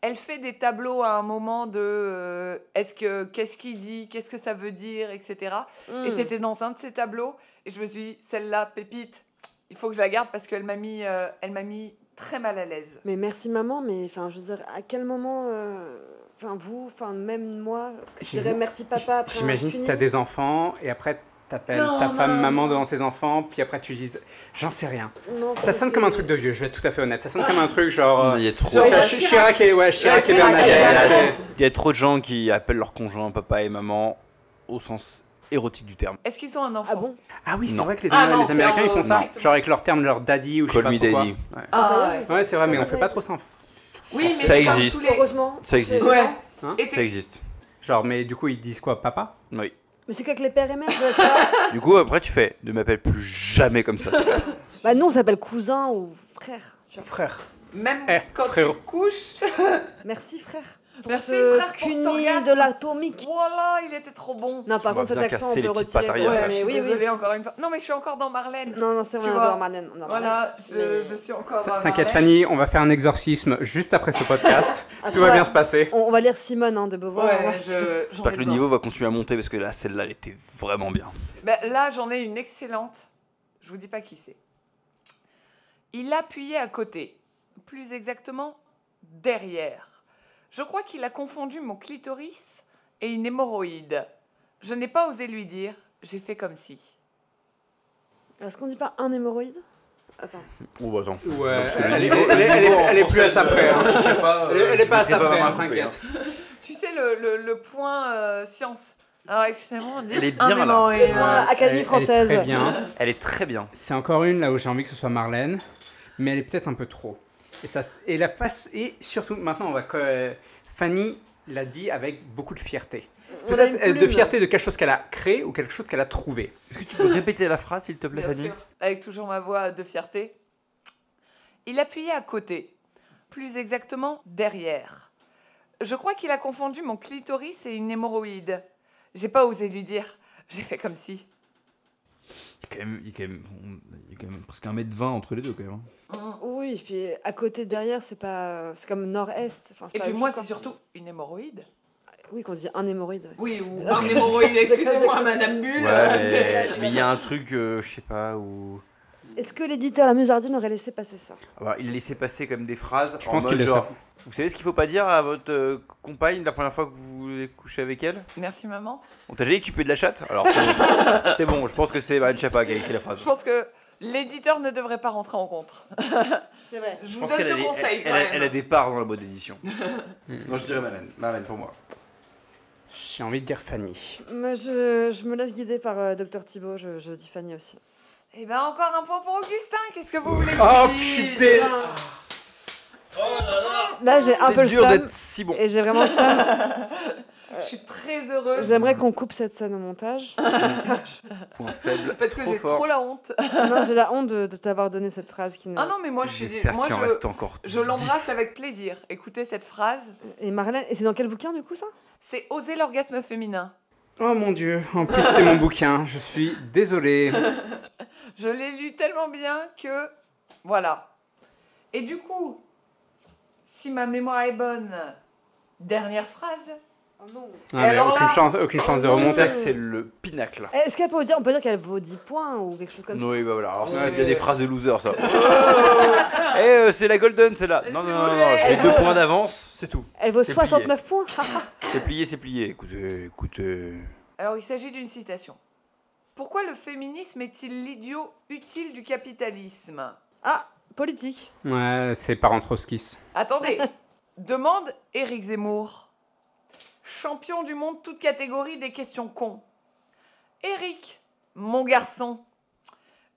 Elle fait des tableaux à un moment de euh, est-ce que qu'est-ce qu'il dit, qu'est-ce que ça veut dire, etc. Mm. Et c'était dans un de ces tableaux et je me suis dit celle-là pépite, il faut que je la garde parce qu'elle m'a mis, euh, elle m'a mis très mal à l'aise. Mais merci maman, mais enfin, je veux dire, à quel moment, euh, enfin vous, enfin même moi, je dirais merci papa J'imagine si t'as des enfants et après t'appelles ta femme non, maman non. devant tes enfants, puis après tu dis j'en sais rien. Non, Ça sonne comme un truc de vieux, je vais être tout à fait honnête. Ça sonne comme un truc genre. Non, euh, Il y a trop. Genre, Chirac, Chirac. Chirac et, ouais, Chirac et Bernadette. Il y a trop de gens qui appellent leur conjoint papa et maman au sens érotique du terme. Est-ce qu'ils ont un enfant Ah bon? Ah oui, c'est vrai que les, Ah non, les Américains un- ils font ça. Genre avec leur terme, leur daddy ou je sais Call pas quoi. daddy. Ouais. Ah, sérieux, ouais. Ouais, c'est vrai, mais on fait pas trop ça. en- Oui, mais Ça existe. les- Heureusement. Ça existe. Ouais. Hein Et Ça existe. Genre, mais du coup, ils disent quoi, papa? Oui. Mais c'est quoi que les pères et mères doivent faire Du coup, après, tu fais ne m'appelle plus jamais comme ça. Bah nous on s'appelle cousin ou frère. Frère. même Eh, quand frérot. tu couches. Merci frère. Pour Merci, ce frère, pour cet cuni orgasme. de l'atomique. Voilà, il était trop bon. Non, par m'as contre cet bien accent cassé on les peut petites retirer. pattes arrière. Ouais, je mais suis oui, oui. désolée encore une fois. Non, mais je suis encore dans Marlène. Non, non, c'est Tu vrai, on vois. adore Marlène. on adore Voilà, Marlène. je, Mais- je suis encore dans T'inquiète, Marlène. Fanny, on va faire un exorcisme juste après ce podcast. Après, Tout va bien se passer. On, on va lire Simone hein, de Beauvoir. Ouais, on va- je, j'en J'espère que le besoin. niveau va continuer à monter parce que là, celle-là, elle était vraiment bien. Ben, là, j'en ai une excellente. Je vous dis pas qui c'est. Il appuyait à côté, plus exactement derrière. Je crois qu'il a confondu mon clitoris et une hémorroïde. Je n'ai pas osé lui dire. J'ai fait comme si. Est-ce qu'on dit pas un hémorroïde? Attends. Oh, bah attends. Ouais, elle, est- niveau- elle elle niveau elle est plus à ça près. hein. je sais pas, Elle est- pas à ça près, hein, t'inquiète. Tu sais, le, le, le point euh, science. Alors, excusez-moi, on dit Elle est un bien, là. hémorroïde. Le point Académie Elle est- elle est française. très bien. Elle est très bien. C'est encore une là où j'ai envie que ce soit Marlène, mais elle est peut-être un peu trop. Et, ça, et la face, et surtout maintenant, on va. que- euh, Fanny l'a dit avec beaucoup de fierté. Peut-être euh, de fierté de quelque chose qu'elle a créé ou quelque chose qu'elle a trouvé. Est-ce que tu peux répéter la phrase, s'il te plaît, Bien Fanny sûr, avec toujours ma voix de fierté. Il appuyait à côté, plus exactement derrière. Je crois qu'il a confondu mon clitoris et une hémorroïde. J'ai pas osé lui dire. J'ai fait comme si. Il y a quand même, il y a quand même, il y a quand même presque un mètre 20 entre les deux, quand même. Hein. Oui, puis à côté derrière, c'est pas, c'est comme nord-est. Enfin, c'est Et pas puis moi, c'est surtout une hémorroïde. Oui, qu'on dit un hémorroïde. ouais. Oui, ou un hémorroïde, excusez-moi, Madame Bulle. Ouais, mais il y a un truc, euh, je sais pas, où. Est-ce que l'éditeur La Musardine aurait laissé passer ça? Ah bah, il a laissé passer comme des phrases. Je en pense mode qu'il genre, Vous savez ce qu'il faut pas dire à votre euh, compagne la première fois que vous voulez coucher avec elle? Merci, maman. On t'a déjà dit que tu peux de la chatte? Alors c'est- c'est bon, je pense que c'est Marine Chapa qui a écrit la phrase. Je pense que l'éditeur ne devrait pas rentrer en compte. C'est vrai. Je Je vous pense donne qu'elle a, ce des- conseil elle, quand elle a- même. elle a des parts dans la boîte d'édition. non, je dirais Marlène. Marlène pour moi. J'ai envie de dire Fanny. Moi, je, je me laisse guider par euh, Dr Thibault, je, je dis Fanny aussi. Eh ben encore un point pour Augustin. Qu'est-ce que vous voulez que Oh je dise putain Là, j'ai un peu C'est le dur d'être si bon. Et j'ai vraiment le seum. Je suis très heureuse. J'aimerais qu'on coupe cette scène au montage. Point faible. Parce que j'ai trop la honte. non, j'ai la honte de, de t'avoir donné cette phrase qui ne... Ah non, mais moi je suis. Moi je, reste encore. je l'embrasse 10. avec plaisir. Écoutez cette phrase. Et Marlène, et c'est dans quel bouquin du coup ça? C'est oser l'orgasme féminin. Oh mon dieu, en plus c'est mon bouquin, je suis désolé. Je l'ai lu tellement bien que. Voilà. Et du coup, si ma mémoire est bonne, dernière phrase. Oh non. Ah, mais alors aucune, là- chance, aucune chance de remonter. C'est le pinacle. Est-ce qu'elle peut dire, on peut dire qu'elle vaut 10 points ou quelque chose comme ça? Oui, bah voilà. Alors, Ouais, c'est des phrases de loser, ça. Oh Eh, euh, c'est la golden, c'est là. Non, non, non, non, j'ai Elle deux veut- points d'avance, c'est tout. Elle vaut C'est 69 points C'est plié, c'est plié. Écoutez, écoutez. Alors il s'agit d'une citation. Pourquoi le féminisme est-il l'idiot utile du capitalisme? Ah, politique. Ouais, c'est Trotsky's. Attendez, demande Éric Zemmour. Champion du monde, toute catégorie des questions cons. Éric, mon garçon,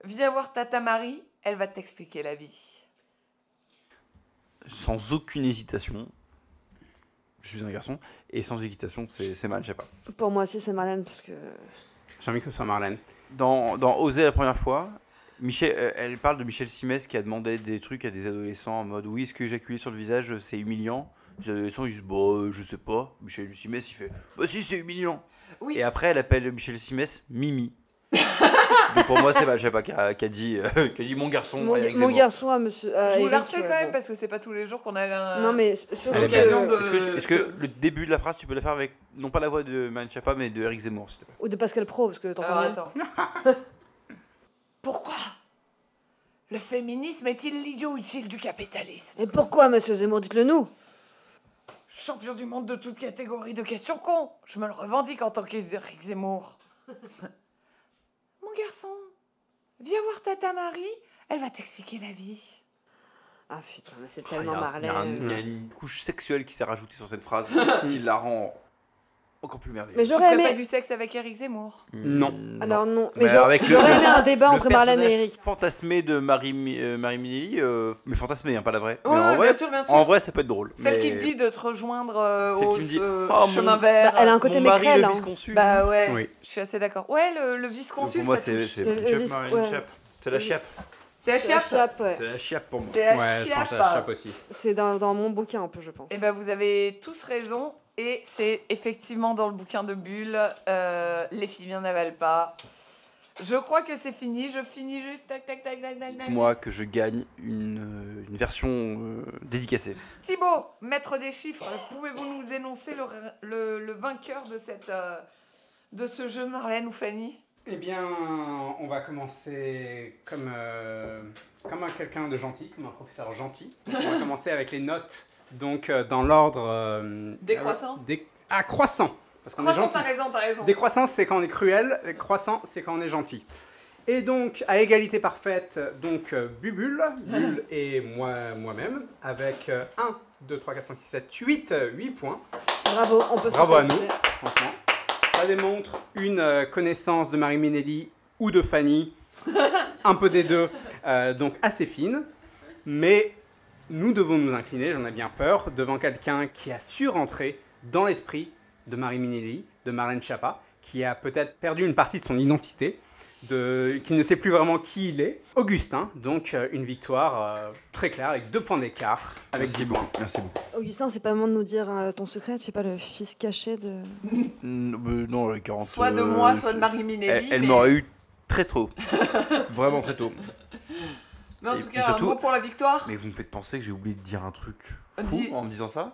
viens voir Tata Marie, elle va t'expliquer la vie. Sans aucune hésitation. Je suis un garçon. Et sans hésitation, c'est c'est mal, je sais pas. Pour moi aussi, c'est Marlène, parce que. J'ai envie que ce soit Marlène. Dans, dans Oser la première fois, Michel, euh, elle parle de Michel Simès qui a demandé des trucs à des adolescents en mode Oui, est-ce que éjaculer sur le visage c'est humiliant Ils disent Bah, euh, je sais pas. Michel Simès il fait Bah, si, c'est humiliant. Oui. Et après, elle appelle Michel Simès Mimi. Donc pour moi, c'est mal, je sais pas, qui a, qui a dit, euh, qui a dit mon garçon. Mon, garçon à monsieur. à Je vous la Eric, refais euh, quand même bon. parce que c'est pas tous les jours qu'on a un... Non, mais surtout que. de- Est-ce que, est-ce que le début de la phrase, tu peux la faire avec, non pas la voix de Marine Chapa, mais de Eric Zemmour, s'il te plaît? Ou de Pascal Pro, parce que t'en Alors connais. attends. Pourquoi le féminisme est-il l'idiot utile du capitalisme? Et pourquoi, monsieur Zemmour? Dites-le nous. Champion du monde de toute catégorie de questions cons. Je me le revendique en tant qu'Éric Zemmour. Mon garçon, viens voir Tata Marie, elle va t'expliquer la vie. Ah putain, mais c'est y, tellement a- il y a un- Marlène. il y a une couche sexuelle qui s'est rajoutée sur cette phrase qui la rend encore plus merveilleuse. Mais j'aurais aimé. pas du sexe avec Éric Zemmour? Non. Alors non, Mais mais j'aurais le- aimé un débat Le entre Marlène et Eric. fantasmé de Marie, euh, Marie Minelli, euh, mais fantasmé, hein, pas la vraie. Oui, mais en, vrai, bien sûr, bien sûr. en vrai, ça peut être drôle. Celle mais... qui te dit de te rejoindre euh, Celle au qui me dit, Oh, mon- chemin vert. Bah, elle a un côté Mon mari, maigrel. le hein. vice-consul. Bah ouais, Oui. je suis assez d'accord. Ouais, le, le Donc, vice-consul, pour moi, ça c'est c'est Le- Chiap, le vice- Marine ouais. Chiap. C'est la chiappe. C'est la C'est la chiappe. chiappe, ouais. C'est la chiappe pour moi. C'est la Ouais, je pense à la chiappe. chape aussi. C'est dans, dans mon bouquin un peu, je pense. Eh ben, vous avez tous raison. Et c'est effectivement dans le bouquin de Bulle, euh, les filles bien n'avalent pas. Je crois que c'est fini. Je finis juste tac tac tac tac tac. Moi, que je gagne une, euh, une version euh, dédicacée. Thibaut, maître des chiffres, pouvez-vous nous énoncer le, le- le vainqueur de cette euh, de ce jeu, Marlène ou Fanny? Eh bien, on va commencer comme, euh, comme un quelqu'un de gentil, comme un professeur gentil. On va commencer avec les notes, donc euh, dans l'ordre... euh, Décroissant dé- Ah, croissant Parce qu'on est gentil. t'as raison, t'as raison. Décroissance, c'est quand on est cruel. Croissant, c'est quand on est gentil. Et donc, à égalité parfaite, donc euh, Bubule, Bulle et moi, moi-même, avec euh, 1, 2, 3, 4, 5, 6, 7, 8, 8 points. Bravo, on peut se Bravo à féliciter. Franchement, ça démontre une euh, connaissance de Marie Minelli ou de Fanny, un peu des deux, euh, donc assez fine. Mais nous devons nous incliner, j'en ai bien peur, devant quelqu'un qui a su rentrer dans l'esprit de Marie Minelli, de Marlène Schiappa, qui a peut-être perdu une partie de son identité, de, qui ne sait plus vraiment qui il est. Augustin, donc euh, une victoire euh, très claire avec deux points d'écart, avec 10 points. Merci beaucoup. Augustin, c'est pas le moment de nous dire euh, ton secret, tu fais pas le fils caché de. non, les 40. Soit de moi, soit de Marie Minelli. Elle, elle mais- m'aurait eu très tôt. Vraiment très tôt. Mais en Et tout cas, surtout- un mot pour la victoire. Mais vous me faites penser que j'ai oublié de dire un truc fou Dis. en me disant ça.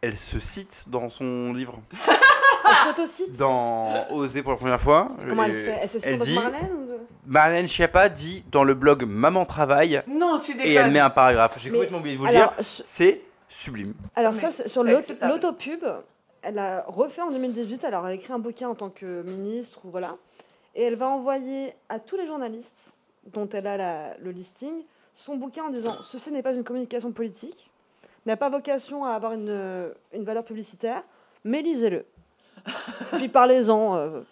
Elle se cite dans son livre, Elle s'autocite dans Oser pour la première fois. Comment elle fait? Elle se cite elle que dit- Marlène ou de- Marlène Schiappa dit dans le blog Maman Travaille Non, tu déconnes. et elle met un paragraphe. J'ai Mais complètement oublié de vous le dire. ce- C'est sublime. Alors Mais ça, c'est sur l'autopub, elle a refait en 2018, alors elle a écrit un bouquin en tant que ministre, ou voilà, et elle va envoyer à tous les journalistes dont elle a la- le listing son bouquin en disant « Ceci n'est pas une communication politique, n'a pas vocation à avoir une, une valeur publicitaire, mais lisez-le. Puis parlez-en euh,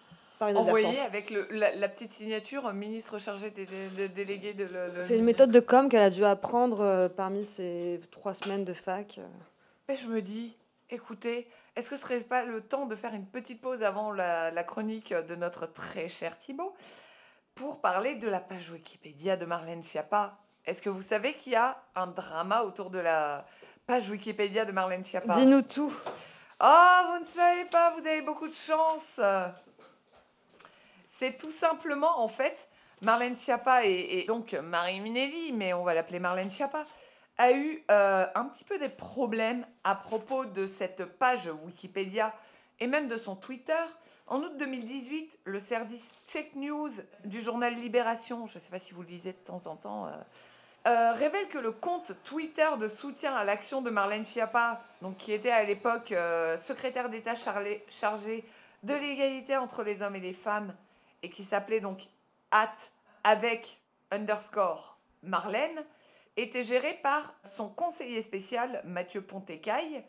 par une Envoyé avec le- la, la petite signature ministre chargé des, des délégués de le- le- C'est une méthode de com qu'elle a dû apprendre euh, parmi ses trois semaines de fac. euh. Je me dis, écoutez, est-ce que ce serait pas le temps de faire une petite pause avant la, la chronique de notre très cher Thibaut? Pour parler de la page Wikipédia de Marlène Schiappa Est-ce que vous savez qu'il y a un drama autour de la page Wikipédia de Marlène Schiappa? Dis-nous tout. Oh, vous ne savez pas, vous avez beaucoup de chance. C'est tout simplement, en fait, Marlène Schiappa et, et donc Marie Minelli, mais on va l'appeler Marlène Schiappa, a eu euh, un petit peu des problèmes à propos de cette page Wikipédia et même de son Twitter. En août 2018, le service Check News du journal Libération, je ne sais pas si vous le lisez de temps en temps, euh, euh, révèle que le compte Twitter de soutien à l'action de Marlène Schiappa, donc qui était à l'époque euh, secrétaire d'État charlé- chargé de l'égalité entre les hommes et les femmes et qui s'appelait donc at avec underscore Marlène, était géré par son conseiller spécial Mathieu Pontécaille,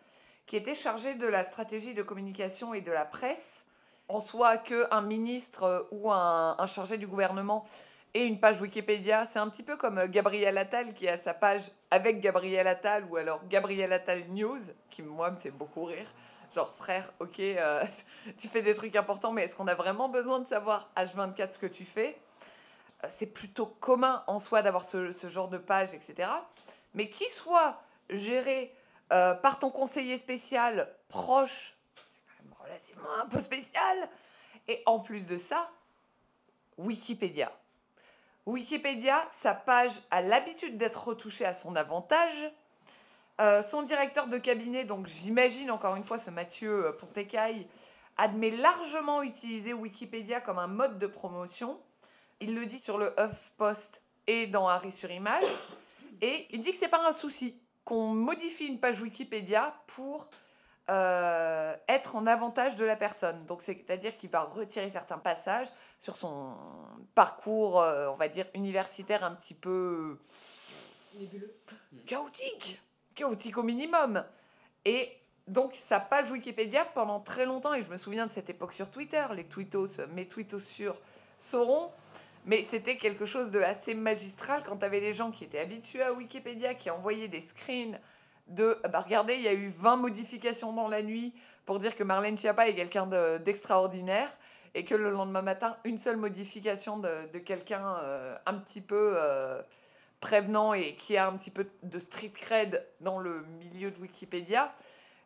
qui était chargé de la stratégie de communication et de la presse. En soi, qu'un ministre ou un, chargé du gouvernement ait une page Wikipédia, c'est un petit peu comme Gabriel Attal qui a sa page avec Gabriel Attal ou alors Gabriel Attal News, qui moi me fait beaucoup rire. Genre, frère, ok, euh, tu fais des trucs importants, mais est-ce qu'on a vraiment besoin de savoir H24 ce que tu fais? Euh, C'est plutôt commun en soi d'avoir ce, genre de page, etc. Mais qui soit géré euh, par ton conseiller spécial proche, relativement un peu spécial. Et en plus de ça, Wikipédia. Wikipédia, sa page a l'habitude d'être retouchée à son avantage. Euh, son directeur de cabinet, donc j'imagine encore une fois ce Mathieu euh, Pontécaille, admet largement utiliser Wikipédia comme un mode de promotion. Il le dit sur le HuffPost et dans Harry sur Image. Et il dit que c'est pas un souci qu'on modifie une page Wikipédia pour euh, être en avantage de la personne. Donc c'est-à-dire qu'il va retirer certains passages sur son parcours, euh, on va dire, universitaire un petit peu chaotique, chaotique au minimum. Et donc sa page Wikipédia pendant très longtemps, et je me souviens de cette époque sur Twitter, les tweetos, mes tweetos sur sauront, mais c'était quelque chose de assez magistral quand tu avais des gens qui étaient habitués à Wikipédia, qui envoyaient des screens de bah regardez, il y a eu 20 modifications dans la nuit pour dire que Marlène Schiappa est quelqu'un de- d'extraordinaire et que le lendemain matin, une seule modification de, de quelqu'un euh, un petit peu euh, prévenant et qui a un petit peu de street cred dans le milieu de Wikipédia,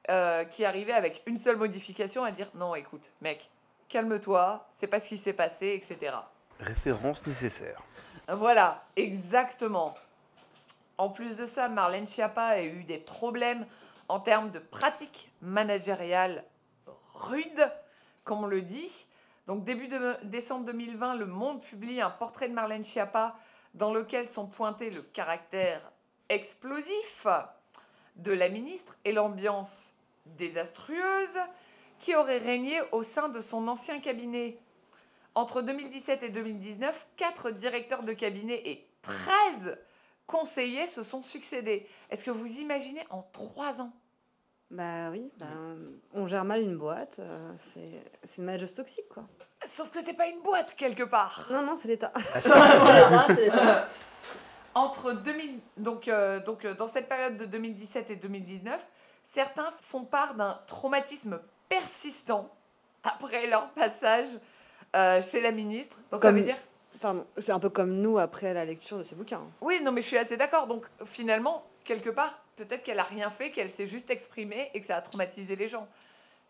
euh, qui arrivait avec une seule modification à dire non, écoute, mec, calme-toi, c'est pas ce qui s'est passé, etc. Référence nécessaire. Voilà, exactement. En plus de ça, Marlène Schiappa a eu des problèmes en termes de pratiques managériales rudes, comme on le dit. Donc début décembre 2020, Le Monde publie un portrait de Marlène Schiappa dans lequel sont pointés le caractère explosif de la ministre et l'ambiance désastreuse qui aurait régné au sein de son ancien cabinet. Entre 2017 et 2019, quatre directeurs de cabinet et 13 conseillers se sont succédés. Est-ce que vous imaginez en trois ans? Bah oui, ben, on gère mal une boîte, euh, c'est c'est une manageuse toxique quoi. Sauf que c'est pas une boîte quelque part. Non, non, c'est l'État. Ah, c'est l'État, c'est l'État. Entre 2000, donc, euh, donc euh, dans cette période de 2017 et 2019, certains font part d'un traumatisme persistant après leur passage euh, chez la ministre. Donc ça Comme- veut dire Pardon, c'est un peu comme nous après la lecture de ces bouquins. Oui, non, mais je suis assez d'accord. Donc, finalement, quelque part, peut-être qu'elle a rien fait, qu'elle s'est juste exprimée et que ça a traumatisé les gens.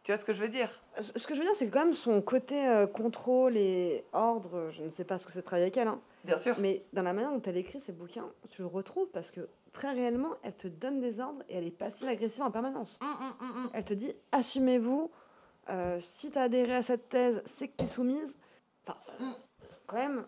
Tu vois ce que je veux dire? Ce que je veux dire, c'est que quand même son côté euh, contrôle et ordre, je ne sais pas ce que c'est de travailler avec elle, hein, Bien sûr. mais dans la manière dont elle écrit ses bouquins, tu le retrouves parce que très réellement, elle te donne des ordres et elle est passive-agressive en permanence. Hum, hum, hum. Elle te dit assumez-vous, euh, si tu as adhéré à cette thèse, c'est que tu es soumise. Enfin. Quand même,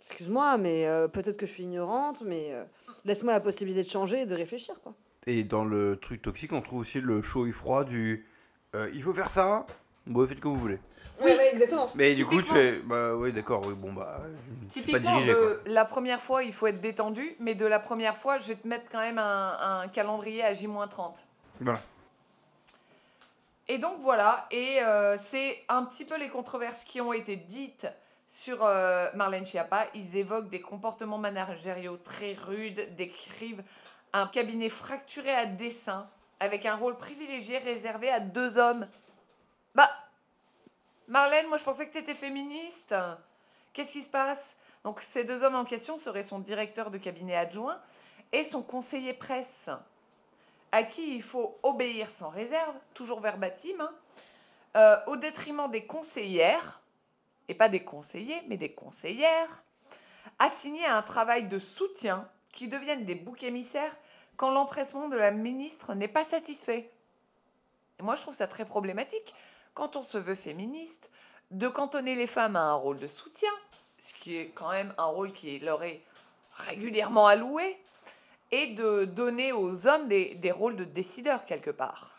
excuse-moi, mais euh, peut-être que je suis ignorante, mais euh, laisse-moi la possibilité de changer et de réfléchir. quoi. Et dans le truc toxique, on trouve aussi le chaud et froid du euh, il faut faire ça, bon, faites comme vous voulez. Oui, exactement. Mais du coup, tu fais bah oui, d'accord, oui, bon, bah, pas Typiquement, dirigé la première fois, il faut être détendu, mais de la première fois, je vais te mettre quand même un, un calendrier à J-30. Voilà. Et donc voilà, et euh, c'est un petit peu les controverses qui ont été dites sur euh, Marlène Schiappa. Ils évoquent des comportements managériaux très rudes, décrivent un cabinet fracturé à dessein, avec un rôle privilégié réservé à deux hommes. Bah, Marlène, moi je pensais que tu étais féministe. Qu'est-ce qui se passe? Donc ces deux hommes en question seraient son directeur de cabinet adjoint et son conseiller presse à qui il faut obéir sans réserve, toujours verbatim, hein, euh, au détriment des conseillères, et pas des conseillers, mais des conseillères, assignées à un travail de soutien qui deviennent des boucs émissaires quand l'empressement de la ministre n'est pas satisfait. Moi, je trouve ça très problématique, quand on se veut féministe, de cantonner les femmes à un rôle de soutien, ce qui est quand même un rôle qui leur est régulièrement alloué, et de donner aux hommes des, des rôles de décideurs quelque part.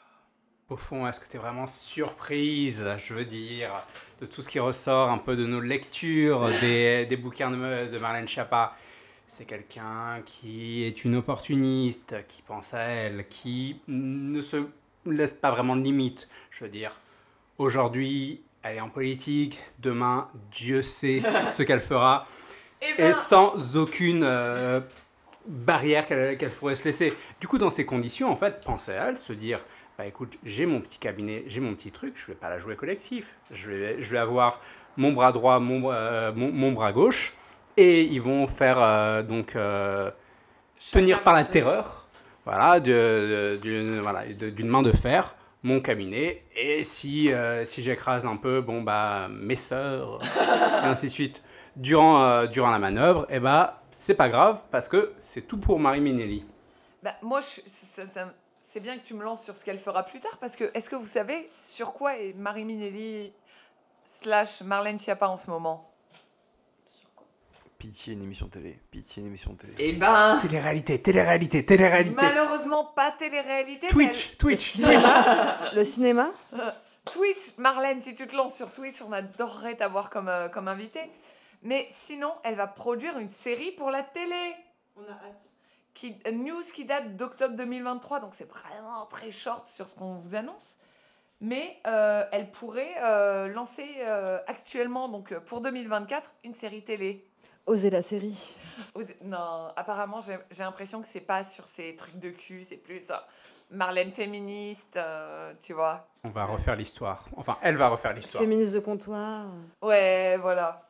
Au fond, est-ce que tu es vraiment surprise, je veux dire, de tout ce qui ressort un peu de nos lectures des, des bouquins de, de Marlène Schiappa? C'est quelqu'un qui est une opportuniste, qui pense à elle, qui ne se laisse pas vraiment de limites. Je veux dire, aujourd'hui, elle est en politique, demain, Dieu sait ce qu'elle fera, Eh et sans aucune euh, barrière qu'elle qu'elle pourrait se laisser. Du coup, dans ces conditions, en fait, penser à elle, se dire, bah écoute, j'ai mon petit cabinet, j'ai mon petit truc, je vais pas la jouer collectif. Je vais, je vais avoir mon bras droit, mon, bras- euh, mon, mon bras gauche, et ils vont faire euh, donc euh, tenir par la terreur, voilà, d'une voilà, main de fer mon cabinet et si, euh, si j'écrase un peu bon bah mes sœurs et ainsi de suite. Durant, euh, durant la manœuvre et bah c'est pas grave parce que c'est tout pour Marie Minelli Bah, moi, je- ça- ça- c'est bien que tu me lances sur ce qu'elle fera plus tard, parce que est-ce que vous savez sur quoi est Marie Minelli slash Marlène Schiappa en ce moment? Pitié, une émission télé. Pitié, une émission télé. Eh ben, télé-réalité télé-réalité télé-réalité malheureusement pas télé-réalité. mais Twitch Twitch Cinéma Le cinéma? Elle- Twitch, Marlène, si tu te lances sur Twitch, on adorerait t'avoir comme, euh, comme invité. Mais sinon, elle va produire une série pour la télé. On a hâte. Qui, news qui date d'octobre 2023, donc c'est vraiment très short sur ce qu'on vous annonce. Mais euh, elle pourrait euh, lancer euh, actuellement, donc euh, pour 2024, une série télé. Oser la série. Non, apparemment, j'ai j'ai l'impression que c'est pas sur ces trucs de cul, c'est plus euh, Marlène féministe, euh, tu vois. on va refaire l'histoire enfin elle va refaire l'histoire Féministe de comptoir. Ouais, voilà.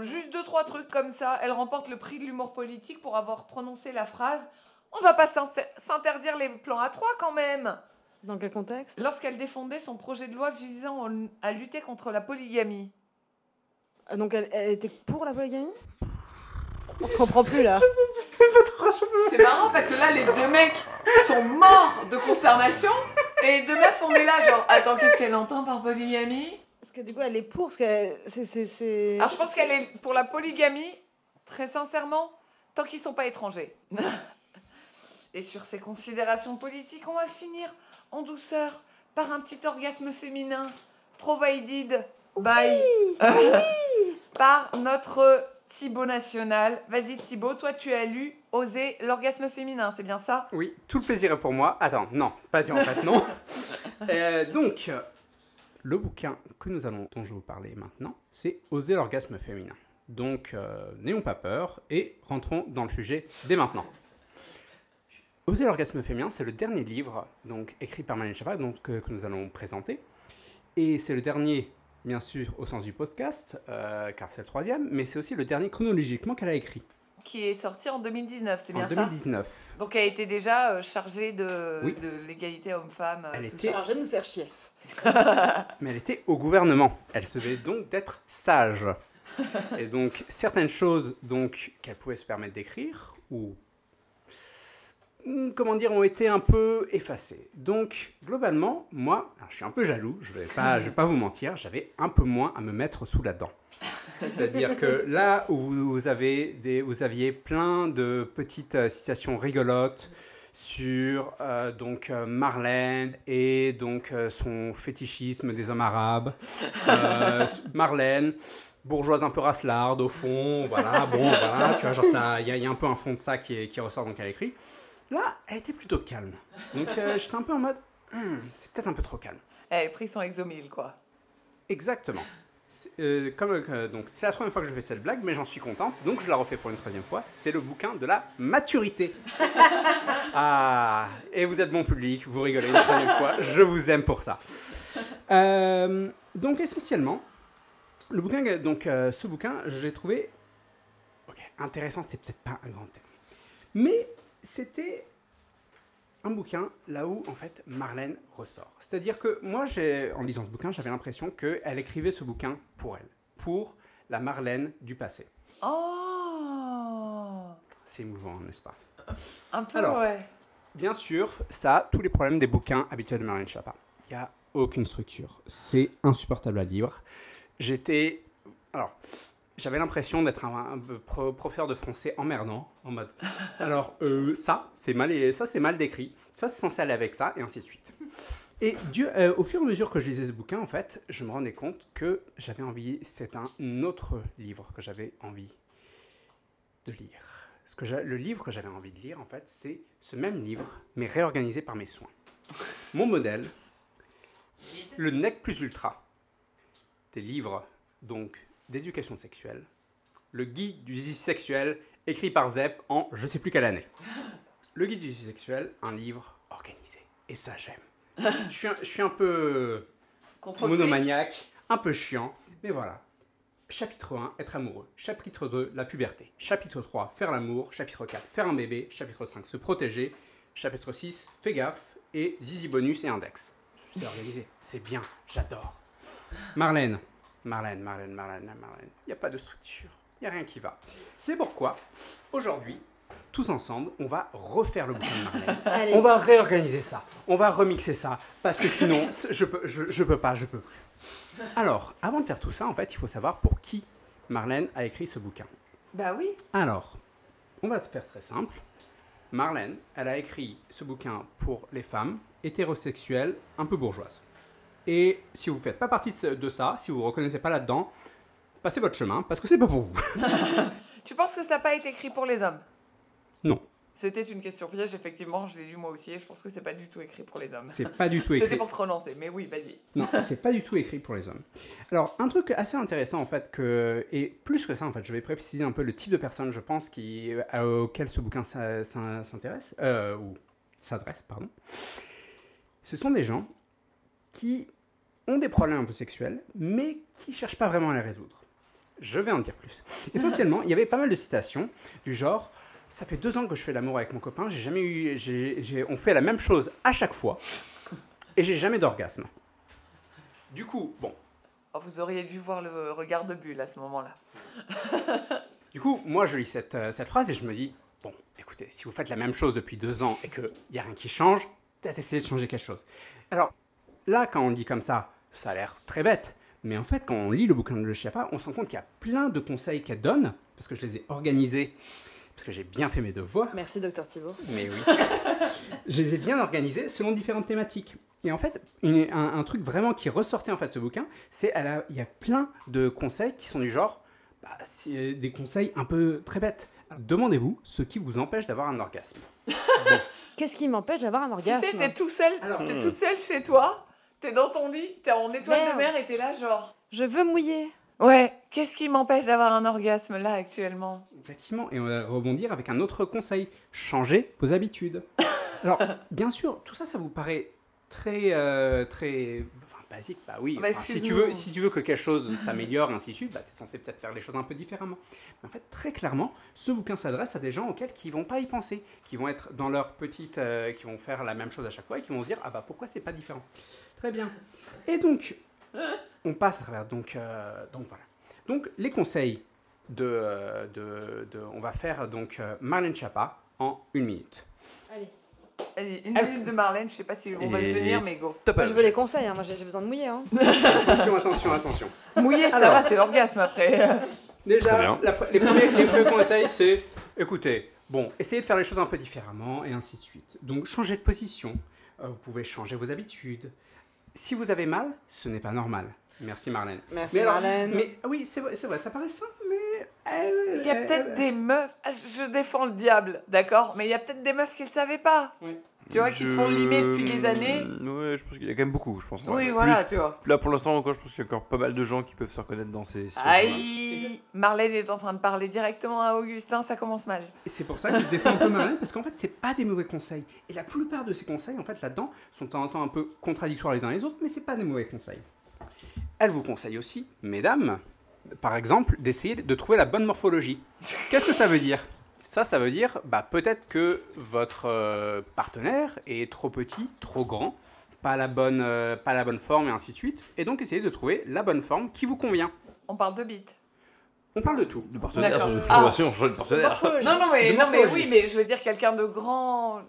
Juste deux, trois trucs comme ça. Elle remporte le prix de l'humour politique pour avoir prononcé la phrase On va pas s'in- s'interdire les plans à trois quand même Dans quel contexte? Lorsqu'elle défendait son projet de loi visant à lutter contre la polygamie. Ah, Donc elle, elle était pour la polygamie? On comprend plus là. C'est marrant parce que là, les deux mecs sont morts de consternation et les deux meufs, on est là, genre, attends, qu'est-ce qu'elle entend par polygamie? Parce que du coup elle est pour, parce que c'est... c'est- c'est- Alors, je pense qu'elle est pour la polygamie, très sincèrement, tant qu'ils sont pas étrangers. et sur ces considérations politiques, on va finir en douceur par un petit orgasme féminin provided by par notre Thibaut national. Vas-y Thibaut, toi tu as lu Oser l'orgasme féminin, c'est bien ça? Oui, tout le plaisir est pour moi. Attends, non, pas dit en fait, non. Euh, donc, le bouquin que nous allons, dont je vais vous parler maintenant, c'est Oser l'orgasme féminin. Donc, euh, n'ayons pas peur et rentrons dans le sujet dès maintenant. Oser l'orgasme féminin, c'est le dernier livre donc écrit par Marlène Schiappa donc, que, que nous allons présenter. Et c'est le dernier, bien sûr, au sens du podcast, euh, car c'est le troisième, mais c'est aussi le dernier chronologiquement qu'elle a écrit, Qui est sorti en 2019, c'est en bien ça 2019. Donc elle était déjà euh, chargée de, Oui. de l'égalité homme-femme. euh, Elle tout était- ça. Chargé de nous faire chier. Mais elle était au gouvernement. Elle se devait donc d'être sage. Et donc, certaines choses donc qu'elle pouvait se permettre d'écrire, ou hmm, comment dire, ont été un peu effacées. Donc, globalement, moi, je suis un peu jaloux, je vais vais pas vous mentir, j'avais un peu moins à me mettre sous la dent. C'est-à-dire que là où vous, avez des, vous aviez plein de petites euh, citations rigolotes sur euh, donc euh, Marlène et donc euh, son fétichisme des hommes arabes. Marlène, bourgeoise un peu raslarde au fond, voilà, bon, voilà, tu vois, genre ça, il y, a- y a un peu un fond de ça qui, est- qui ressort donc elle écrit. Là, elle était plutôt calme. Donc j'étais un peu en mode, Hmm, c'est peut-être un peu trop calme. Elle avait pris son exomile, quoi. Exactement. C'est, euh, comme, euh, donc c'est la troisième fois que je fais cette blague, mais j'en suis contente, donc je la refais pour une troisième fois. C'était le bouquin de la maturité. ah, et vous êtes bon public, vous rigolez une troisième fois, je vous aime pour ça. Euh, donc essentiellement, le bouquin, donc ce bouquin, j'ai trouvé, ok, intéressant, c'était peut-être pas un grand thème, mais c'était un bouquin là où en fait Marlène ressort. C'est-à-dire que moi, en lisant ce bouquin, j'avais l'impression qu'elle écrivait ce bouquin pour elle, pour la Marlène du passé. Oh C'est émouvant, n'est-ce pas? Un peu, Alors. ouais. Bien sûr, ça a tous les problèmes des bouquins habituels de Marlène Schiappa. Il n'y a aucune structure. C'est insupportable à lire. J'étais... Alors, j'avais l'impression d'être un, un pro- professeur de français emmerdant, en mode... Alors, euh, ça, c'est mal, ça, c'est mal décrit. Ça, c'est censé aller avec ça, et ainsi de suite. Et Dieu, euh, au fur et à mesure que je lisais ce bouquin, en fait, je me rendais compte que j'avais envie, c'est un autre livre que j'avais envie de lire. Ce que le livre que j'avais envie de lire, en fait, c'est ce même livre, mais réorganisé par mes soins. Mon modèle, le NEC plus Ultra, des livres donc d'éducation sexuelle, le guide du zizi sexuel écrit par Zep en je sais plus quelle année. Le guide du zizi sexuel, un livre organisé. Et ça, j'aime. je, suis un, je suis un peu Contre monomaniaque, un peu chiant, mais voilà. Chapitre 1, être amoureux. Chapitre 2, la puberté. Chapitre 3, faire l'amour. Chapitre 4, faire un bébé. Chapitre 5, se protéger. Chapitre 6, fais gaffe. Et zizi bonus et index. C'est organisé, c'est bien, j'adore. Marlène, Marlène, Marlène, Marlène, Marlène. Il n'y a pas de structure, il n'y a rien qui va. C'est pourquoi, aujourd'hui, tous ensemble, on va refaire le bouquin de Marlène. Allez. On va réorganiser ça, on va remixer ça, parce que sinon, je peux, je, je peux pas, je peux plus. Alors, avant de faire tout ça, en fait, il faut savoir pour qui Marlène a écrit ce bouquin. Bah oui. Alors, on va se faire très simple. Marlène, elle a écrit ce bouquin pour les femmes hétérosexuelles un peu bourgeoises. Et si vous ne faites pas partie de ça, si vous ne vous reconnaissez pas là-dedans, passez votre chemin parce que c'est pas pour vous. Tu penses que ça n'a pas été écrit pour les hommes? Non. C'était une question piège, effectivement, je l'ai lu moi aussi, et je pense que c'est pas du tout écrit pour les hommes. C'est pas du tout C'était écrit. pour te relancer, mais oui, vas-y. Non, c'est pas du tout écrit pour les hommes. Alors, un truc assez intéressant en fait, que, et plus que ça en fait, je vais préciser un peu le type de personnes, je pense, qui, euh, auquel ce bouquin s'intéresse, euh, ou s'adresse, pardon. Ce sont des gens qui ont des problèmes un peu sexuels, mais qui cherchent pas vraiment à les résoudre. Je vais en dire plus. Essentiellement, il y avait pas mal de citations du genre ça fait deux ans que je fais l'amour avec mon copain, j'ai jamais eu, on fait la même chose à chaque fois, et j'ai jamais d'orgasme. Du coup, bon, Oh, vous auriez dû voir le regard de Bulle à ce moment-là. du coup, moi je lis cette, euh, cette phrase et je me dis, bon, écoutez, si vous faites la même chose depuis deux ans et qu'il n'y a rien qui change, peut-être essayer de changer quelque chose. Alors, là, quand on le dit comme ça, ça a l'air très bête, mais en fait, quand on lit le bouquin de Le Chiappa, on se rend compte qu'il y a plein de conseils qu'elle donne, parce que je les ai organisés, parce que j'ai bien fait mes devoirs, Merci, docteur Thibault. mais oui. je les ai bien organisés selon différentes thématiques. Et en fait, une- un, un truc vraiment qui ressortait en fait de ce bouquin, c'est elle a- il y a plein de conseils qui sont du genre, bah, c'est des conseils un peu très bêtes. Demandez-vous ce qui vous empêche d'avoir un orgasme. Qu'est-ce qui m'empêche d'avoir un Tu orgasme? sais, t'es tout seul, Alors, t'es Hmm. toute seule chez toi, t'es dans ton lit, t'es en étoile Merde. de mer et t'es là genre... Je veux mouiller. Ouais, qu'est-ce qui m'empêche d'avoir un orgasme là actuellement? Effectivement, et on va rebondir avec un autre conseil. Changez vos habitudes. Alors, bien sûr, tout ça, ça vous paraît très, euh, très, enfin, basique. Bah oui, Bah, enfin, si, tu veux, si tu veux que quelque chose s'améliore, ainsi de suite, bah, tu es censé peut-être faire les choses un peu différemment. Mais en fait, très clairement, ce bouquin s'adresse à des gens auxquels qui vont pas y penser, qui vont être dans leur petite, euh, qui vont faire la même chose à chaque fois et qui vont se dire, ah bah pourquoi c'est pas différent? Très bien. Et donc, on passe à travers, donc, euh, donc voilà. Donc, les conseils de, euh, de, de- on va faire donc euh, Marlène Chapa en une minute. Allez. Vas-y, une Elle- minute de Marlène, je sais pas si on va le Et- tenir, mais go. Top Moi, à je veux les conseils, hein. moi j'ai besoin de mouiller. Hein. Attention, attention, attention. Mouiller, ça Alors. va, c'est l'orgasme après. Déjà, la les, premiers, les premiers conseils, c'est écoutez, bon, essayez de faire les choses un peu différemment et ainsi de suite. Donc, changez de position. Euh, vous pouvez changer vos habitudes. Si vous avez mal, ce n'est pas normal. Merci Marlène. Merci Mais alors, Marlène. Mais ah oui, c'est vrai, ça paraît simple, Il y a elle- peut-être elle- des meufs, ah, je défends le diable, d'accord? Mais il y a peut-être des meufs qui le savaient pas. Oui. Tu vois, qui se font limer depuis des années. Ouais, je pense qu'il y a quand même beaucoup, je pense. Oui, Ouais. voilà, Plus- tu vois. Là, pour l'instant, encore, je pense qu'il y a encore pas mal de gens qui peuvent se reconnaître dans ces. Aïe Marlène est en train de parler directement à Augustin, ça commence mal. Et c'est pour ça que je défends un peu Marlène, parce qu'en fait, c'est pas des mauvais conseils. Et la plupart de ces conseils, en fait, là-dedans, sont de temps en temps un peu contradictoires les uns les autres, mais c'est pas des mauvais conseils. Elle vous conseille aussi, mesdames, par exemple, d'essayer de trouver la bonne morphologie. Qu'est-ce que ça veut dire? Ça, ça veut dire, bah, peut-être que votre euh, partenaire est trop petit, trop grand, pas la, bonne, euh, pas la bonne forme, et ainsi de suite. Et donc, essayez de trouver la bonne forme qui vous convient. On parle de bites. On parle de tout. De partenaire, Ah. formation, on change de partenaire. Non, non, mais, De non, mais oui, mais je veux dire quelqu'un de grand.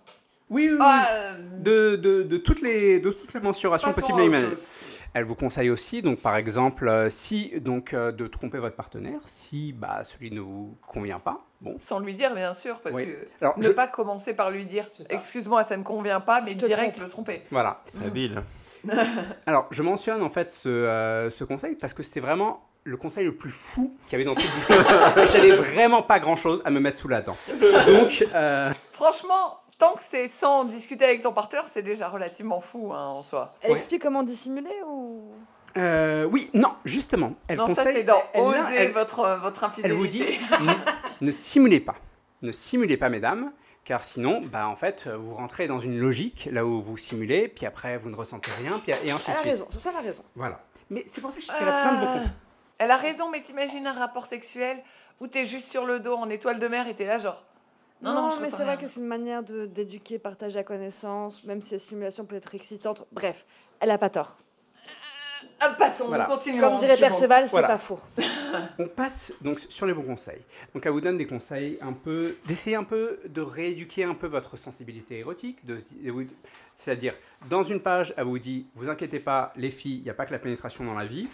Oui, oui, oui. Ah, euh, de, de, de toutes les, de toutes les mensurations passons possibles à et imaginables. Elle vous conseille aussi, donc par exemple, euh, si donc euh, de tromper votre partenaire, si bah, celui ne vous convient pas. Bon, Sans lui dire, bien sûr, parce Oui. que alors ne je- pas commencer par lui dire. Excuse-moi, ça ne convient pas, mais direct trompe. le tromper. voilà. Habile. Alors, je mentionne en fait ce, euh, ce conseil parce que c'était vraiment le conseil le plus fou qu'il y avait dans tout le bouquin. J'avais vraiment pas grand chose à me mettre sous la dent. Donc, euh, Franchement, tant que c'est sans discuter avec ton partenaire, c'est déjà relativement fou hein, en soi. Elle Ouais. explique comment dissimuler ou? Euh, oui, non, justement, elle non, ça conseille. c'est dans elle- oser elle- votre, votre Elle vous dit infidélité. ne, ne simulez pas. Ne simulez pas, mesdames, car sinon, bah, en fait, vous rentrez dans une logique là où vous simulez, puis après, vous ne ressentez rien, puis, et ainsi Elle de a suite. raison, sur ça elle a raison. Voilà. Mais c'est pour ça que je dis qu'elle a plein de bons conseils. Elle a raison, mais t'imagines un rapport sexuel où t'es juste sur le dos en étoile de mer et t'es là genre. Non, Non, non, je mais c'est vrai que c'est une manière de- d'éduquer, partager la connaissance, même si la simulation peut être excitante. Bref, elle a pas tort. Ah, passons, Voilà. continuons. Comme dirait. Perceval, c'est Voilà. pas faux. On passe donc sur les bons conseils. Donc elle vous donne des conseils un peu, d'essayer un peu de rééduquer un peu votre sensibilité érotique, de, c'est-à-dire dans une page elle vous dit, vous inquiétez pas, les filles, il n'y a pas que la pénétration dans la vie.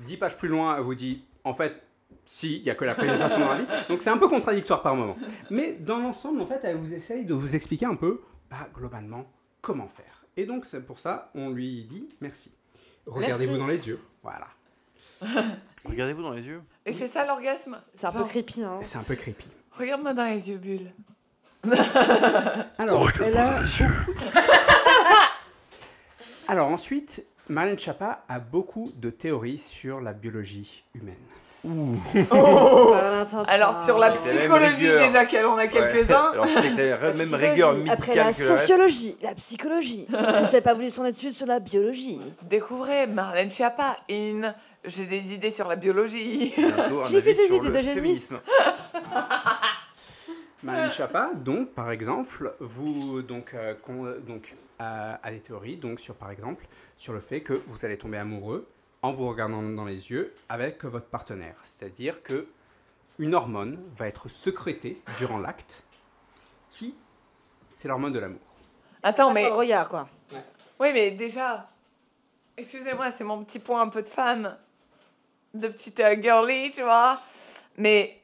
Dix pages plus loin, elle vous dit, en fait, si, il n'y a que la pénétration dans la vie. Donc c'est un peu contradictoire par moment. Mais dans l'ensemble, en fait, elle vous essaye de vous expliquer un peu, bah, globalement, comment faire. Et donc c'est pour ça, on lui dit merci. Regardez-vous dans les yeux. Voilà. Regardez-vous dans les yeux. Et c'est ça l'orgasme? C'est un peu creepy. Hein. C'est un peu creepy. Regarde-moi dans les yeux, Bulle. Alors, elle a Alors ensuite, Marlène Chapa a beaucoup de théories sur la biologie humaine. Alors sur la psychologie déjà qu'elle en a quelques-uns. Alors c'est la même rigueur Après la que sociologie, la psychologie. S'est pas voulu son étude sur la biologie. Découvrez Marlène Schiappa in J'ai des idées sur la biologie. J'ai fait des idées de génie. Marlène Chapa, donc par exemple, vous donc, euh, con- donc a, a des théories donc sur par exemple sur le fait que vous allez tomber amoureux en vous regardant dans les yeux avec votre partenaire. C'est-à-dire que une hormone va être sécrétée durant l'acte, qui c'est l'hormone de l'amour. Attends, mais le regard, quoi. oui, mais déjà, excusez-moi, c'est mon petit point un peu de femme, de petite euh, girly, tu vois. Mais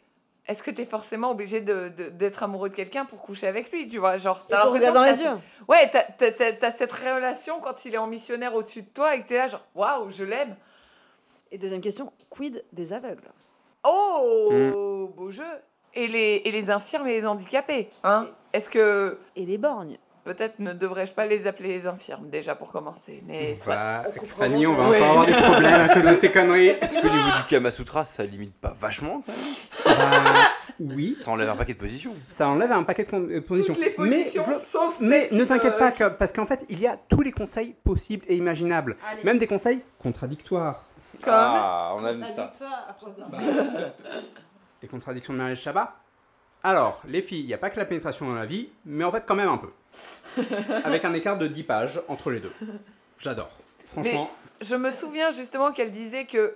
est-ce que t'es forcément obligé de- de- d'être amoureux de quelqu'un pour coucher avec lui, tu vois? Genre, t'as l'impression dans que les yeux. Ouais, t'as- cette relation quand il est en missionnaire au-dessus de toi et que t'es là, genre, waouh, je l'aime. Et deuxième question, quid des aveugles? Oh, beau jeu. Et les, et les infirmes et les handicapés, hein? Est-ce que Et les borgnes? peut-être ne devrais-je pas les appeler les infirmes déjà pour commencer Mais soit. Bah, on Fanny, on va vraiment. encore avoir des problèmes à cause de tes conneries. Est-ce qu'au niveau du Kamasutra, ça limite pas vachement quand même Bah, oui, Ça enlève un paquet de positions. ça enlève un paquet de positions. Toutes les positions mais, sauf mais ne t'inquiète pas, que- parce qu'en fait, il y a tous les conseils possibles et imaginables. Allez. Même des conseils contradictoires. Comme- Ah, on aime ça. Les contradictions de Marie Chabat Alors, les filles, il n'y a pas que la pénétration dans la vie, mais en fait, quand même un peu. Avec un écart de 10 pages entre les deux. J'adore. Franchement, Je me souviens justement qu'elle disait que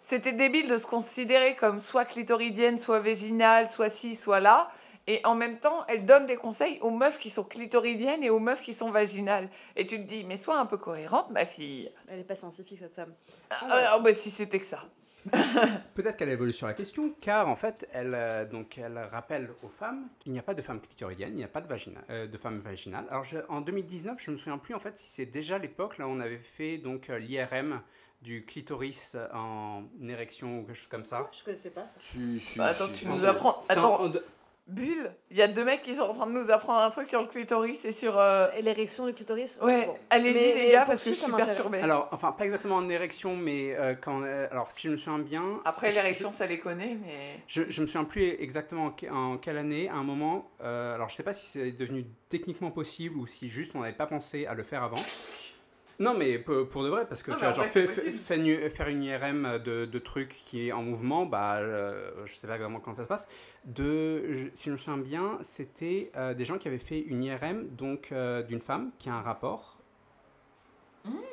c'était débile de se considérer comme soit clitoridienne, soit vaginale, soit ci, soit là. Et en même temps, elle donne des conseils aux meufs qui sont clitoridiennes et aux meufs qui sont vaginales. Et tu te dis, mais sois un peu cohérente, ma fille. Elle est pas scientifique, cette femme. Ah, ah, bah, si c'était que ça. peut-être qu'elle évolue sur la question, car en fait, elle, euh, donc, elle rappelle aux femmes qu'il n'y a pas de femmes clitoridiennes, il n'y a pas de, vagina, euh, de femmes vaginales. Alors, je- en 2019, je me souviens plus en fait si c'est déjà l'époque, là, où on avait fait donc euh, l'IRM du clitoris en érection ou quelque chose comme ça. Je connaissais pas ça. Bah, attends, tu nous apprends. Attends, en- Bulle, il y a deux mecs qui sont en train de nous apprendre un truc sur le clitoris et sur. euh, Et l'érection du clitoris Ouais, bon. allez-y les gars, parce que je ça suis m'intéresse perturbée. Alors, enfin, pas exactement en érection, mais euh, quand. euh, alors, si je me souviens bien. Après je- l'érection, ça les connaît, mais. Je, je me souviens plus exactement en, en quelle année, à un moment. euh, alors, je sais pas si c'est devenu techniquement possible ou si juste on n'avait pas pensé à le faire avant. Non, mais pour, pour de vrai, parce que tu vois, en genre, une- faire une IRM de, de trucs qui est en mouvement, bah, euh, je sais pas vraiment comment ça se passe. De, je- si je me souviens bien, c'était euh, des gens qui avaient fait une IRM donc euh, d'une femme qui a un rapport.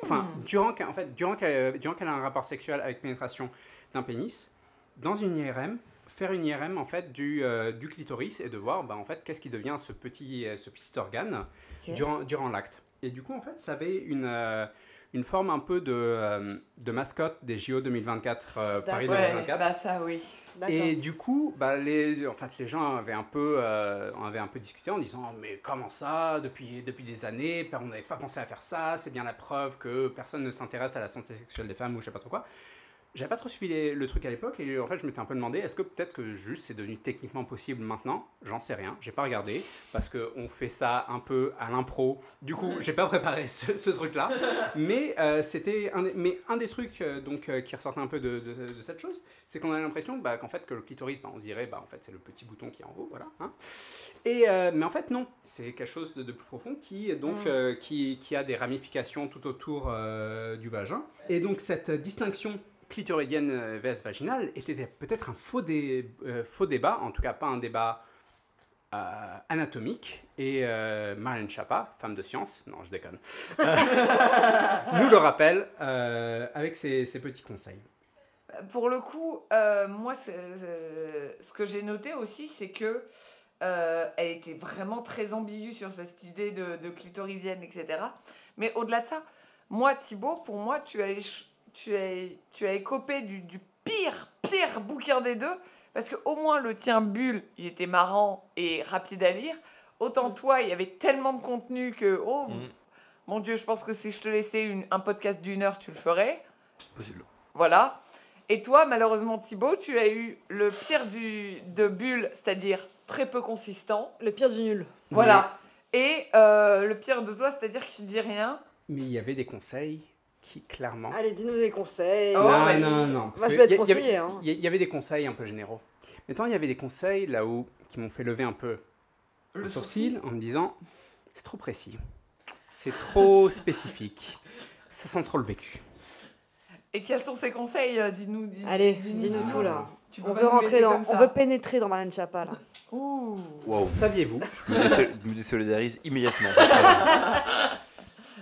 Enfin, durant qu'elle en fait, durant qu'elle durant qu'elle a un rapport sexuel avec pénétration d'un pénis, dans une IRM, faire une IRM en fait du, euh, du clitoris et de voir bah, en fait qu'est-ce qui devient ce petit, euh, ce petit organe durant, durant l'acte. Et du coup en fait ça avait une, euh, une forme un peu de, euh, de mascotte des JO 2024, euh, Paris. Ouais, 2024. bah ça oui. Et du coup, bah, les, en fait, les gens avaient un, peu, avaient un peu discuté en disant Mais comment ça depuis, depuis des années, on n'avait pas pensé à faire ça, c'est bien la preuve que personne ne s'intéresse à la santé sexuelle des femmes ou je sais pas trop quoi. J'avais pas trop suivi les- le truc à l'époque et en fait je m'étais un peu demandé est-ce que peut-être que juste c'est devenu techniquement possible maintenant? J'en sais rien, j'ai pas regardé parce que on fait ça un peu à l'impro. Du coup, j'ai pas préparé ce, ce truc-là, mais euh, c'était un, mais un des trucs euh, donc euh, qui ressortait un peu de, de- de cette chose, c'est qu'on a l'impression bah, qu'en fait que le clitoris, bah, on dirait bah en fait c'est le petit bouton qui est en haut, voilà. hein. Et mais en fait non, c'est quelque chose de, de plus profond qui donc Mm. qui, qui a des ramifications tout autour du vagin. Et donc cette distinction clitoridienne euh, vs vaginale était peut-être un faux, dé- euh, faux débat, en tout cas pas un débat euh, anatomique. Et euh, Marlène Schiappa, femme de science, non je déconne, nous le rappelle avec ses, ses petits conseils. Pour le coup, moi, ce, ce- ce que j'ai noté aussi, c'est que euh, elle était vraiment très ambiguë sur cette idée de, de clitoridienne, etc. Mais au-delà de ça, moi, Thibaut, pour moi, tu as, éch- tu as, tu as écopé du, du pire, pire bouquin des deux, parce que au moins le tien, Bulle, il était marrant et rapide à lire. Autant toi, il y avait tellement de contenu que, oh, Mm. mon Dieu, je pense que si je te laissais une- un podcast d'une heure, tu le ferais. Possible. Voilà. Et toi, malheureusement, Thibaut, tu as eu le pire du, de Bulle, c'est-à-dire très peu consistant. Le pire du nul. Voilà. Et euh, le pire de toi, c'est-à-dire qu'il dit rien. Mais il y avait des conseils qui clairement... Allez, dis-nous des conseils. Oh, non, non, non. Moi, je vais être conseiller. Hein. Il y, y avait des conseils un peu généraux. Maintenant, il y avait des conseils là où qui m'ont fait lever un peu le, Le sourcil en me disant c'est trop précis, c'est trop spécifique, ça sent trop le vécu. Et quels sont ces conseils euh, Dis-nous. dis- Allez, dis-nous tout là. Tu peux On veut rentrer dans, on veut pénétrer dans Marlène Chapa là. Ouh. Waouh. Saviez-vous Je me désol- je me désolidarise immédiatement.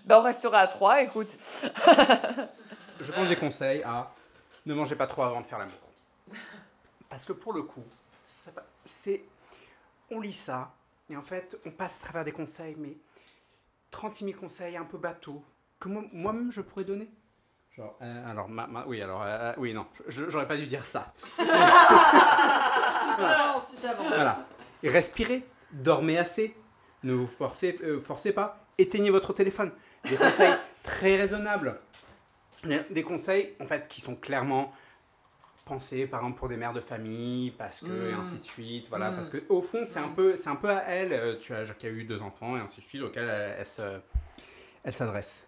Ben, on restera à trois, écoute. Je pense des conseils à ne mangez pas trop avant de faire l'amour. Parce que pour le coup, c'est on lit ça et en fait on passe à travers des conseils, mais 36 000 conseils un peu bateau que moi- moi-même je pourrais donner. Genre, euh, alors, ma- ma- oui, alors, euh, oui, non, j'aurais pas dû dire ça. t'avances, tu t'avances. Voilà. Et respirez, dormez assez, ne vous forcez, euh, forcez pas, éteignez votre téléphone. Des conseils très raisonnables. Des- conseils, en fait, qui sont clairement pensés, par exemple, pour des mères de famille, parce que, et Mm. ainsi de suite. Voilà, Mm. parce que, au fond, c'est un, peu, c'est un peu à elle, euh, tu vois, qui a eu deux enfants, et ainsi de suite, auxquels elle, elle se- elle s'adresse.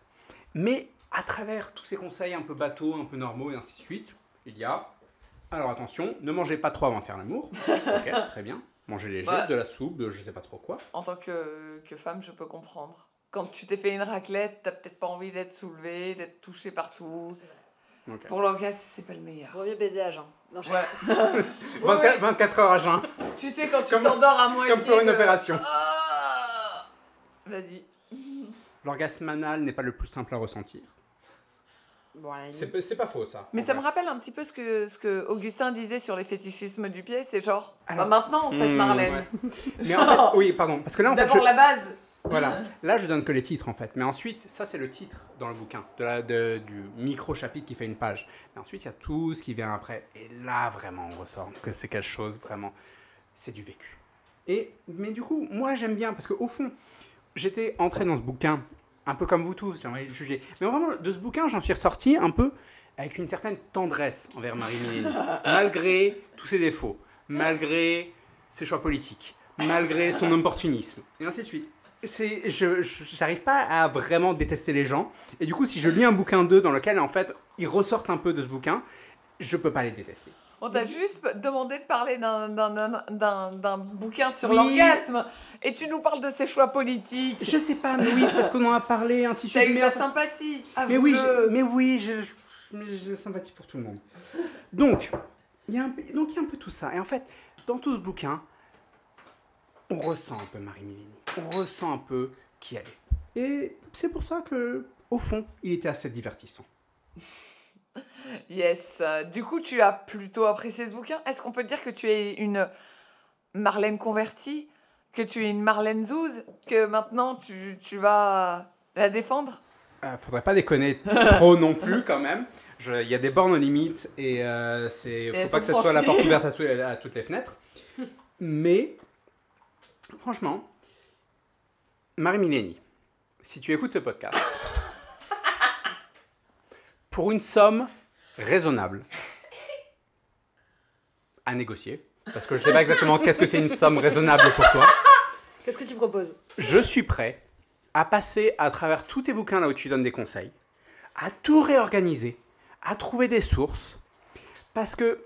Mais, à travers tous ces conseils un peu bateaux, un peu normaux, et ainsi de suite, il y a alors attention, ne mangez pas trop avant de faire l'amour. Ok, très bien. Mangez léger, Ouais. de la soupe, de je sais pas trop quoi. En tant que, que femme, je peux comprendre. Quand tu t'es fait une raclette, t'as peut-être pas envie d'être soulevé, d'être touché partout. Ok. Pour l'orgasme, c'est pas le meilleur. Vaut mieux baiser à jeun. Non, je- Ouais. 24, 24 heures à jeun, Tu sais, quand tu Comme- t'endors à moitié. comme pour une que- opération. Ah Vas-y. L'orgasme anal n'est pas le plus simple à ressentir. Bon. C'est pas- c'est pas faux ça. Mais ça me rappelle un petit peu ce que, ce que Augustin disait sur les fétichismes du pied. C'est genre, Alors- bah maintenant en fait, Mmh, Marlène. ouais. Mais en fait, oui, pardon. Parce que là, en fait, D'abord je- la base. Voilà. Là, je donne que les titres en fait. Mais ensuite, ça, c'est le titre dans le bouquin, de la, de- du micro-chapitre qui fait une page. Mais ensuite, il y a tout ce qui vient après. Et là, vraiment, on ressort que c'est quelque chose, vraiment, c'est du vécu. Et, mais du coup, moi, j'aime bien parce qu'au fond, j'étais entré dans ce bouquin, un peu comme vous tous, j'ai envie de le juger. Mais vraiment, de ce bouquin, j'en suis ressorti un peu avec une certaine tendresse envers Marie-Mélanie, malgré tous ses défauts, malgré ses choix politiques, malgré son opportunisme, et ainsi de suite. C'est, je, j'arrive pas à vraiment détester les gens, et du coup, si je lis un bouquin d'eux dans lequel, en fait, ils ressortent un peu de ce bouquin, je peux pas les détester. On t'a juste demandé de parler d'un- bouquin sur Oui. l'orgasme. Et tu nous parles de ses choix politiques. Je sais pas, mais oui, parce qu'on en a parlé, ainsi de T'as suite. eu de mais la sympathie. Mais oui, je- mais oui, je, mais j'ai de la sympathie pour tout le monde. Donc, il y a un, peu- donc il y a un peu tout ça. Et en fait, dans tout ce bouquin, on ressent un peu Marie-Mélanie. On ressent un peu qui elle est. Et c'est pour ça que, au fond, il était assez divertissant. Yes. Du coup, tu as plutôt apprécié ce bouquin. Est-ce qu'on peut dire que tu es une Marlène convertie Que tu es une Marlène Zouz Que maintenant tu, tu vas la défendre? Euh, faudrait pas déconner trop non plus quand même. Il y a des bornes aux limites et euh, c'est faut pas que ça soit la porte ouverte à, les- à toutes les fenêtres. Mais franchement, Marie Mileni, si tu écoutes ce podcast, pour une somme raisonnable à négocier, parce que je sais pas exactement qu'est-ce que c'est une somme raisonnable pour toi. Qu'est-ce que tu proposes? Je suis prêt à passer à travers tous tes bouquins là où tu donnes des conseils, à tout réorganiser, à trouver des sources, parce que...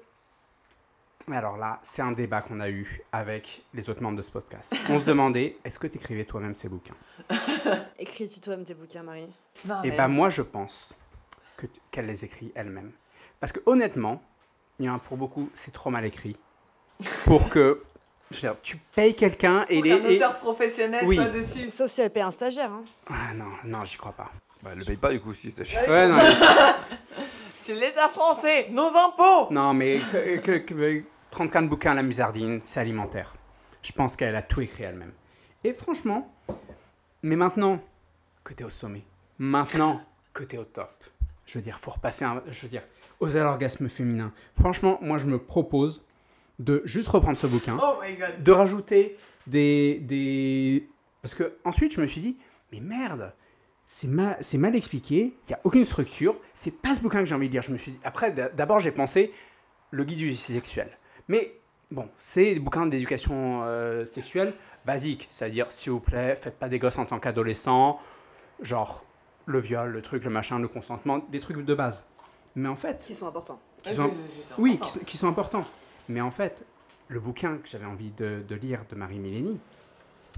Alors là, c'est un débat qu'on a eu avec les autres membres de ce podcast. On se demandait, est-ce que tu écrivais toi-même ces bouquins? Écris-tu toi-même tes bouquins, Marie? Non, Et mais- bah moi, je pense que qu'elle les écrit elle-même. Parce que honnêtement, il y en a pour beaucoup, c'est trop mal écrit. Pour que... je veux dire, tu payes quelqu'un et les... et- auteur professionnel Oui. soit dessus. Sauf si elle paie un stagiaire. Hein. Ah non, non, j'y crois pas. Bah, elle le paye pas du coup si c'est cher. Ouais, non, C'est l'État français, nos impôts Non, mais que, que- que- 34 bouquins à la musardine, c'est alimentaire. Je pense qu'elle a tout écrit elle-même. Et franchement, mais maintenant que tu es au sommet, maintenant que tu es au top, je veux dire, faut repasser un. Je veux dire, oser l'orgasme féminin. Franchement, moi, je me propose de juste reprendre ce bouquin, Oh my god. de rajouter des. des... Parce que ensuite, je me suis dit, mais merde, c'est mal, c'est mal expliqué, il n'y a aucune structure, c'est pas ce bouquin que j'ai envie de lire. Je me suis dit, après, d'abord, j'ai pensé le guide du sexuel. Mais bon, c'est des bouquins d'éducation euh, sexuelle basique, c'est-à-dire, s'il vous plaît, faites pas des gosses en tant qu'adolescent, genre le viol, le truc, le machin, le consentement, des trucs de base. Mais en fait, Qui sont importants. qui sont- oui, qui sont, qui sont importants. Mais en fait, le bouquin que j'avais envie de, de lire de Marie Mileni,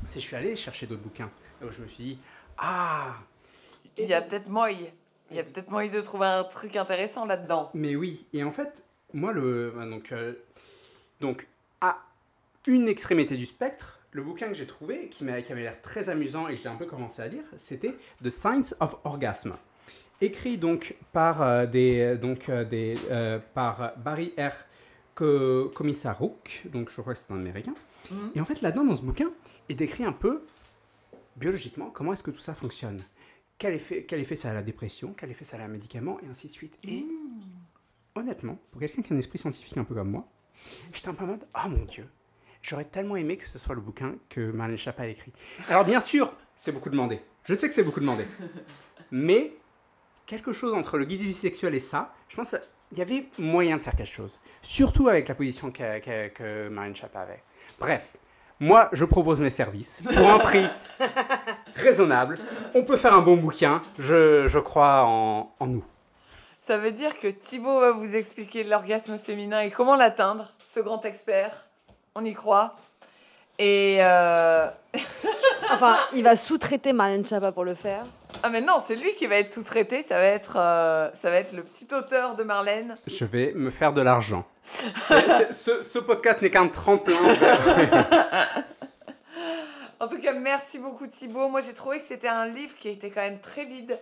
c'est je suis allé chercher d'autres bouquins. Où je me suis dit, ah, Il y a peut-être moyen. Il y a peut-être moyen de trouver un truc intéressant là-dedans. mais oui. Et en fait, moi, le, euh, donc, euh, donc, à une extrémité du spectre, le bouquin que j'ai trouvé, qui, qui avait l'air très amusant et que j'ai un peu commencé à lire, c'était The Science of Orgasm. Écrit donc par, euh, des, donc, euh, des, euh, par Barry R. Komisaruk, donc je crois que c'est un américain. Mhm. Et en fait, là-dedans, dans ce bouquin, il décrit un peu, biologiquement, comment est-ce que tout ça fonctionne. Quel effet, quel effet ça a à la dépression, quel effet ça a à la médicament, et ainsi de suite. Et honnêtement, pour quelqu'un qui a un esprit scientifique un peu comme moi, j'étais un peu en mode, oh mon Dieu, j'aurais tellement aimé que ce soit le bouquin que Marlène Schiappa a écrit. Alors bien sûr, c'est beaucoup demandé. Je sais que c'est beaucoup demandé. Mais quelque chose entre le guide du sexuel et ça, je pense qu'il y avait moyen de faire quelque chose. Surtout avec la position que, que, que Marlène Schiappa avait. Bref, moi, je propose mes services pour un prix raisonnable. On peut faire un bon bouquin. Je, je crois en, en nous. Ça veut dire que Thibaut va vous expliquer l'orgasme féminin et comment l'atteindre, ce grand expert. On y croit. Et euh, Enfin, il va sous-traiter Marlène Chapa pour le faire. ah mais non, c'est lui qui va être sous-traité. Ça va être, euh, ça va être le petit auteur de Marlène. Je vais me faire de l'argent. Ce, ce podcast n'est qu'un tremplin vers- En tout cas, merci beaucoup Thibaut. Moi, j'ai trouvé que c'était un livre qui était quand même très vide.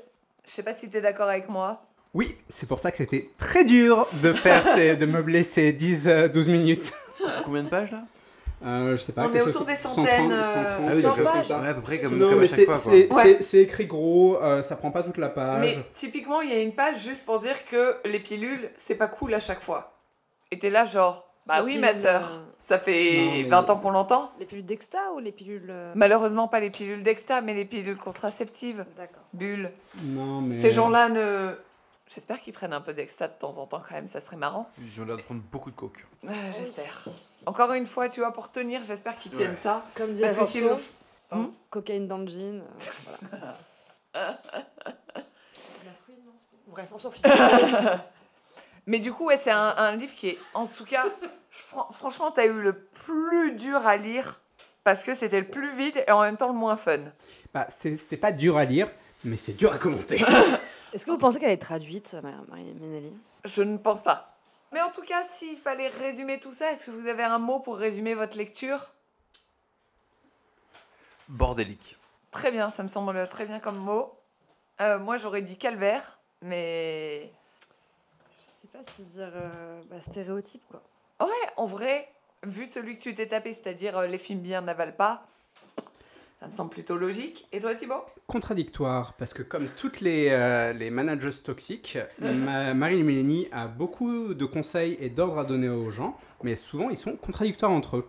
Je sais pas si tu es d'accord avec moi. Oui, c'est pour ça que c'était très dur de faire ces, de meubler ces 10-12 minutes. Combien de pages là? Euh, je sais pas. On est autour chose- des centaines, 130, euh, 130, Ah oui, Cent donc, je- pages. ouais, à peu près comme, Non, comme mais à chaque c'est fois. Quoi. c'est- Ouais. c'est- c'est écrit gros, euh, ça prend pas toute la page. Mais typiquement, il y a une page juste pour dire que les pilules, c'est pas cool à chaque fois. Et t'es là genre, bah Les oui ma sœur, euh, ça fait Non, mais- 20 ans qu'on l'entend. Les pilules d'Exta ou les pilules. euh, Malheureusement pas les pilules d'exta, mais les pilules contraceptives, D'accord. bulles. Non, mais... Ces gens-là ne... J'espère qu'ils prennent un peu d'exta de temps en temps quand même, ça serait marrant. Ils ont l'air de prendre beaucoup de coke. Ouais, j'espère. Encore une fois, tu vois, pour tenir, j'espère qu'ils tiennent Ouais. ça. Comme dit Parce que sinon... Hmm cocaïne dans le jean. euh, voilà. Bref, on s'en fiche. Mais du coup, ouais, c'est un, un livre qui est, en tout cas, fran- franchement, t'as eu le plus dur à lire parce que c'était le plus vide et en même temps le moins fun. Bah, c'est- C'était pas dur à lire, mais c'est dur à commenter. Est-ce que vous pensez qu'elle est traduite, Marie- Marie Ménelli Je ne pense pas. Mais en tout cas, s'il fallait résumer tout ça, est-ce que vous avez un mot pour résumer votre lecture? Bordélique. Très bien, ça me semble très bien comme mot. Euh, moi, j'aurais dit calvaire, mais Je sais pas si dire euh, bah, stéréotype, quoi. ouais, en vrai, vu celui que tu t'es tapé, c'est-à-dire euh, les films bien n'avalent pas, Ça me semble plutôt logique. Et toi, Thibaut? Contradictoire, parce que comme toutes les, euh, les managers toxiques, ma- Marie Mélanie a beaucoup de conseils et d'ordres à donner aux gens, mais souvent ils sont contradictoires entre eux.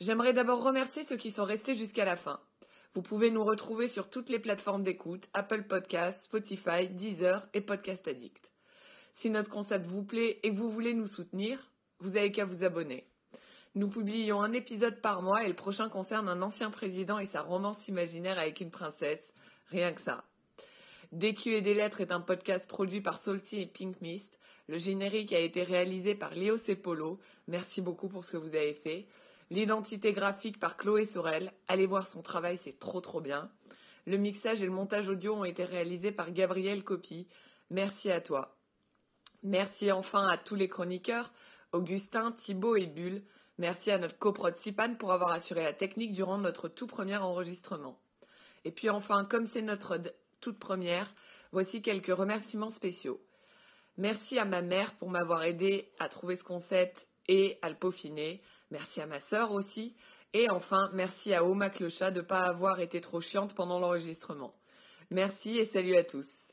J'aimerais d'abord remercier ceux qui sont restés jusqu'à la fin. Vous pouvez nous retrouver sur toutes les plateformes d'écoute, Apple Podcasts, Spotify, Deezer et Podcast Addict. Si notre concept vous plaît et que vous voulez nous soutenir, vous avez qu'à vous abonner. Nous publions un épisode par mois et le prochain concerne un ancien président et sa romance imaginaire avec une princesse. Rien que ça. DQ et des lettres est un podcast produit par Salty et Pink Mist. Le générique a été réalisé par Léo Cepolo. Merci beaucoup pour ce que vous avez fait. L'identité graphique par Chloé Sorel. Allez voir son travail, c'est trop trop bien. Le mixage et le montage audio ont été réalisés par Gabriel Copy. Merci à toi. Merci enfin à tous les chroniqueurs, Augustin, Thibaut et Bulle. Merci à notre coprod Sipan pour avoir assuré la technique durant notre tout premier enregistrement. Et puis enfin, comme c'est notre toute première, voici quelques remerciements spéciaux. Merci à ma mère pour m'avoir aidé à trouver ce concept et à le peaufiner. Merci à ma sœur aussi. Et enfin, merci à Oma Clochat de ne pas avoir été trop chiante pendant l'enregistrement. Merci et salut à tous.